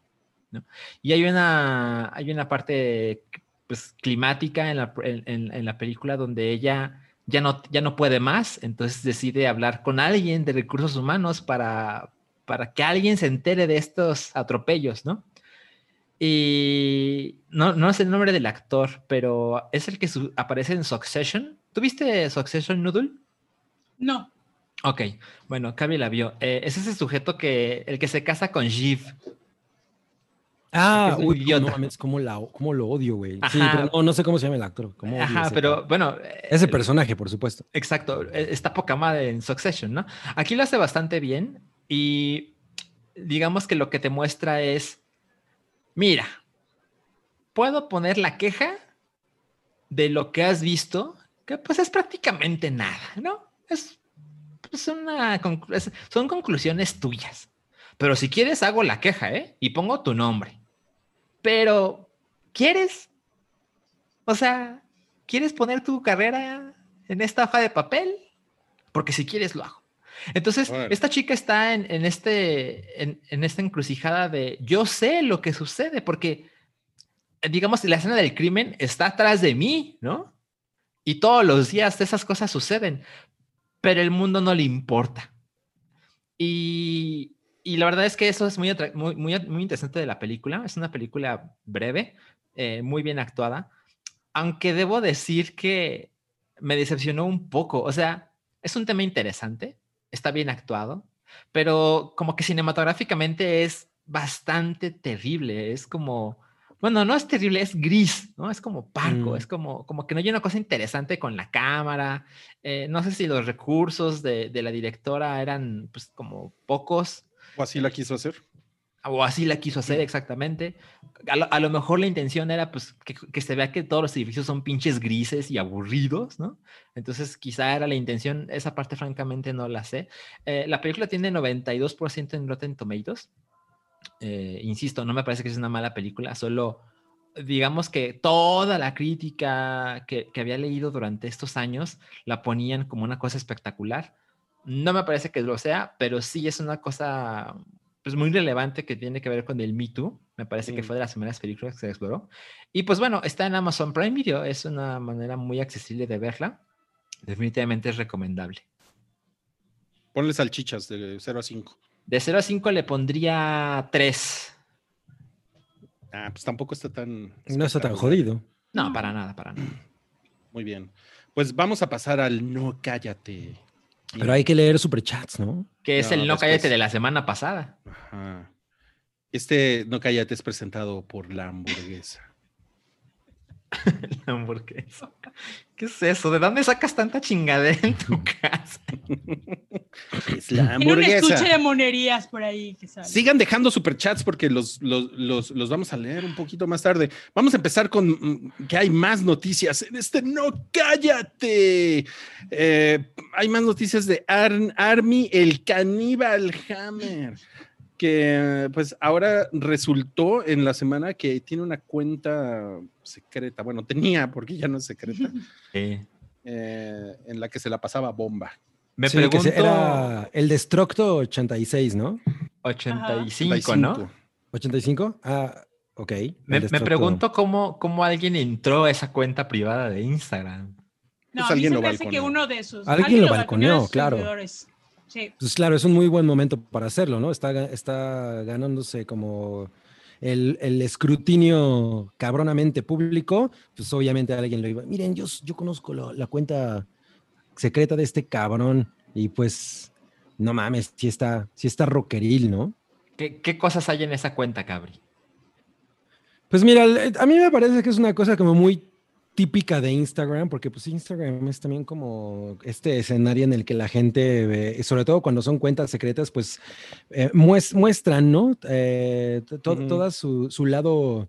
¿no? Y hay una, hay una parte pues, climática en la, en, la película donde ella ya no, ya no puede más, entonces decide hablar con alguien de recursos humanos para, para que alguien se entere de estos atropellos, ¿no? Y no, no sé el nombre del actor, pero es el que aparece en Succession. ¿Tuviste Succession, Noodle? No. Ok, bueno, Cavi la vio. Eh, es ese sujeto que, el que se casa con Jeeve. Ah, uy, idiota. no mames, cómo, la, cómo lo odio, güey. Sí, pero no, no sé cómo se llama el actor. cómo odio Ajá, ese pero bueno. eh, Ese personaje, por supuesto. Exacto, eh, está poca madre en Succession, ¿no? Aquí lo hace bastante bien y digamos que lo que te muestra es, mira, puedo poner la queja de lo que has visto, que pues es prácticamente nada, ¿no? Es, es una, conclu- es- son conclusiones tuyas. Pero si quieres, hago la queja, ¿eh? Y pongo tu nombre. Pero, ¿quieres? O sea, ¿quieres poner tu carrera en esta hoja de papel? Porque si quieres, lo hago. Entonces, esta chica está en, en este, en, en esta encrucijada de yo sé lo que sucede, porque, digamos, la escena del crimen está atrás de mí, ¿no? Y todos los días esas cosas suceden, pero el mundo no le importa. Y, la verdad es que eso es muy, muy, muy interesante de la película. Es una película breve, eh, muy bien actuada, aunque debo decir que me decepcionó un poco. O sea, es un tema interesante, está bien actuado, pero como que cinematográficamente es bastante terrible. Es como, bueno, no es terrible, es gris, ¿no? Es como parco, Mm. es como, como que no hay una cosa interesante con la cámara. Eh, no sé si los recursos de, de la directora eran pues como pocos ¿O así la quiso hacer? o así la quiso hacer exactamente. A lo, a lo mejor la intención era pues que, que se vea que todos los edificios son pinches grises y aburridos, ¿no? Entonces quizá era la intención, esa parte francamente no la sé. Eh, la película tiene 92% en Rotten Tomatoes. Eh, insisto, no me parece que es una mala película, solo digamos que toda la crítica que, que había leído durante estos años la ponían como una cosa espectacular. No me parece que lo sea, pero sí es una cosa pues muy relevante que tiene que ver con el Me Too. Me parece que Mm. fue de las primeras películas que se exploró. Y pues bueno, está en Amazon Prime Video. Es una manera muy accesible de verla. Definitivamente es recomendable. Ponle salchichas de 0 a 5. De 0 a 5 le pondría 3. Ah, pues tampoco está tan. No está tan jodido. No, para nada, para nada. Muy bien. Pues vamos a pasar al no cállate. Pero hay que leer superchats, ¿no? Que es No, el no después. cállate de la semana pasada. Ajá. Este no cállate es presentado por la hamburguesa. <laughs> La hamburguesa. ¿Qué es eso? ¿De dónde sacas tanta chingadera en tu <laughs> casa? Es la Tiene un estuche hamburguesa. de monerías por ahí que sale. Sigan dejando superchats porque los, los, los, los vamos a leer un poquito más tarde. Vamos a empezar con mm, que hay más noticias en este No Cállate. Eh, hay más noticias de Ar- Army, el caníbal Hammer, que pues ahora resultó en la semana que tiene una cuenta secreta. Bueno, tenía porque ya no es secreta, <laughs> Sí. eh, en la que se la pasaba bomba. Me Sí, que pregunto. se- era el Destructo 86, ¿no? 85, ¿no? 85. ¿85? Ah, ok. Me, me pregunto cómo, cómo alguien entró a esa cuenta privada de Instagram. No, Pues a mí alguien se lo me hace que balconeó. uno de sus. Alguien lo balconeó, claro. Sí. Pues claro, es un muy buen momento para hacerlo, ¿no? Está, está ganándose como el, el escrutinio cabronamente público. Pues obviamente alguien lo iba. Miren, yo, yo conozco lo- la cuenta secreta de este cabrón y pues no mames, sí está, sí está rockeril, ¿no? ¿Qué, qué cosas hay en esa cuenta, Cabri? Pues mira, a mí me parece que es una cosa como muy típica de Instagram, porque pues Instagram es también como este escenario en el que la gente, ve, sobre todo cuando son cuentas secretas, pues eh, mues- muestran, ¿no? Eh, to-. Toda su, su lado,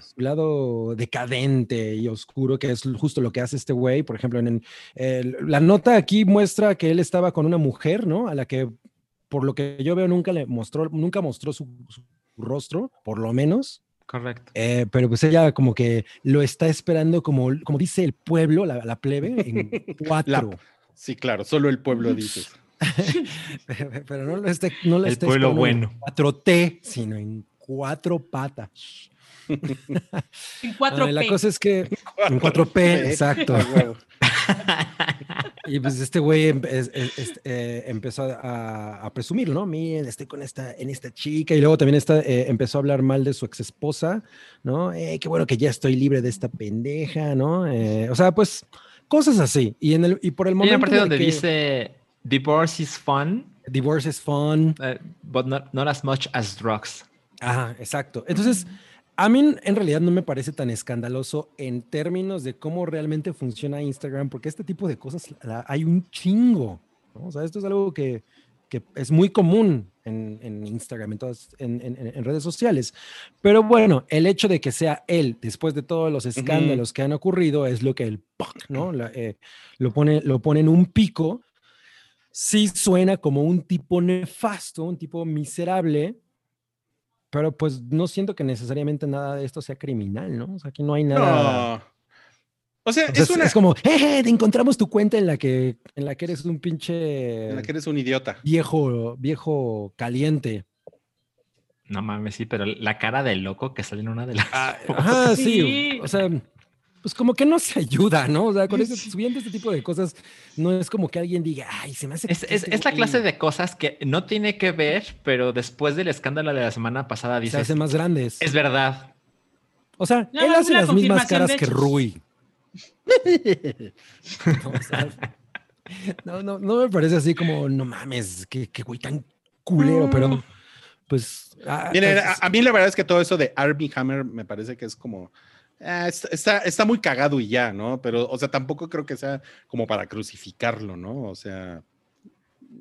su lado decadente y oscuro, que es justo lo que hace este güey. Por ejemplo, en, la nota aquí muestra que él estaba con una mujer, ¿no? A la que, por lo que yo veo, nunca le mostró, nunca mostró su- su rostro, por lo menos. Correcto. Eh, pero pues ella como que lo está esperando como, como dice el pueblo, la, la plebe, en <laughs> cuatro. Sí, claro, solo el pueblo dice. <laughs> pero no lo está, no lo El está pueblo esperando bueno. en 4T, sino en cuatro patas. En 4P. Ah, la cosa es que en 4P, <laughs> exacto. Y pues este güey em- es- es- es- eh, empezó a, a presumirlo, ¿no? Miren, estoy con esta, en esta chica. Y luego también está, eh, empezó a hablar mal de su ex esposa, ¿no? Eh, qué bueno que ya estoy libre de esta pendeja, ¿no? Eh, o sea, pues cosas así. Y, en el, y por el Hay momento. una parte de donde que dice Divorce is fun, Divorce is fun. eh, but not, not as much as drugs. Ajá, exacto. Entonces, a mí en realidad no me parece tan escandaloso en términos de cómo realmente funciona Instagram, porque este tipo de cosas la- hay un chingo. ¿no? O sea, esto es algo que, que es muy común en, en Instagram, en, todas, en, en- redes sociales. Pero bueno, el hecho de que sea él, después de todos los escándalos que han ocurrido, es lo que el. ¿no? La- eh, lo, pone, lo pone en un pico. Sí suena como un tipo nefasto, un tipo miserable, pero pues no siento que necesariamente nada de esto sea criminal, ¿no? O sea, aquí no hay nada. No. O sea, Entonces, es una. es como, "Eh, te encontramos tu cuenta en la que, en la que eres un pinche en la que eres un idiota. viejo, viejo caliente. No mames, sí, pero la cara del loco que sale en una de las. Ajá, <laughs> sí. Sí. O sea, pues como que no se <laughs> ayuda, ¿no? O sea, con este, subiendo este tipo de cosas, no es como que alguien diga, ay, se me hace. Es, es- es la clase de cosas que no tiene que ver, pero después del escándalo de la semana pasada Se dices, hacen más grandes. es verdad. O sea, No, él hace las mismas caras que. Rui. no, <laughs> <laughs> o sea, no, no, no me parece así como, no mames, qué, qué güey tan culero, pero pues. ah, Miren, pues, a, a mí la verdad es que todo eso de Armie Hammer me parece que es como. Ah, está, está, está muy cagado y ya, ¿no? Pero, o sea, tampoco creo que sea como para crucificarlo, ¿no? O sea,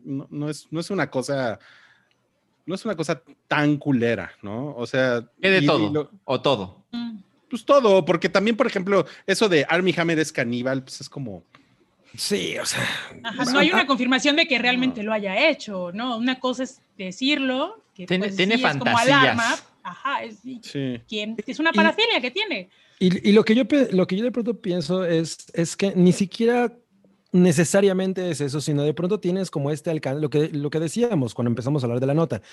no, no es, no es una cosa. No es una cosa tan culera, ¿no? O sea. ¿Qué de y- y todo? lo- O todo. Mm. pues todo, porque también, por ejemplo, eso de Armie Hammer es caníbal, pues es como. Sí, o sea. Ajá, no hay una confirmación de que realmente lo haya hecho, ¿no? Una cosa es decirlo, que Tiene- pues, tiene sí es como fantasías. alarma. Ajá, es, y- Sí. ¿quién? es una Y- parafilia que tiene. Y, y lo, que yo, lo que yo de pronto pienso es, es que ni siquiera necesariamente es eso, sino de pronto tienes como este alcance, lo que, lo que decíamos cuando empezamos a hablar de la nota.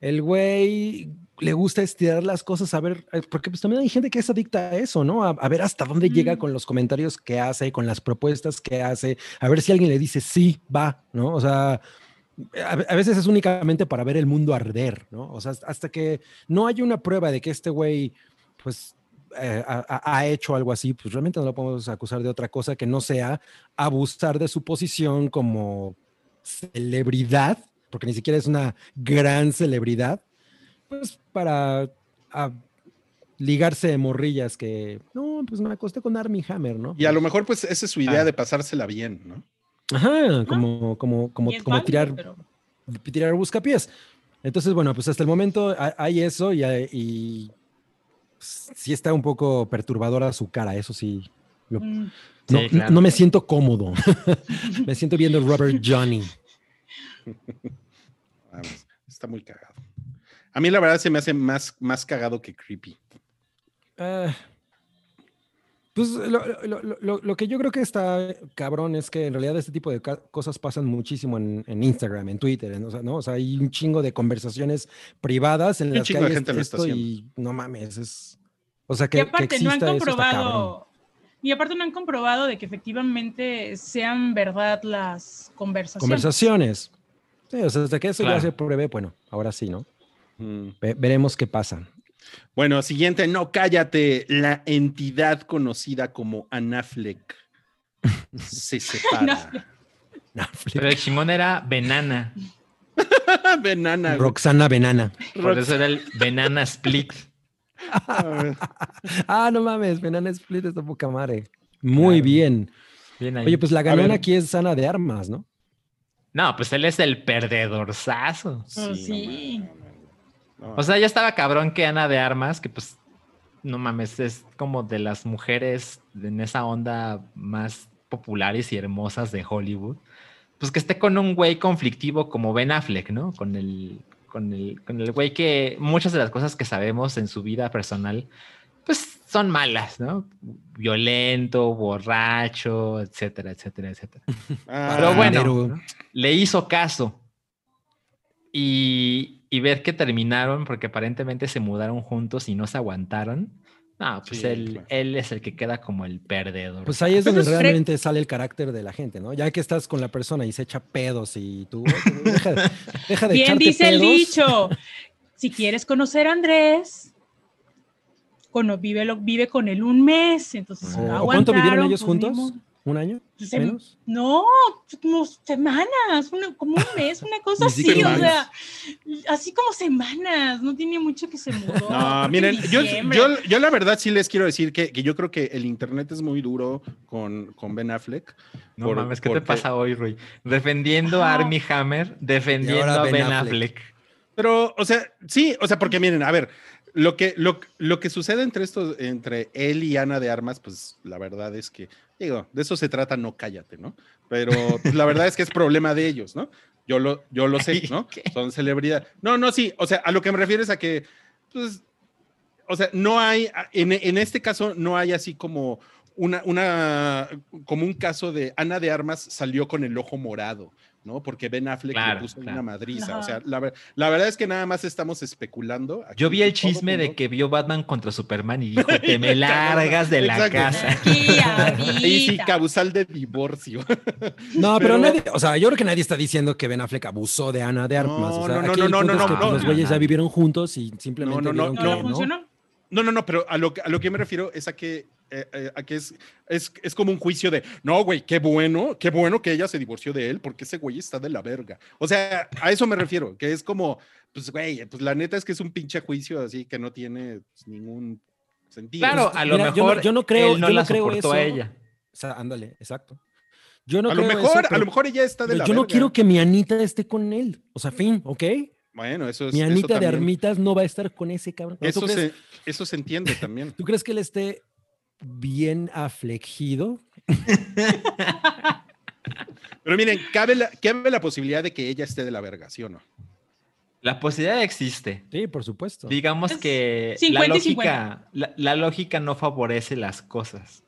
El güey le gusta estirar las cosas, a ver, eh, porque pues también hay gente que es adicta a eso, ¿no? A, a ver hasta dónde llega con los comentarios que hace, con las propuestas que hace, a ver si alguien le dice sí, va, ¿no? O sea, a, a veces es únicamente para ver el mundo arder, ¿no? O sea, hasta que no hay una prueba de que este güey, pues, eh, ha, ha- hecho algo así, pues realmente no lo podemos acusar de otra cosa que no sea abusar de su posición como celebridad, porque ni siquiera es una gran celebridad, pues para a, ligarse de morrillas que, no, pues me acosté con Armie Hammer, ¿no? Y a lo mejor, pues, esa es su idea Ah. de pasársela bien, ¿no? Ajá, como, como, como, como válido, tirar, pero- tirar buscapiés. Entonces, bueno, pues hasta el momento hay, hay eso y, hay- y sí está un poco perturbadora su cara, eso sí. lo- Mm. no, Sí, no- claro. no me siento cómodo. <laughs> me siento viendo Robert Johnny. Vamos, <laughs> está muy cagado. A mí la verdad se me hace más, más cagado que creepy. Ah, pues lo, lo- lo- lo- que yo creo que está cabrón es que en realidad este tipo de cosas pasan muchísimo en, en Instagram, en Twitter, en- o sea, ¿no? O sea, hay un chingo de conversaciones privadas en Un las que de hay gente lo está esto y no mames, es... O sea, que, y que aparte no han exista está cabrón. comprobado y aparte no han comprobado de que efectivamente sean verdad las conversaciones. Conversaciones. Sí, o sea, hasta que eso Claro. ya se pruebe, bueno, ahora sí, ¿no? Mm. Ve- veremos qué pasa. Bueno, siguiente, no cállate. La entidad conocida como Anafleck se <laughs> separa. Pero el chingón era Benana. <laughs> Venana. güey. Roxana Benana. Por eso era el Benana Split. <laughs> Ah, no mames, Benana Split está poca madre. Muy Claro. bien. Bien ahí. Oye, pues la ganona aquí es Sana de Armas, ¿no? No, pues él es el perdedorzazo. Oh, sí. no, no. O sea, ya estaba cabrón que Ana de Armas, que pues, no mames, es como de las mujeres en esa onda más populares y hermosas de Hollywood. Pues que esté con un güey conflictivo como Ben Affleck, ¿no? Con el, con el, con el güey que muchas de las cosas que sabemos en su vida personal, pues son malas, ¿no? Violento, borracho, etcétera, etcétera, etcétera. <laughs> Ah, Pero bueno, Pero- ¿no? le hizo caso. Y, y ver que terminaron porque aparentemente se mudaron juntos y no se aguantaron. No, pues Sí, él, claro. él es el que queda como el perdedor. Pues ahí es donde Pero realmente sale el carácter de la gente, ¿no? Ya que estás con la persona y se echa pedos y tú deja, deja de Bien echarte dice el pedos. dicho. Si quieres conocer a Andrés, cono- vive, lo- vive con él un mes. Entonces, ¿O- no o cuánto vivieron ellos pues, juntos? modo. ¿Un año? No, como semanas, una- como un mes, una cosa <laughs> así, o sea, así como semanas, no tiene mucho que se mudó. No, miren, en yo, yo, yo la verdad sí les quiero decir que, que yo creo que el internet es muy duro con, con Ben Affleck. no por- mames, ¿qué te pasa hoy, Rui? Defendiendo a. Armie Hammer, defendiendo a Ben Ben Affleck. Affleck. Pero, o sea, sí, o sea, porque miren, a ver, lo que, lo, lo que sucede entre estos, entre él y Ana de Armas, pues la verdad es que, digo, de eso se trata, no cállate, ¿no? Pero pues, la verdad es que es problema de ellos, ¿no? Yo lo, yo lo sé, ¿no? ¿Qué? Son celebridad. No, no, sí, o sea, a lo que me refiero es a que, pues, o sea, no hay, en, en este caso, no hay así como una, una, como un caso de Ana de Armas salió con el ojo morado, ¿no? Porque Ben Affleck Claro, le puso claro. una madriza. O sea, la, la verdad es que nada más estamos especulando. aquí, Yo vi el chisme de que vio Batman contra Superman y <laughs> dijo, te me largas de la Exacto. casa. Ahí <laughs> sí, <laughs> cabuzal de divorcio. No, pero, Pero- nadie, o sea, yo creo que nadie está diciendo que Ben Affleck abusó de Ana de Armas. No, o sea, no, no, aquí no, no, no, es que, no, pues, no, los güeyes no. ya vivieron juntos y simplemente No, no, no, No, que no no. funcionó. No, no, no, pero a lo, que- a lo que me refiero es a que, eh, eh, es, es, es como un juicio de, no, güey, qué bueno, qué bueno que ella se divorció de él, porque ese güey está de la verga. O sea, a eso me refiero, que es como, pues, güey, pues la neta es que es un pinche juicio así que no tiene pues, ningún sentido. Claro, a lo Mira, yo no- mejor yo no creo- él no yo no la creo soportó a eso. ella. O sea, ándale, exacto. Yo no a lo creo mejor, eso, a lo mejor ella está de la yo no quiero que mi Anita esté con él. O sea, fin, ¿ok? Bueno, eso es. Mi eso Anita de también- Armitas no va a estar con ese cabrón. ¿No? ¿Tú, Eso crees, se, eso se entiende también. <laughs> ¿Tú crees que él esté bien aflegido? Pero miren, cabe la, cabe la posibilidad de que ella esté de la verga, ¿sí o no? La posibilidad existe. Sí, por supuesto. Digamos Es que 50 la y 50. lógica, la, la lógica no favorece las cosas.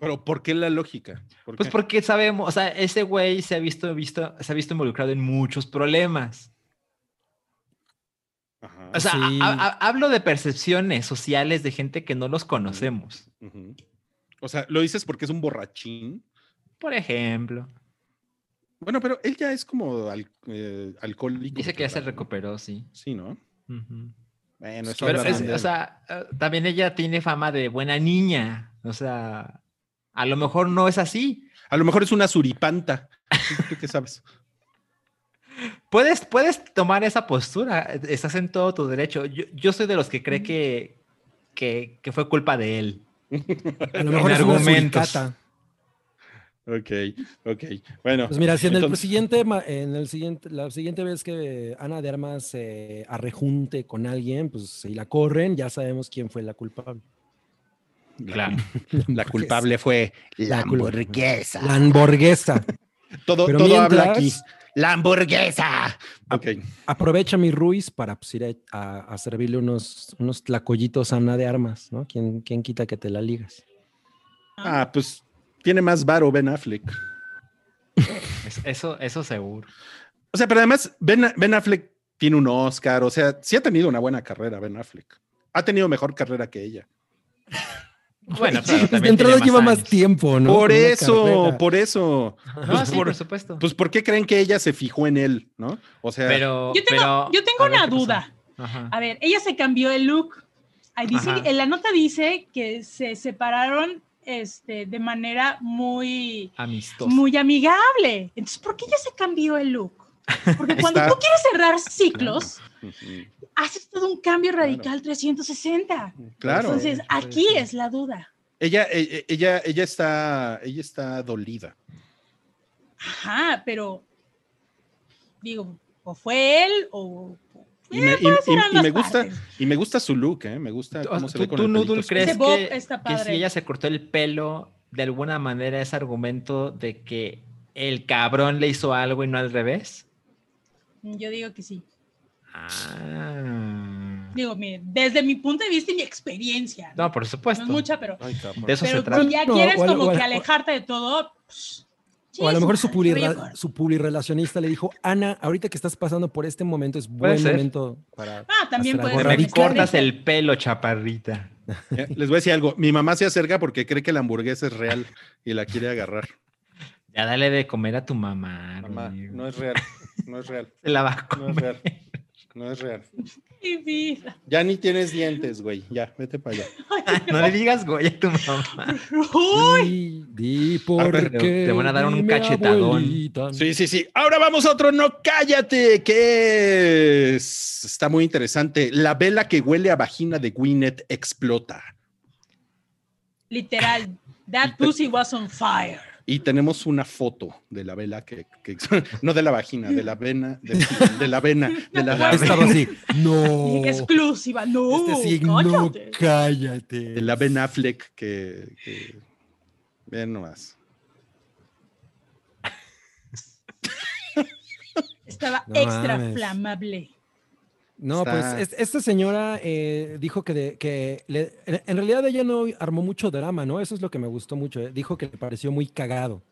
Pero ¿por qué la lógica? ¿Por Pues qué? porque sabemos, o sea, ese güey se ha visto, visto, se ha visto involucrado en muchos problemas. O sea, Sí. hablo de percepciones sociales de gente que no los conocemos. O sea, lo dices porque es un borrachín. Por ejemplo, Bueno, pero él ya es como al- eh, alcohólico. dice que ya se recuperó, sí. Sí, ¿no? Bueno, eso Pero es- o sea, eh, también ella tiene fama de buena niña. O sea, a lo mejor no es así. A lo mejor es una suripanta. ¿Tú qué sabes? <laughs> Puedes, puedes tomar esa postura, estás en todo tu derecho. Yo, yo soy de los que cree que, que, que fue culpa de él. <laughs> A lo mejor en es argumentos. Ok, ok. Bueno, Pues mira, si en el siguiente, en el siguiente, la siguiente vez que Ana de Armas se arrejunte con alguien, pues si la corren, ya sabemos quién fue la culpable. Claro. <laughs> la culpable fue La hamburguesa. La hamburguesa. Todo, Pero todo habla mientras- aquí. La hamburguesa. Ok. Aprovecha mi Ruiz para pues, ir a, a- a servirle unos, unos tlacoyitos a Ana de Armas, ¿no? ¿Quién, quién quita que te la ligas? Ah, pues tiene más varo Ben Affleck. Es- Eso, eso seguro. O sea, pero además Ben, Ben Affleck tiene un Oscar. O sea, sí ha tenido una buena carrera Ben Affleck. Ha tenido mejor carrera que ella. Bueno, <laughs> claro, pues, de entrada lleva más tiempo, ¿no? por eso, carrera. por eso. No, sí, por- por supuesto. Pues, ¿por qué creen que ella se fijó en él? ¿No? O sea, pero, Yo tengo, pero- yo tengo a ver, una duda. Ajá. A ver, ella se cambió el look. Ahí dice, Ajá. en la nota dice que se separaron este, de manera muy, Amistoso. muy amigable. Entonces, ¿por qué ella se cambió el look? Porque cuando Está- tú quieres cerrar ciclos, haces todo un cambio radical 360. claro. Entonces, Sí, aquí es la duda. Ella, e- ella, ella está, ella está dolida. Ajá, pero digo, o fue él o... Y me, Eh, y- puede y- y ambas me gusta, y me gusta su look, ¿eh? Me gusta cómo se ¿Tú, ve con tú, el Noodle, crees Ese que, que si ella se cortó el pelo, de alguna manera es argumento de que el cabrón le hizo algo y no al revés? Yo digo que sí. Ah. Digo, mire, desde mi punto de vista y mi experiencia. No, por No supuesto. es mucha, pero, Ay. De eso pero se trata. si ya No, quieres como o que o- alejarte de todo. pues, O a lo mejor su, corto. su publirelacionista le dijo, Ana, ahorita que estás pasando por este momento es buen ser. momento para... Ah, también puede Me cortas el pelo, chaparrita. <laughs> Eh, Les voy a decir algo. Mi mamá se acerca porque cree que la hamburguesa es real y la quiere agarrar. Ya dale de comer a tu mamá. Mamá, no es real. No es real. Se la va a No es real. No es real. <laughs> Mi vida. Ya ni tienes dientes, güey. Ya, vete para allá. <laughs> No le digas Goya a tu mamá. Uy, Di, di por qué te van a dar un cachetadón. abuelita. Sí, sí, sí. Ahora vamos a otro. No cállate, que es- está muy interesante. La vela que huele a vagina de Gwyneth explota. literal, that pussy was on fire. Y tenemos una foto de la vela que, que- <laughs> no de la vagina, de la vena, de, de la vena, de la, Estaba así, no. <laughs> Exclusiva, no. Este sí, no, cállate. de la Ben Affleck que, que vean nomás. Estaba No extra mames. flamable. No, Está- pues es- esta señora eh, dijo que, de- que le- en en realidad ella no armó mucho drama, ¿no? Eso es lo que me gustó mucho. eh. Dijo que le pareció muy cagado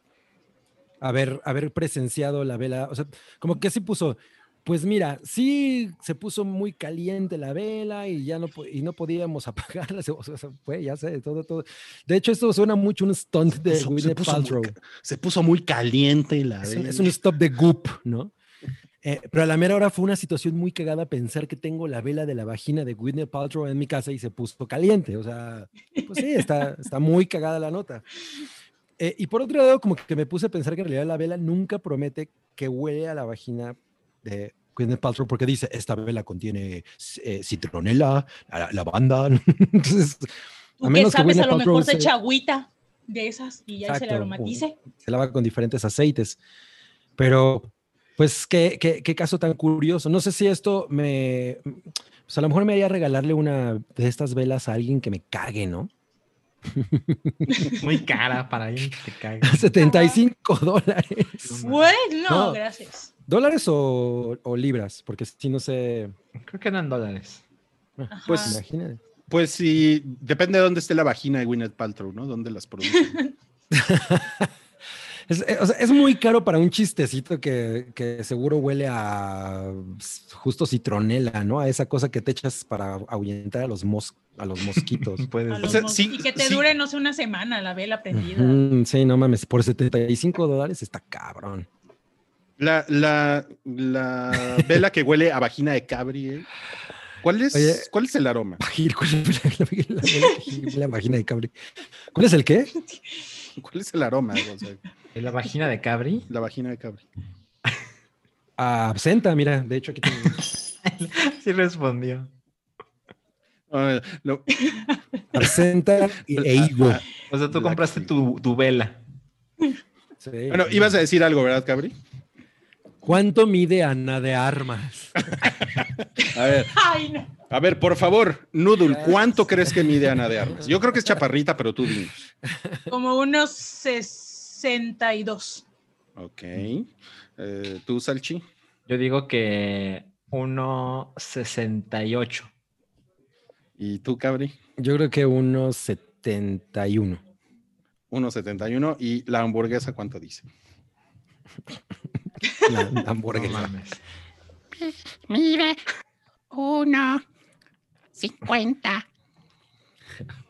haber, haber presenciado la vela. O sea, como que sí puso, pues mira, sí se puso muy caliente la vela y ya no, y no podíamos <laughs> apagarla. O sea, fue, ya sé, todo, todo. De hecho, esto suena mucho un stunt de puso- se Gwyneth puso muy Paltrow. ca- Se puso muy caliente la Es un, es vela. un stop de goop, ¿no? Eh, pero a la mera hora fue una situación muy cagada pensar que tengo la vela de la vagina de Gwyneth Paltrow en mi casa y se puso caliente. O sea, pues sí, está, está muy cagada la nota. Eh, y por otro lado, como que me puse a pensar que en realidad la vela nunca promete que huele a la vagina de Gwyneth Paltrow porque dice, esta vela contiene eh, citronela, la- lavanda. <laughs> Entonces, a que menos que sabes, a Gwyneth lo Paltrow mejor se echa agüita de esas y ya se le aromatice. se lava con diferentes aceites. Pero, pues, ¿qué, qué, qué caso tan curioso. No sé si esto me... Pues a lo mejor me haría regalarle una de estas velas a alguien que me cague, ¿no? Muy cara para alguien que te cague. <laughs> 75 dólares. Bueno, no, gracias. ¿Dólares o, o libras? Porque si no sé... Creo que eran dólares. Ajá. Pues- Imagínate. Pues sí, depende de dónde esté la vagina de Gwyneth Paltrow, ¿no? ¿Dónde las producen? <laughs> Es, eh, o sea, es muy caro para un chistecito que, que seguro huele a justo citronela, ¿no? A esa cosa que te echas para ahuyentar a los, mos- a los mosquitos. <laughs> Puedes. A los sea, mos- sí, y que te sí. dure, no sé, una semana la vela prendida. Sí, no mames, por 75 dólares está cabrón. La, la, <laughs> la vela que huele a vagina de cabri, ¿eh? ¿Cuál es, Oye. ¿Cuál es el aroma? ¿Cuál es la, la- la- la vagina de cabri? ¿Cuál es el qué? ¿Cuál es el aroma? O sea, ¿En la vagina de Cabri? la vagina de cabri. Ah, absenta, mira, de hecho aquí tengo. <laughs> Sí respondió. Ah, Absenta y- <laughs> e higo. O sea, tú compraste tu, tu vela. Sí. Bueno, ibas a decir algo, ¿verdad, Cabri? ¿Cuánto mide Ana de Armas? A ver, <laughs> Ay, no. a ver, por favor, Noodle, ¿cuánto crees que mide Ana de Armas? Yo creo que es chaparrita, pero tú dinos. Como unos 62. Ok. Eh, ¿Tú, Salchi? Yo digo que 1.68. ¿Y tú, Cabri? Yo creo que unos 71. 1.71. ¿Y la hamburguesa cuánto dice? <laughs> La, la No hamburguesa. mames. Mire, uno, cincuenta. <laughs>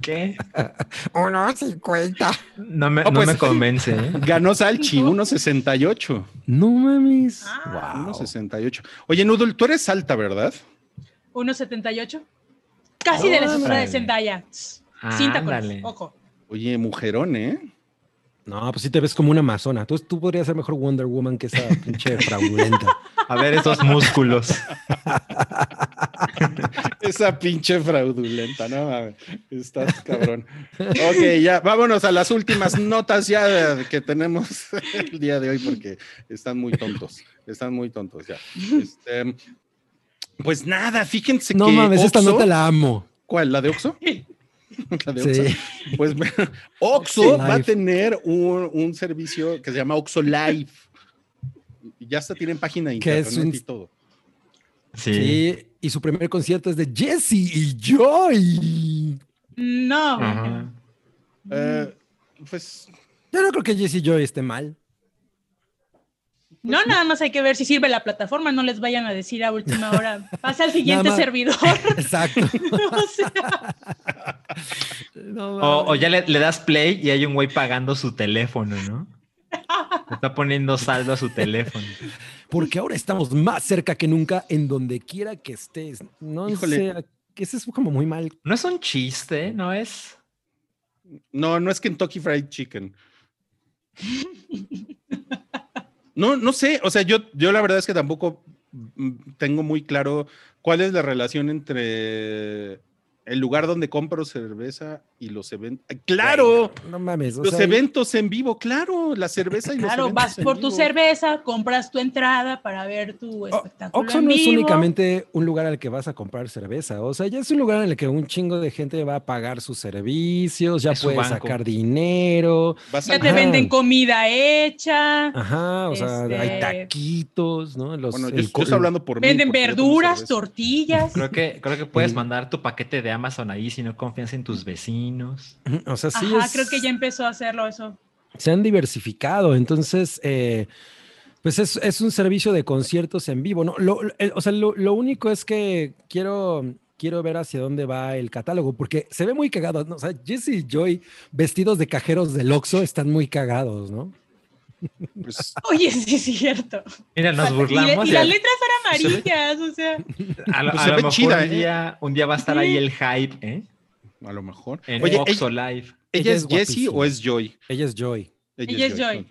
¿Qué? Uno, cincuenta. No me, Oh, no pues- me convence. ¿eh? <laughs> Ganó Salchi, 1.68. No mames. Ah. Wow. 1.68. Oye, Noodle, tú eres alta, ¿verdad? 1.78. Casi de la cintura de. Zendaya. Sin tacones, Ándale. ojo. Oye, mujerón, ¿eh? No, pues sí te ves como una amazona. Tú, tú podrías ser mejor Wonder Woman que esa pinche fraudulenta. <laughs> A ver esos músculos. <laughs> <laughs> Esa pinche fraudulenta, ¿no? mames, Estás cabrón. Ok, ya, vámonos a las últimas notas ya que tenemos el día de hoy porque están muy tontos. Están muy tontos ya. Este, pues nada, fíjense No que. mames, esta nota la amo. ¿Cuál? ¿La de Oxxo? ¿La de Sí. <laughs> Oxxo? Pues Sí. va a tener un, un servicio que se llama Oxxo Live. Y Ya hasta tienen página de internet es un- y todo. Sí. Sí, y su primer concierto es de Jesse y Joy. No, bueno. Eh, pues Yo no creo que Jesse y Joy esté mal. No, nada más hay que ver si sirve la plataforma. No les vayan a decir a última hora. <laughs> Pasa al siguiente servidor. <laughs> Exacto. <laughs> o sea, No O, ya le, le das play y hay un güey pagando su teléfono, ¿no? Está poniendo saldo a su teléfono. Porque ahora estamos más cerca que nunca en donde quiera que estés. No Híjole. sé, que eso es como muy mal. No es un chiste, ¿no es? No, no es Kentucky Fried Chicken. No, no sé, o sea, yo, yo la verdad es que tampoco mm, tengo muy claro cuál es la relación entre, El lugar donde compro cerveza y los eventos. ¡Claro! No mames. o Los sea, eventos en vivo, claro. La cerveza y los Claro, vas en por tu cerveza, compras tu entrada para ver tu espectáculo. Oxxo no es únicamente un lugar al que vas a comprar cerveza, o sea, ya es un lugar en el que un chingo de gente va a pagar sus servicios, ya Es su puede banco. sacar dinero, Vas Ya al- te Ajá. venden comida hecha, ajá, o sea, hay Este- taquitos, ¿no? Los, Bueno, yo, el yo co- estoy hablando por mí. venden verduras, tortillas. Creo que, creo que puedes Sí. mandar tu paquete de Amazon ahí si no confías en tus vecinos. o sea, sí Ajá, es- creo que ya empezó a hacerlo eso. se han diversificado, entonces, eh, pues es, es un servicio de conciertos en vivo, ¿no? Lo- o sea, lo, lo único es que quiero, quiero ver hacia dónde va el catálogo, porque se ve muy cagado, ¿no? O sea, Jesse y Joy vestidos de cajeros del Oxxo están muy cagados, ¿no? Pues, <laughs> Oye, sí es cierto. Mira, nos Y, le- burlamos. y y las letras eran <laughs> se ve- amarillas, o sea. A lo, Pues a se lo ve mejor chida, un, ¿eh? día, un día va a estar ahí el hype, ¿eh? a lo mejor. En Oye, Oxxo ¿ella, Live. ella es es Jessie o es Joy? Ella es Joy. Ella es Joy.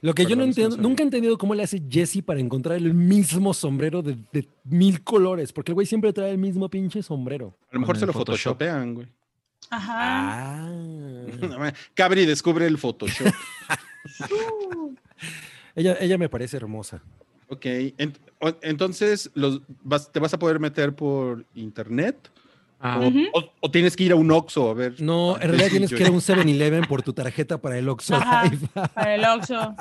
Lo que yo no Perdón, que no entiendo, nunca he entendido cómo le hace Jesse para encontrar el mismo sombrero de, de mil colores, porque el güey siempre trae el mismo pinche sombrero. A lo mejor se lo Photoshop. photoshopean, güey. Ajá. Ah. <laughs> Cabri descubre el Photoshop. <laughs> ella, ella me parece hermosa. ok. entonces, los, vas- ¿te vas a poder meter por internet? Ah, O, Ujú. o- o tienes que ir a un Oxxo a ver? No, en realidad <laughs> tienes que ir a un 7-Eleven por tu tarjeta para el Oxxo Ajá. <laughs> Para el Oxxo.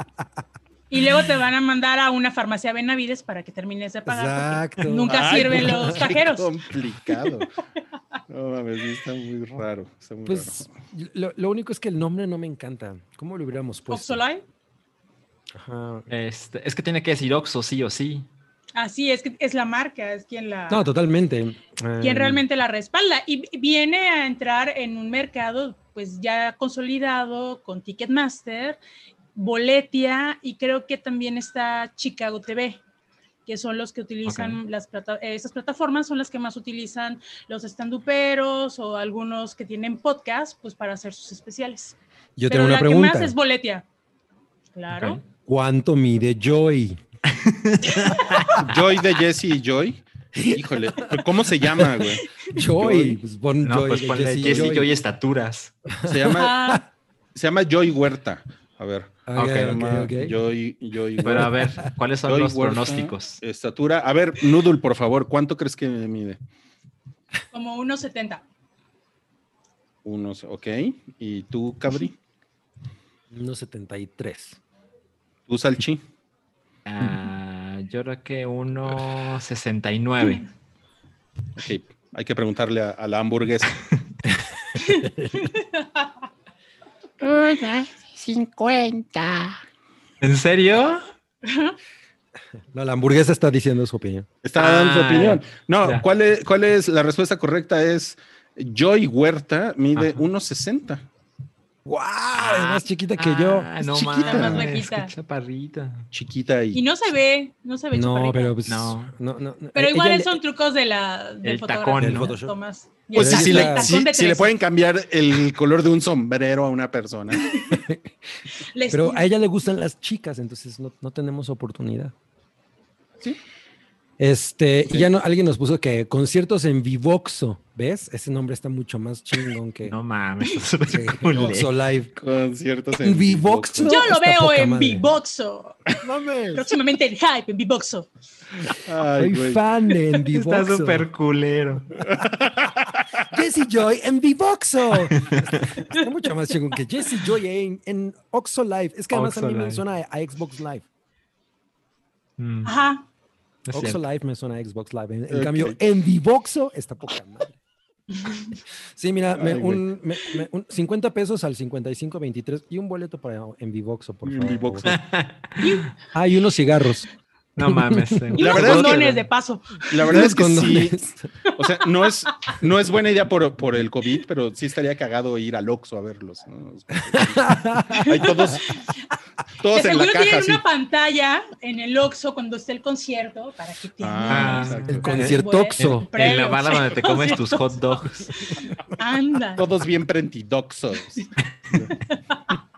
Y luego te van a mandar a una farmacia Benavides para que termines de pagar. porque Exacto. Nunca Ay, sirven los cajeros. complicado. <laughs> No mames, está muy raro. Está muy Pues raro. lo, lo único es que el nombre no me encanta. ¿Cómo lo hubiéramos puesto? Oxxo Live. Ajá. este, es que tiene que decir Oxxo, sí o sí. Así es que es la marca, es quien la No, totalmente. quien Em, realmente la respalda y viene a entrar en un mercado pues ya consolidado con Ticketmaster, Boletia y creo que también está Chicago TV, que son los que utilizan las plata eh, esas plataformas son las que más utilizan los estanduperos o algunos que tienen podcast pues para hacer sus especiales. Yo Pero tengo una la pregunta. que más es Boletia. Claro. ¿Cuánto mide Joy? <laughs> Joy de Jesse y Joy. Híjole, ¿cómo se llama, güey? Joy. Pues pon No, Joy pues ponle Jesse Jesse Joy. y Joy estaturas. Se llama, Ah, se llama Joy Huerta. A ver. Ok, Ok, Se ok, llama ok. Joy, Joy Pero a ver, ¿cuáles son los pronósticos? Estatura. A ver, Noodle, por favor, ¿cuánto crees que mide? como 1.70. Unos, ok. ¿Y tú, Cabri? 1.73. ¿Tú, Salchi? Ah, yo creo que 1.69. Ok, hay que preguntarle a, a la hamburguesa. <laughs> <laughs> Una, 50. ¿En serio? No, la hamburguesa está diciendo su opinión. Está dando su Ah, opinión. No, ya. ¿cuál es, ¿cuál es la respuesta correcta? Es Joy Huerta mide Ajá. 1.60. ¡Wow! es más chiquita que yo. Ah, Es no chiquita. Más bajita. chaparrita. Chiquita y. Y no se ve, no se ve No, chaparrita. pero pues. No. no, no, no. Pero Eh, igual le- son trucos de la, del El tacón, Del ¿no? Photoshop. Tomás. Pues sí, si, de si- si le 13. pueden cambiar el color de un sombrero a una persona. <laughs> Pero a ella le gustan las chicas, entonces no, no tenemos oportunidad. Sí. Este, Sí. y ya no, alguien nos puso que conciertos en Vivoxo, ¿ves? Ese nombre está mucho más chingón que No mames, <laughs> está súper que culero. Oxxo Live. Conciertos En Vivoxo. Yo lo está veo en. Vivoxo. Próximamente en Hype, en Vivoxo. Soy güey. fan de en Está Vivoxo. súper culero. <laughs> Jesse Joy en Vivoxo. Está mucho más chingón que Jesse Joy en, en Oxxo Live. Es que además a mí me suena a, a Xbox Live. Mm, Ajá. es cierto. Live me suena a Xbox Live. En, cambio, en Vivoxo está poca madre. <laughs> Sí, mira, me- Ay, güey. un, me- me- un 50 pesos al 55.23 y un boleto para en Vivoxo, por En favor. Vivoxo. <laughs> Ah, y unos cigarros. No mames. <laughs> Y La verdad <laughs> es que- condones de paso. La verdad es que sí. condones. O sea, no es, no es buena idea por, por el COVID, pero sí estaría cagado ir al Oxxo a verlos. ¿no? Hay todos, todos en la seguro caja. tienen una pantalla en el Oxxo cuando esté el concierto para que te Ah. El concierto Oxxo. En la barra donde te comes tus hot dogs. Anda. Todos bien prentidoxos. <laughs>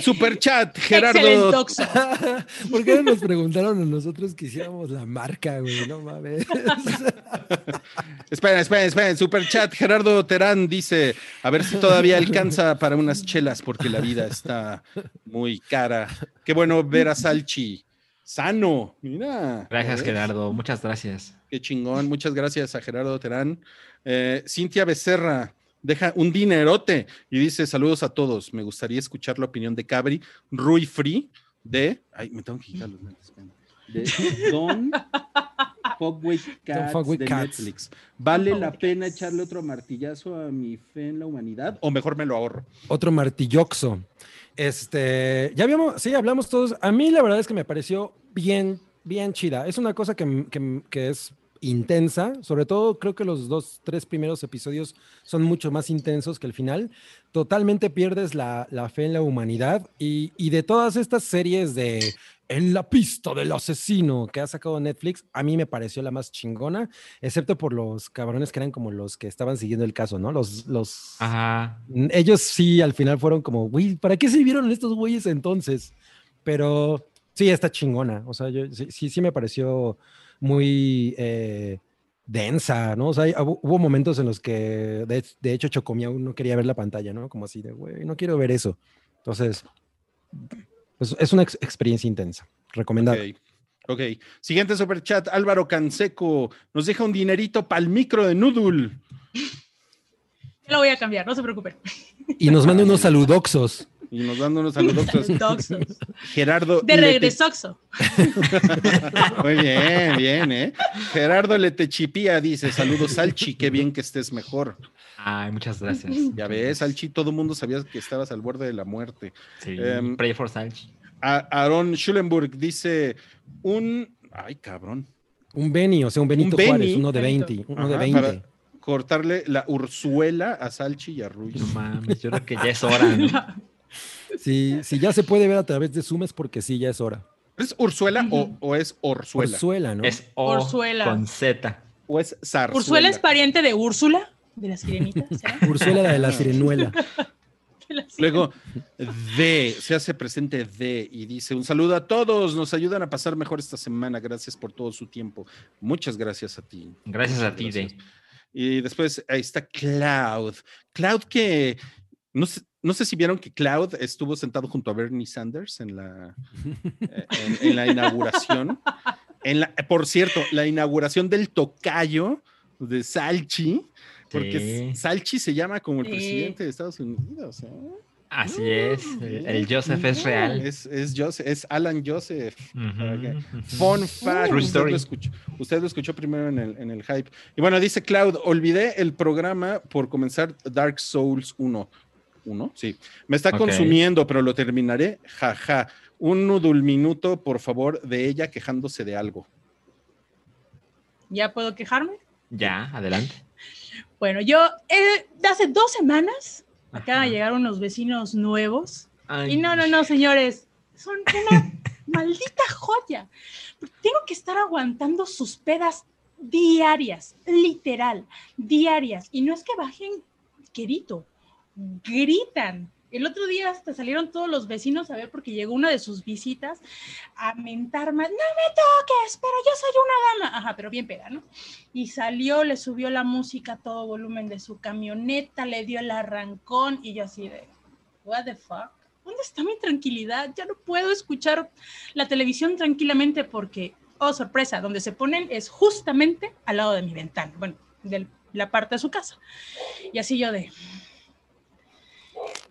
Super chat, Gerardo. <laughs> ¿Por qué no nos preguntaron a nosotros que hiciéramos la marca, güey? No mames. <laughs> Esperen, esperen, esperen. Super chat, Gerardo Terán dice: A ver si todavía alcanza para unas chelas, porque la vida está muy cara. Qué bueno ver a Salchi. Sano, mira. Gracias, ¿ves? Gerardo. Muchas gracias. Qué chingón. Muchas gracias a Gerardo Terán. Eh, Cintia Becerra deja un dinerote y dice: Saludos a todos. Me gustaría escuchar la opinión de Cabri, Rui Free, de. Ay, me tengo que quitar los lentes. De <laughs> Don with Cats de. Netflix. ¿Vale Don't la pena cats. echarle otro martillazo a mi fe en la humanidad? ¿O mejor me lo ahorro? Otro martilloxo. Este, ya habíamos, sí, hablamos todos. A mí la verdad es que me pareció bien, bien chida. Es una cosa que, que es intensa, sobre todo creo que los dos, tres primeros episodios son mucho más intensos que el final. Totalmente pierdes la, la fe en la humanidad y, y de todas estas series de En la pista del asesino que ha sacado Netflix, a mí me pareció la más chingona, excepto por los cabrones que eran como los que estaban siguiendo el caso, ¿no? Los, los, Ajá. Ellos sí, al final fueron como, güey, ¿para qué sirvieron estos güeyes entonces? Pero sí, está chingona. O sea, yo, sí, sí, sí me pareció muy eh, densa, ¿no? O sea, hay- hubo, hubo momentos en los que, de, de hecho, Chocomiao no quería ver la pantalla, ¿no? Como así de, güey, no quiero ver eso. Entonces, pues, es una ex- experiencia intensa. Recomendada. Ok. Ok. Siguiente super chat, Álvaro Canseco nos deja un dinerito para el micro de Noodle. Lo voy a cambiar, no se preocupen. Y nos manda <laughs> unos saludoxos. Y nos dan unos saludos. <laughs> Gerardo. De regreso. <laughs> Muy bien, bien, ¿eh? Gerardo Letechipía dice: Saludos, Salchi, qué bien que estés mejor. Ay, muchas gracias. Ya ves, Salchi, todo el mundo sabía que estabas al borde de la muerte. Sí, Em, pray for Salchi. A- Aaron Schulenburg dice: Un. Ay, cabrón. Un Beni, o sea, un Benito Beni. Juárez, uno de Benito. 20. Uno de Ajá, 20. para cortarle la urzuela a Salchi y a Ruiz. No mames, yo creo que ya es hora, ¿no? <laughs> Si, si ya se puede ver a través de Zoom es porque sí, ya es hora. ¿Es urzuela o, es orzuela? Orzuela, ¿no? Es O Orzuela. con Z. ¿O es zarzuela? Úrsula es pariente de Úrsula, de la sirenita. <laughs> Úrsula la de la sirenuela. <laughs> Luego, D, se hace presente D y dice, un saludo a todos, nos ayudan a pasar mejor esta semana, gracias por todo su tiempo. Muchas gracias a ti. Gracias Muchas a ti, gracias. de. Y después ahí está Cloud. Cloud que, no sé, no sé si vieron que Cloud estuvo sentado junto a Bernie Sanders en la, eh, en, en la inauguración. En la, por cierto, la inauguración del tocayo de Salchi, porque Sí. Salchi se llama como el Sí. presidente de Estados Unidos. ¿eh? Así es. El, el Joseph es real. Es, es, Joseph, es Alan Joseph. Fun fact. True Usted lo, escuchó, usted lo escuchó primero en el, en el hype. Y bueno, dice Cloud, olvidé el programa por comenzar Dark Souls 1. ¿Uno? Sí. Me está consumiendo, pero lo terminaré. Jaja. Un nudul minuto, por favor, de ella quejándose de algo. ¿Ya puedo quejarme? Ya, adelante. Bueno, yo eh, de hace dos semanas acaban de llegar unos vecinos nuevos. Ay, Y no, no, no, señores, son una <laughs> maldita joya. Tengo que estar aguantando sus pedas diarias, literal, diarias. Y no es que bajen querido, gritan. El otro día hasta salieron todos los vecinos a ver porque llegó una de sus visitas a mentar más. No me toques, pero yo soy una dama. Ajá, pero bien peda, ¿no? Y salió, le subió la música a todo volumen de su camioneta, le dio el arrancón y yo así de, what the fuck? ¿Dónde está mi tranquilidad? Ya no puedo escuchar la televisión tranquilamente porque, oh sorpresa, donde se ponen es justamente al lado de mi ventana, bueno, de la parte de su casa. Y así yo de...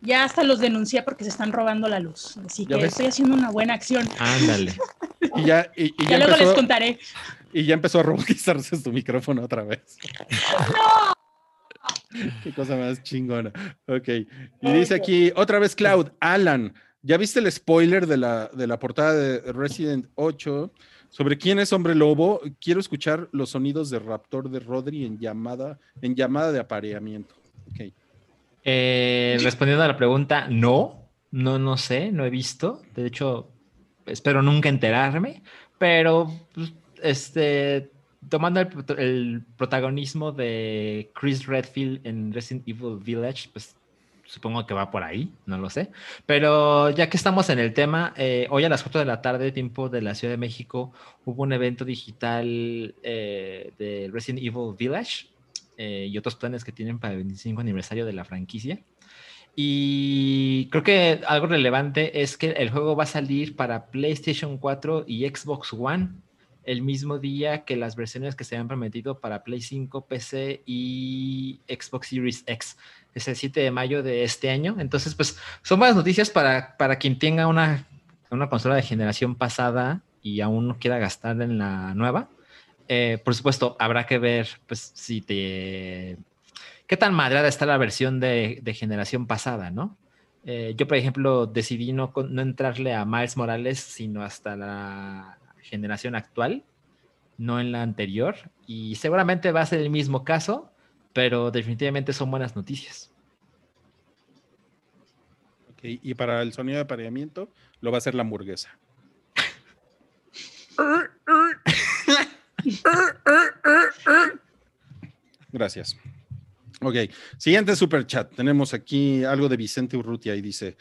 Ya hasta los denuncié porque se están robando la luz. Así que ves. estoy haciendo una buena acción. Ándale. <laughs> Y ya, y, y Ya, ya luego les contaré. y ya empezó a robotizarse tu micrófono otra vez. <laughs> Qué cosa más chingona. Ok. Y dice aquí, otra vez Cloud, Alan, ¿ya viste el spoiler de la, de la portada de Resident 8? Sobre quién es Hombre Lobo, quiero escuchar los sonidos de Raptor de Rodri en llamada, en llamada de apareamiento. Ok. Eh, respondiendo a la pregunta, no, no, no sé, no he visto. De hecho, espero nunca enterarme, pero pues, este, tomando el, prot- el protagonismo de Chris Redfield en Resident Evil Village, pues supongo que va por ahí, no lo sé. Pero ya que estamos en el tema, eh, hoy a las 4 de la tarde, tiempo de la Ciudad de México, hubo un evento digital eh, de Resident Evil Village eh, y otros planes que tienen para el 25 aniversario de la franquicia. Y creo que algo relevante es que el juego va a salir para PlayStation 4 y Xbox One el mismo día que las versiones que se habían prometido para Play 5, PC y Xbox Series X. Es el 7 de mayo de este año. Entonces, pues son buenas noticias para, para quien tenga una, una consola de generación pasada y aún no quiera gastar en la nueva. Eh, por supuesto, habrá que ver pues, si te qué tan madrada está la versión de, de generación pasada, ¿no? Eh, yo, por ejemplo, decidí no, entrarle a Miles Morales, sino hasta la generación actual, no en la anterior. Y seguramente va a ser el mismo caso, pero definitivamente son buenas noticias. Ok, Y para el sonido de apareamiento lo va a hacer la hamburguesa. <laughs> Gracias. Ok, siguiente super chat. Tenemos aquí algo de Vicente Urrutia y dice: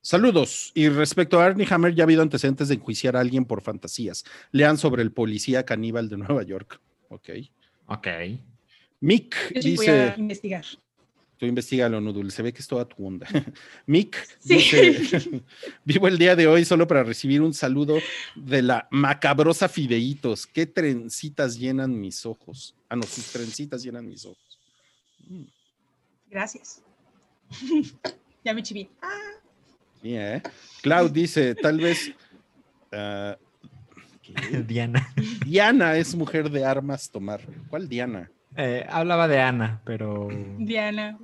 Saludos. Y respecto a Arnie Hammer, ya ha habido antecedentes de enjuiciar a alguien por fantasías. Lean sobre el policía caníbal de Nueva York. Ok. Ok. Mick Yo sí voy dice: a investigar. Tú investigalo, Nudul. Se ve que es toda tu onda. <laughs> Mick Sí. dice: <laughs> Vivo el día de hoy solo para recibir un saludo de la macabrosa Fideitos. ¿Qué trencitas llenan mis ojos? Ah, no, sus trencitas llenan mis ojos. Mm, Gracias. <laughs> ya me chiví. Ah, sí, ¿eh? Cloud dice: Tal vez. ah, ¿qué? Diana. Diana es mujer de armas tomar. ¿Cuál Diana? Eh, hablaba de Ana, pero. Diana.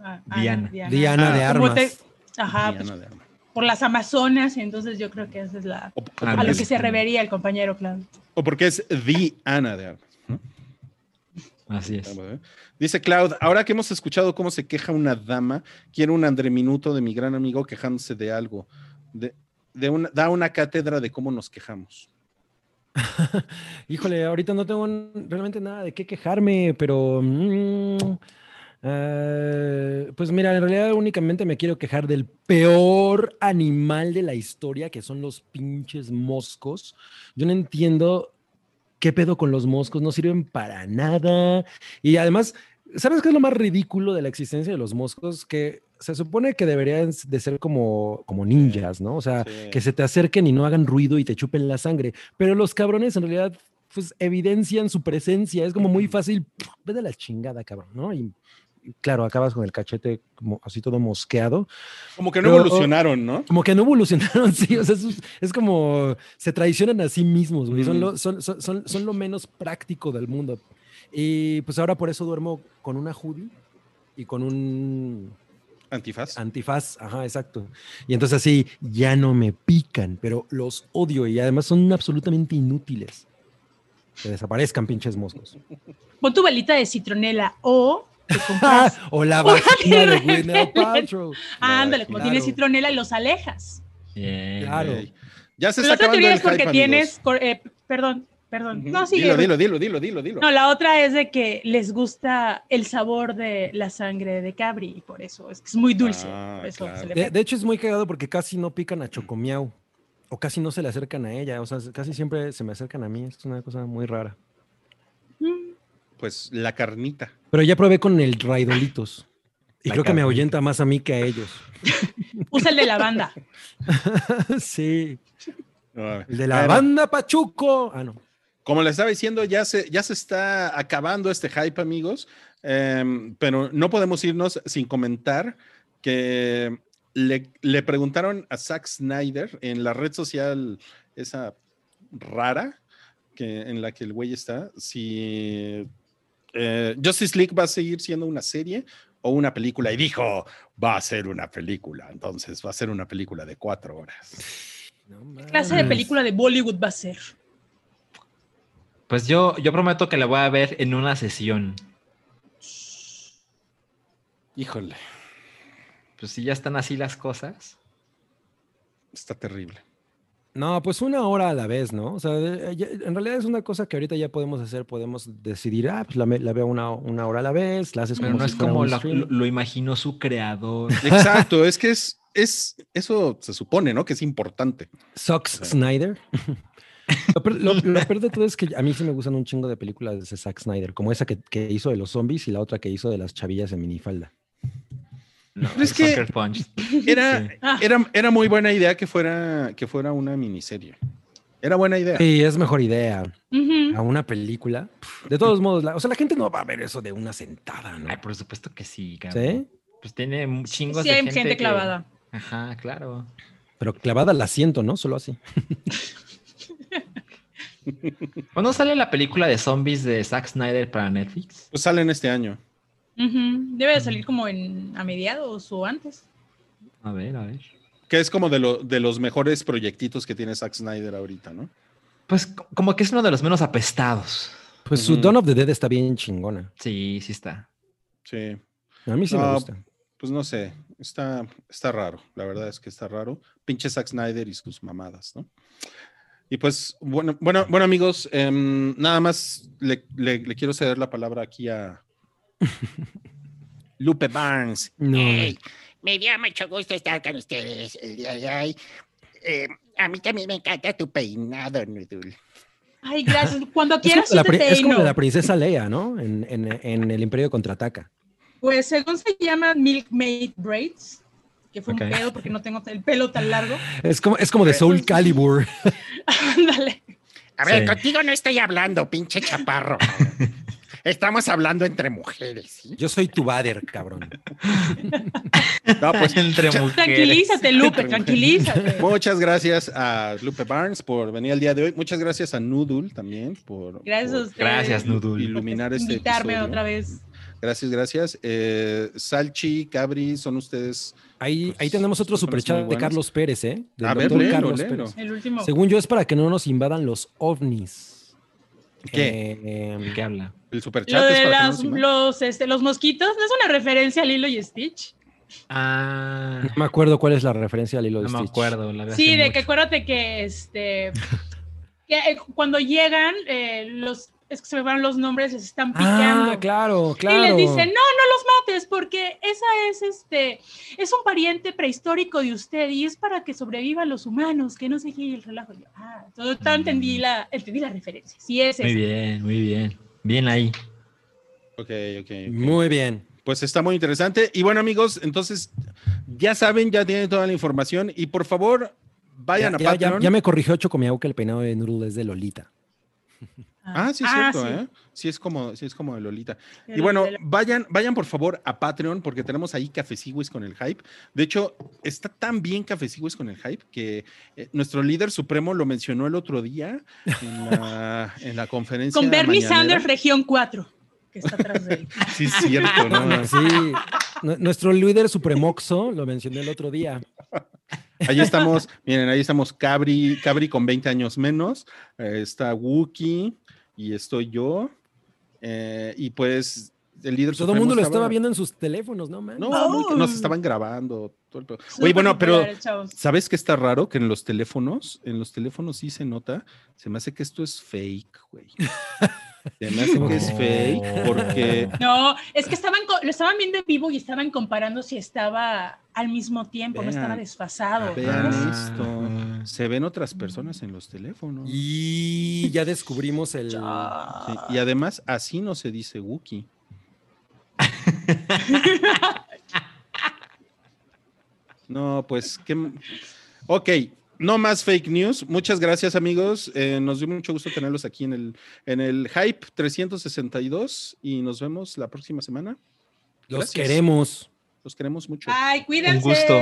Ah, Ana, Diana. Diana de Ah, armas. te- Ajá, Diana pues, de armas. por las Amazonas, entonces yo creo que esa es la O, o Ah, a porque lo es- que se revería el compañero Cloud. o porque es Diana de armas. Así es. Dice Cloud, ahora que hemos escuchado cómo se queja una dama, quiero un andreminuto de mi gran amigo quejándose de algo. De, de una, da una cátedra de cómo nos quejamos. <laughs> Híjole, ahorita no tengo realmente nada de qué quejarme, pero mm, eh, pues mira, en realidad únicamente me quiero quejar del peor animal de la historia, que son los pinches moscos. Yo no entiendo qué pedo con los moscos, no sirven para nada. Y además, ¿sabes qué es lo más ridículo de la existencia de los moscos? Que se supone que deberían de ser como, como ninjas, ¿no? O sea, Sí. que se te acerquen y no hagan ruido y te chupen la sangre. Pero los cabrones en realidad pues evidencian su presencia. Es como muy fácil, ve de la chingada, cabrón, ¿no? Y claro, acabas con el cachete como así todo mosqueado. Como que no Pero- evolucionaron, ¿no? Como que no evolucionaron, <laughs> sí. O sea, es, es como se traicionan a sí mismos, güey. Son, Ujú. lo, son, son, son- son lo menos práctico del mundo. Y pues ahora por eso duermo con una hoodie y con un Antifaz. Antifaz, ajá, exacto. Y entonces así ya no me pican, pero los odio y además son absolutamente inútiles. Que desaparezcan pinches moscos. Pon tu velita de citronela o te compras. <laughs> o la vagina de Gwyneth. Paltrow. Ándale, como claro. tiene citronela y los alejas. Bien. Claro. Ya se La está otra acabando teoría es porque hype, tienes. eh, perdón, perdón. Ujú. No, sigue. Dilo, dilo, dilo, dilo, dilo, dilo. No, la otra es de que les gusta el sabor de la sangre de cabri y por eso es que es muy dulce. Ah, por eso claro. se le De, de hecho es muy cagado porque casi no pican a Chocomiao. O casi no se le acercan a ella. O sea, casi siempre se me acercan a mí. Es una cosa muy rara. Mm, Pues la carnita. Pero ya probé con el Raidolitos. Y La creo que me ahuyenta más a mí que a ellos. <laughs> Usa el de la banda. <laughs> sí. No, El de la banda Pachuco. Ah, no. Como les estaba diciendo, ya se, ya se está acabando este hype, amigos, em, pero no podemos irnos sin comentar que le, le preguntaron a Zack Snyder en la red social esa rara que, en la que el güey está, si eh, Justice League va a seguir siendo una serie o una película. Y dijo, va a ser una película, entonces va a ser una película de cuatro horas. ¿Qué clase de película de Bollywood va a ser? Pues yo, yo prometo que la voy a ver en una sesión. Híjole, Pues si ya están así las cosas. está terrible. No, pues una hora a la vez, ¿no? O sea, ya- en realidad es una cosa que ahorita ya podemos hacer, podemos decidir, ah, pues la, me- la veo una, una hora a la vez, la haces Pero como no si es como lo, imaginó su creador. <laughs> Exacto, es que es, es, eso se supone, ¿no? Que es importante. Zack Sí. Snyder. <laughs> lo, peor- lo- lo peor de todo es que a mí sí me gustan un chingo de películas de Zack Snyder, como esa que, que hizo de los zombies y la otra que hizo de las chavillas en minifalda. No, Pero es que- Punch. <laughs> Era, Sí. Era, era muy buena idea que fuera, que fuera una miniserie. Era buena idea. Sí, es mejor idea a una película. De todos modos, la- o sea, la gente no va a ver eso de una sentada, ¿no? Ay, por supuesto que sí, cabrón. ¿Sí? Pues tiene chingos Sí, de hay gente, gente que- clavada. Ajá, claro. Pero clavada al asiento, ¿no? Solo así. <laughs> ¿Cuándo sale la película de zombies de Zack Snyder para Netflix? Pues salen este año. Debe de salir como en a mediados o antes. A ver, a ver. Que es como de, lo, de los mejores proyectitos que tiene Zack Snyder ahorita, ¿no? Pues co- como que es uno de los menos apestados. Pues su. Dawn of the Dead está bien chingona. Sí, sí está. Sí. A mí sí me No, gusta. Pues no sé, está, está raro. La verdad es que está raro. Pinche Zack Snyder y sus mamadas, ¿no? Y pues, bueno, bueno, bueno amigos, em, nada más le, le- le quiero ceder la palabra aquí a Lupe Barnes. No. Ey, me dio mucho gusto estar con ustedes el día de hoy. Eh, a mí también me encanta tu peinado, Nudul. Ay, gracias. Cuando Es como, quieras, la, es como la princesa Leia, ¿no? En, en- en el Imperio Contraataca. Pues según se llama Milkmaid Braids, que fue Ok. un pedo porque no tengo el pelo tan largo. Es como, es como de Soul Calibur. <laughs> Ándale. A ver, Sí. contigo no estoy hablando, pinche chaparro. <laughs> Estamos hablando entre mujeres, ¿sí? Yo soy tu Vader, cabrón. <laughs> No, pues, Entre mujeres. Tranquilízate, Lupe, tranquilízate. muchas gracias a Lupe Barnes por venir el día de hoy. Muchas gracias a Noodle también por, Gracias a ustedes. Gracias, Nudul. por iluminar este invitarme episodio. otra vez. Gracias, gracias. Eh, Salchi, Cabri, son ustedes. Ahí, Pues, ahí tenemos otro superchat de. Carlos Pérez, ¿eh? Del A ver, léelo, Carlos léelo. Pérez. El último. Según yo es para que no nos invadan los ovnis. ¿Qué? Eh, ¿Qué habla? El Lo superchat es de que las- no se los, este, los mosquitos, ¿no es una referencia a Lilo y Stitch? Ah, no me acuerdo cuál es la referencia al hilo de no me Stitch. acuerdo. La Sí, de que acuérdate que este <laughs> que eh, cuando llegan eh, los es que se me van los nombres les están picando. Ah, claro, claro. Y les dicen, no, no los mates, porque esa es este, es un pariente prehistórico de usted y es para que sobrevivan los humanos, que no sé qué, y el relajo. Yo, ah, todo, entendí la, entendí la referencia. Sí, es Muy bien, muy bien. Bien ahí. Ok, ok. ok. Muy bien. Pues está muy interesante. Y bueno, amigos, entonces ya saben, ya tienen toda la información. Y por favor, vayan Ya, a ya- ya- Patreon. ya me corrigió Chocomiao que el peinado de Noodle es de Lolita. Ah, sí, es Ah, cierto, sí. ¿eh? Sí, es como, sí, es como de Lolita. De Y bueno, la- vayan, vayan por favor a Patreon porque tenemos ahí cafecigües con el hype. De hecho, está tan bien cafecigües con el hype que eh, nuestro líder supremo lo mencionó el otro día en la, <laughs> en la conferencia. con Bernie mañanera. Sanders, región 4, que está atrás de él. <laughs> Sí, es cierto, ¿no? Sí, nu- nuestro líder supremoxo lo mencioné el otro día. Ahí estamos, <laughs> miren, ahí estamos Cabri, Cabri con 20 años menos, eh, está Wookie y estoy yo. eh, y pues el líder Todo el mundo lo estaba estaba- viendo en sus teléfonos, ¿no, man? No, Oh. muy- nos estaban grabando. todo el Oye, bueno, pero. ¿sabes qué está raro? Que en los teléfonos, en los teléfonos sí se nota. Se me hace que esto es fake, güey. <laughs> Se me hace que es fake porque No, es que estaban lo estaban viendo en vivo y estaban comparando si estaba al mismo tiempo, no estaba desfasado. vean Ah. esto. Se ven otras personas en los teléfonos. Y ya descubrimos el. Sí, y además, así no se dice Wookie. <laughs> No, pues, ¿qué? m- Ok, no más fake news. Muchas gracias, amigos. Eh, nos dio mucho gusto tenerlos aquí en el, en el Hype 362 y nos vemos la próxima semana. Los Gracias. queremos. Los queremos mucho. Ay, cuídense. gusto.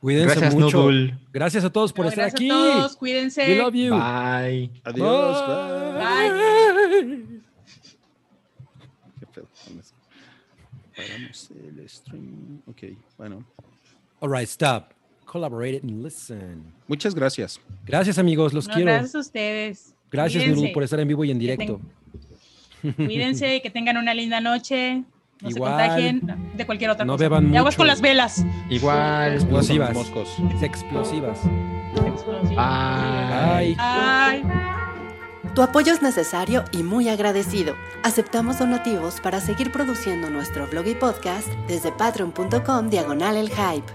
Cuídense Gracias, mucho. Gracias a todos por No, estar gracias aquí. a todos, cuídense. We love you. Bye. Adiós. bye. Bye. Qué pedo con eso. Paramos el stream. Ok, bueno. All right, stop. Collaborate and listen. Muchas gracias. Gracias, amigos. Los No, quiero. gracias a ustedes. Gracias. Nudul, por estar en vivo y en directo. Cuídense y que tengan una linda noche. No Igual. se contagien de cualquier otra No cosa. beban Y aguas mucho. con las velas. Igual. Explosivas. Moscos. Explosivas. Bye. Ay. Ay. Tu apoyo es necesario y muy agradecido. Aceptamos donativos para seguir produciendo nuestro blog y podcast desde patreon.com diagonal el hype.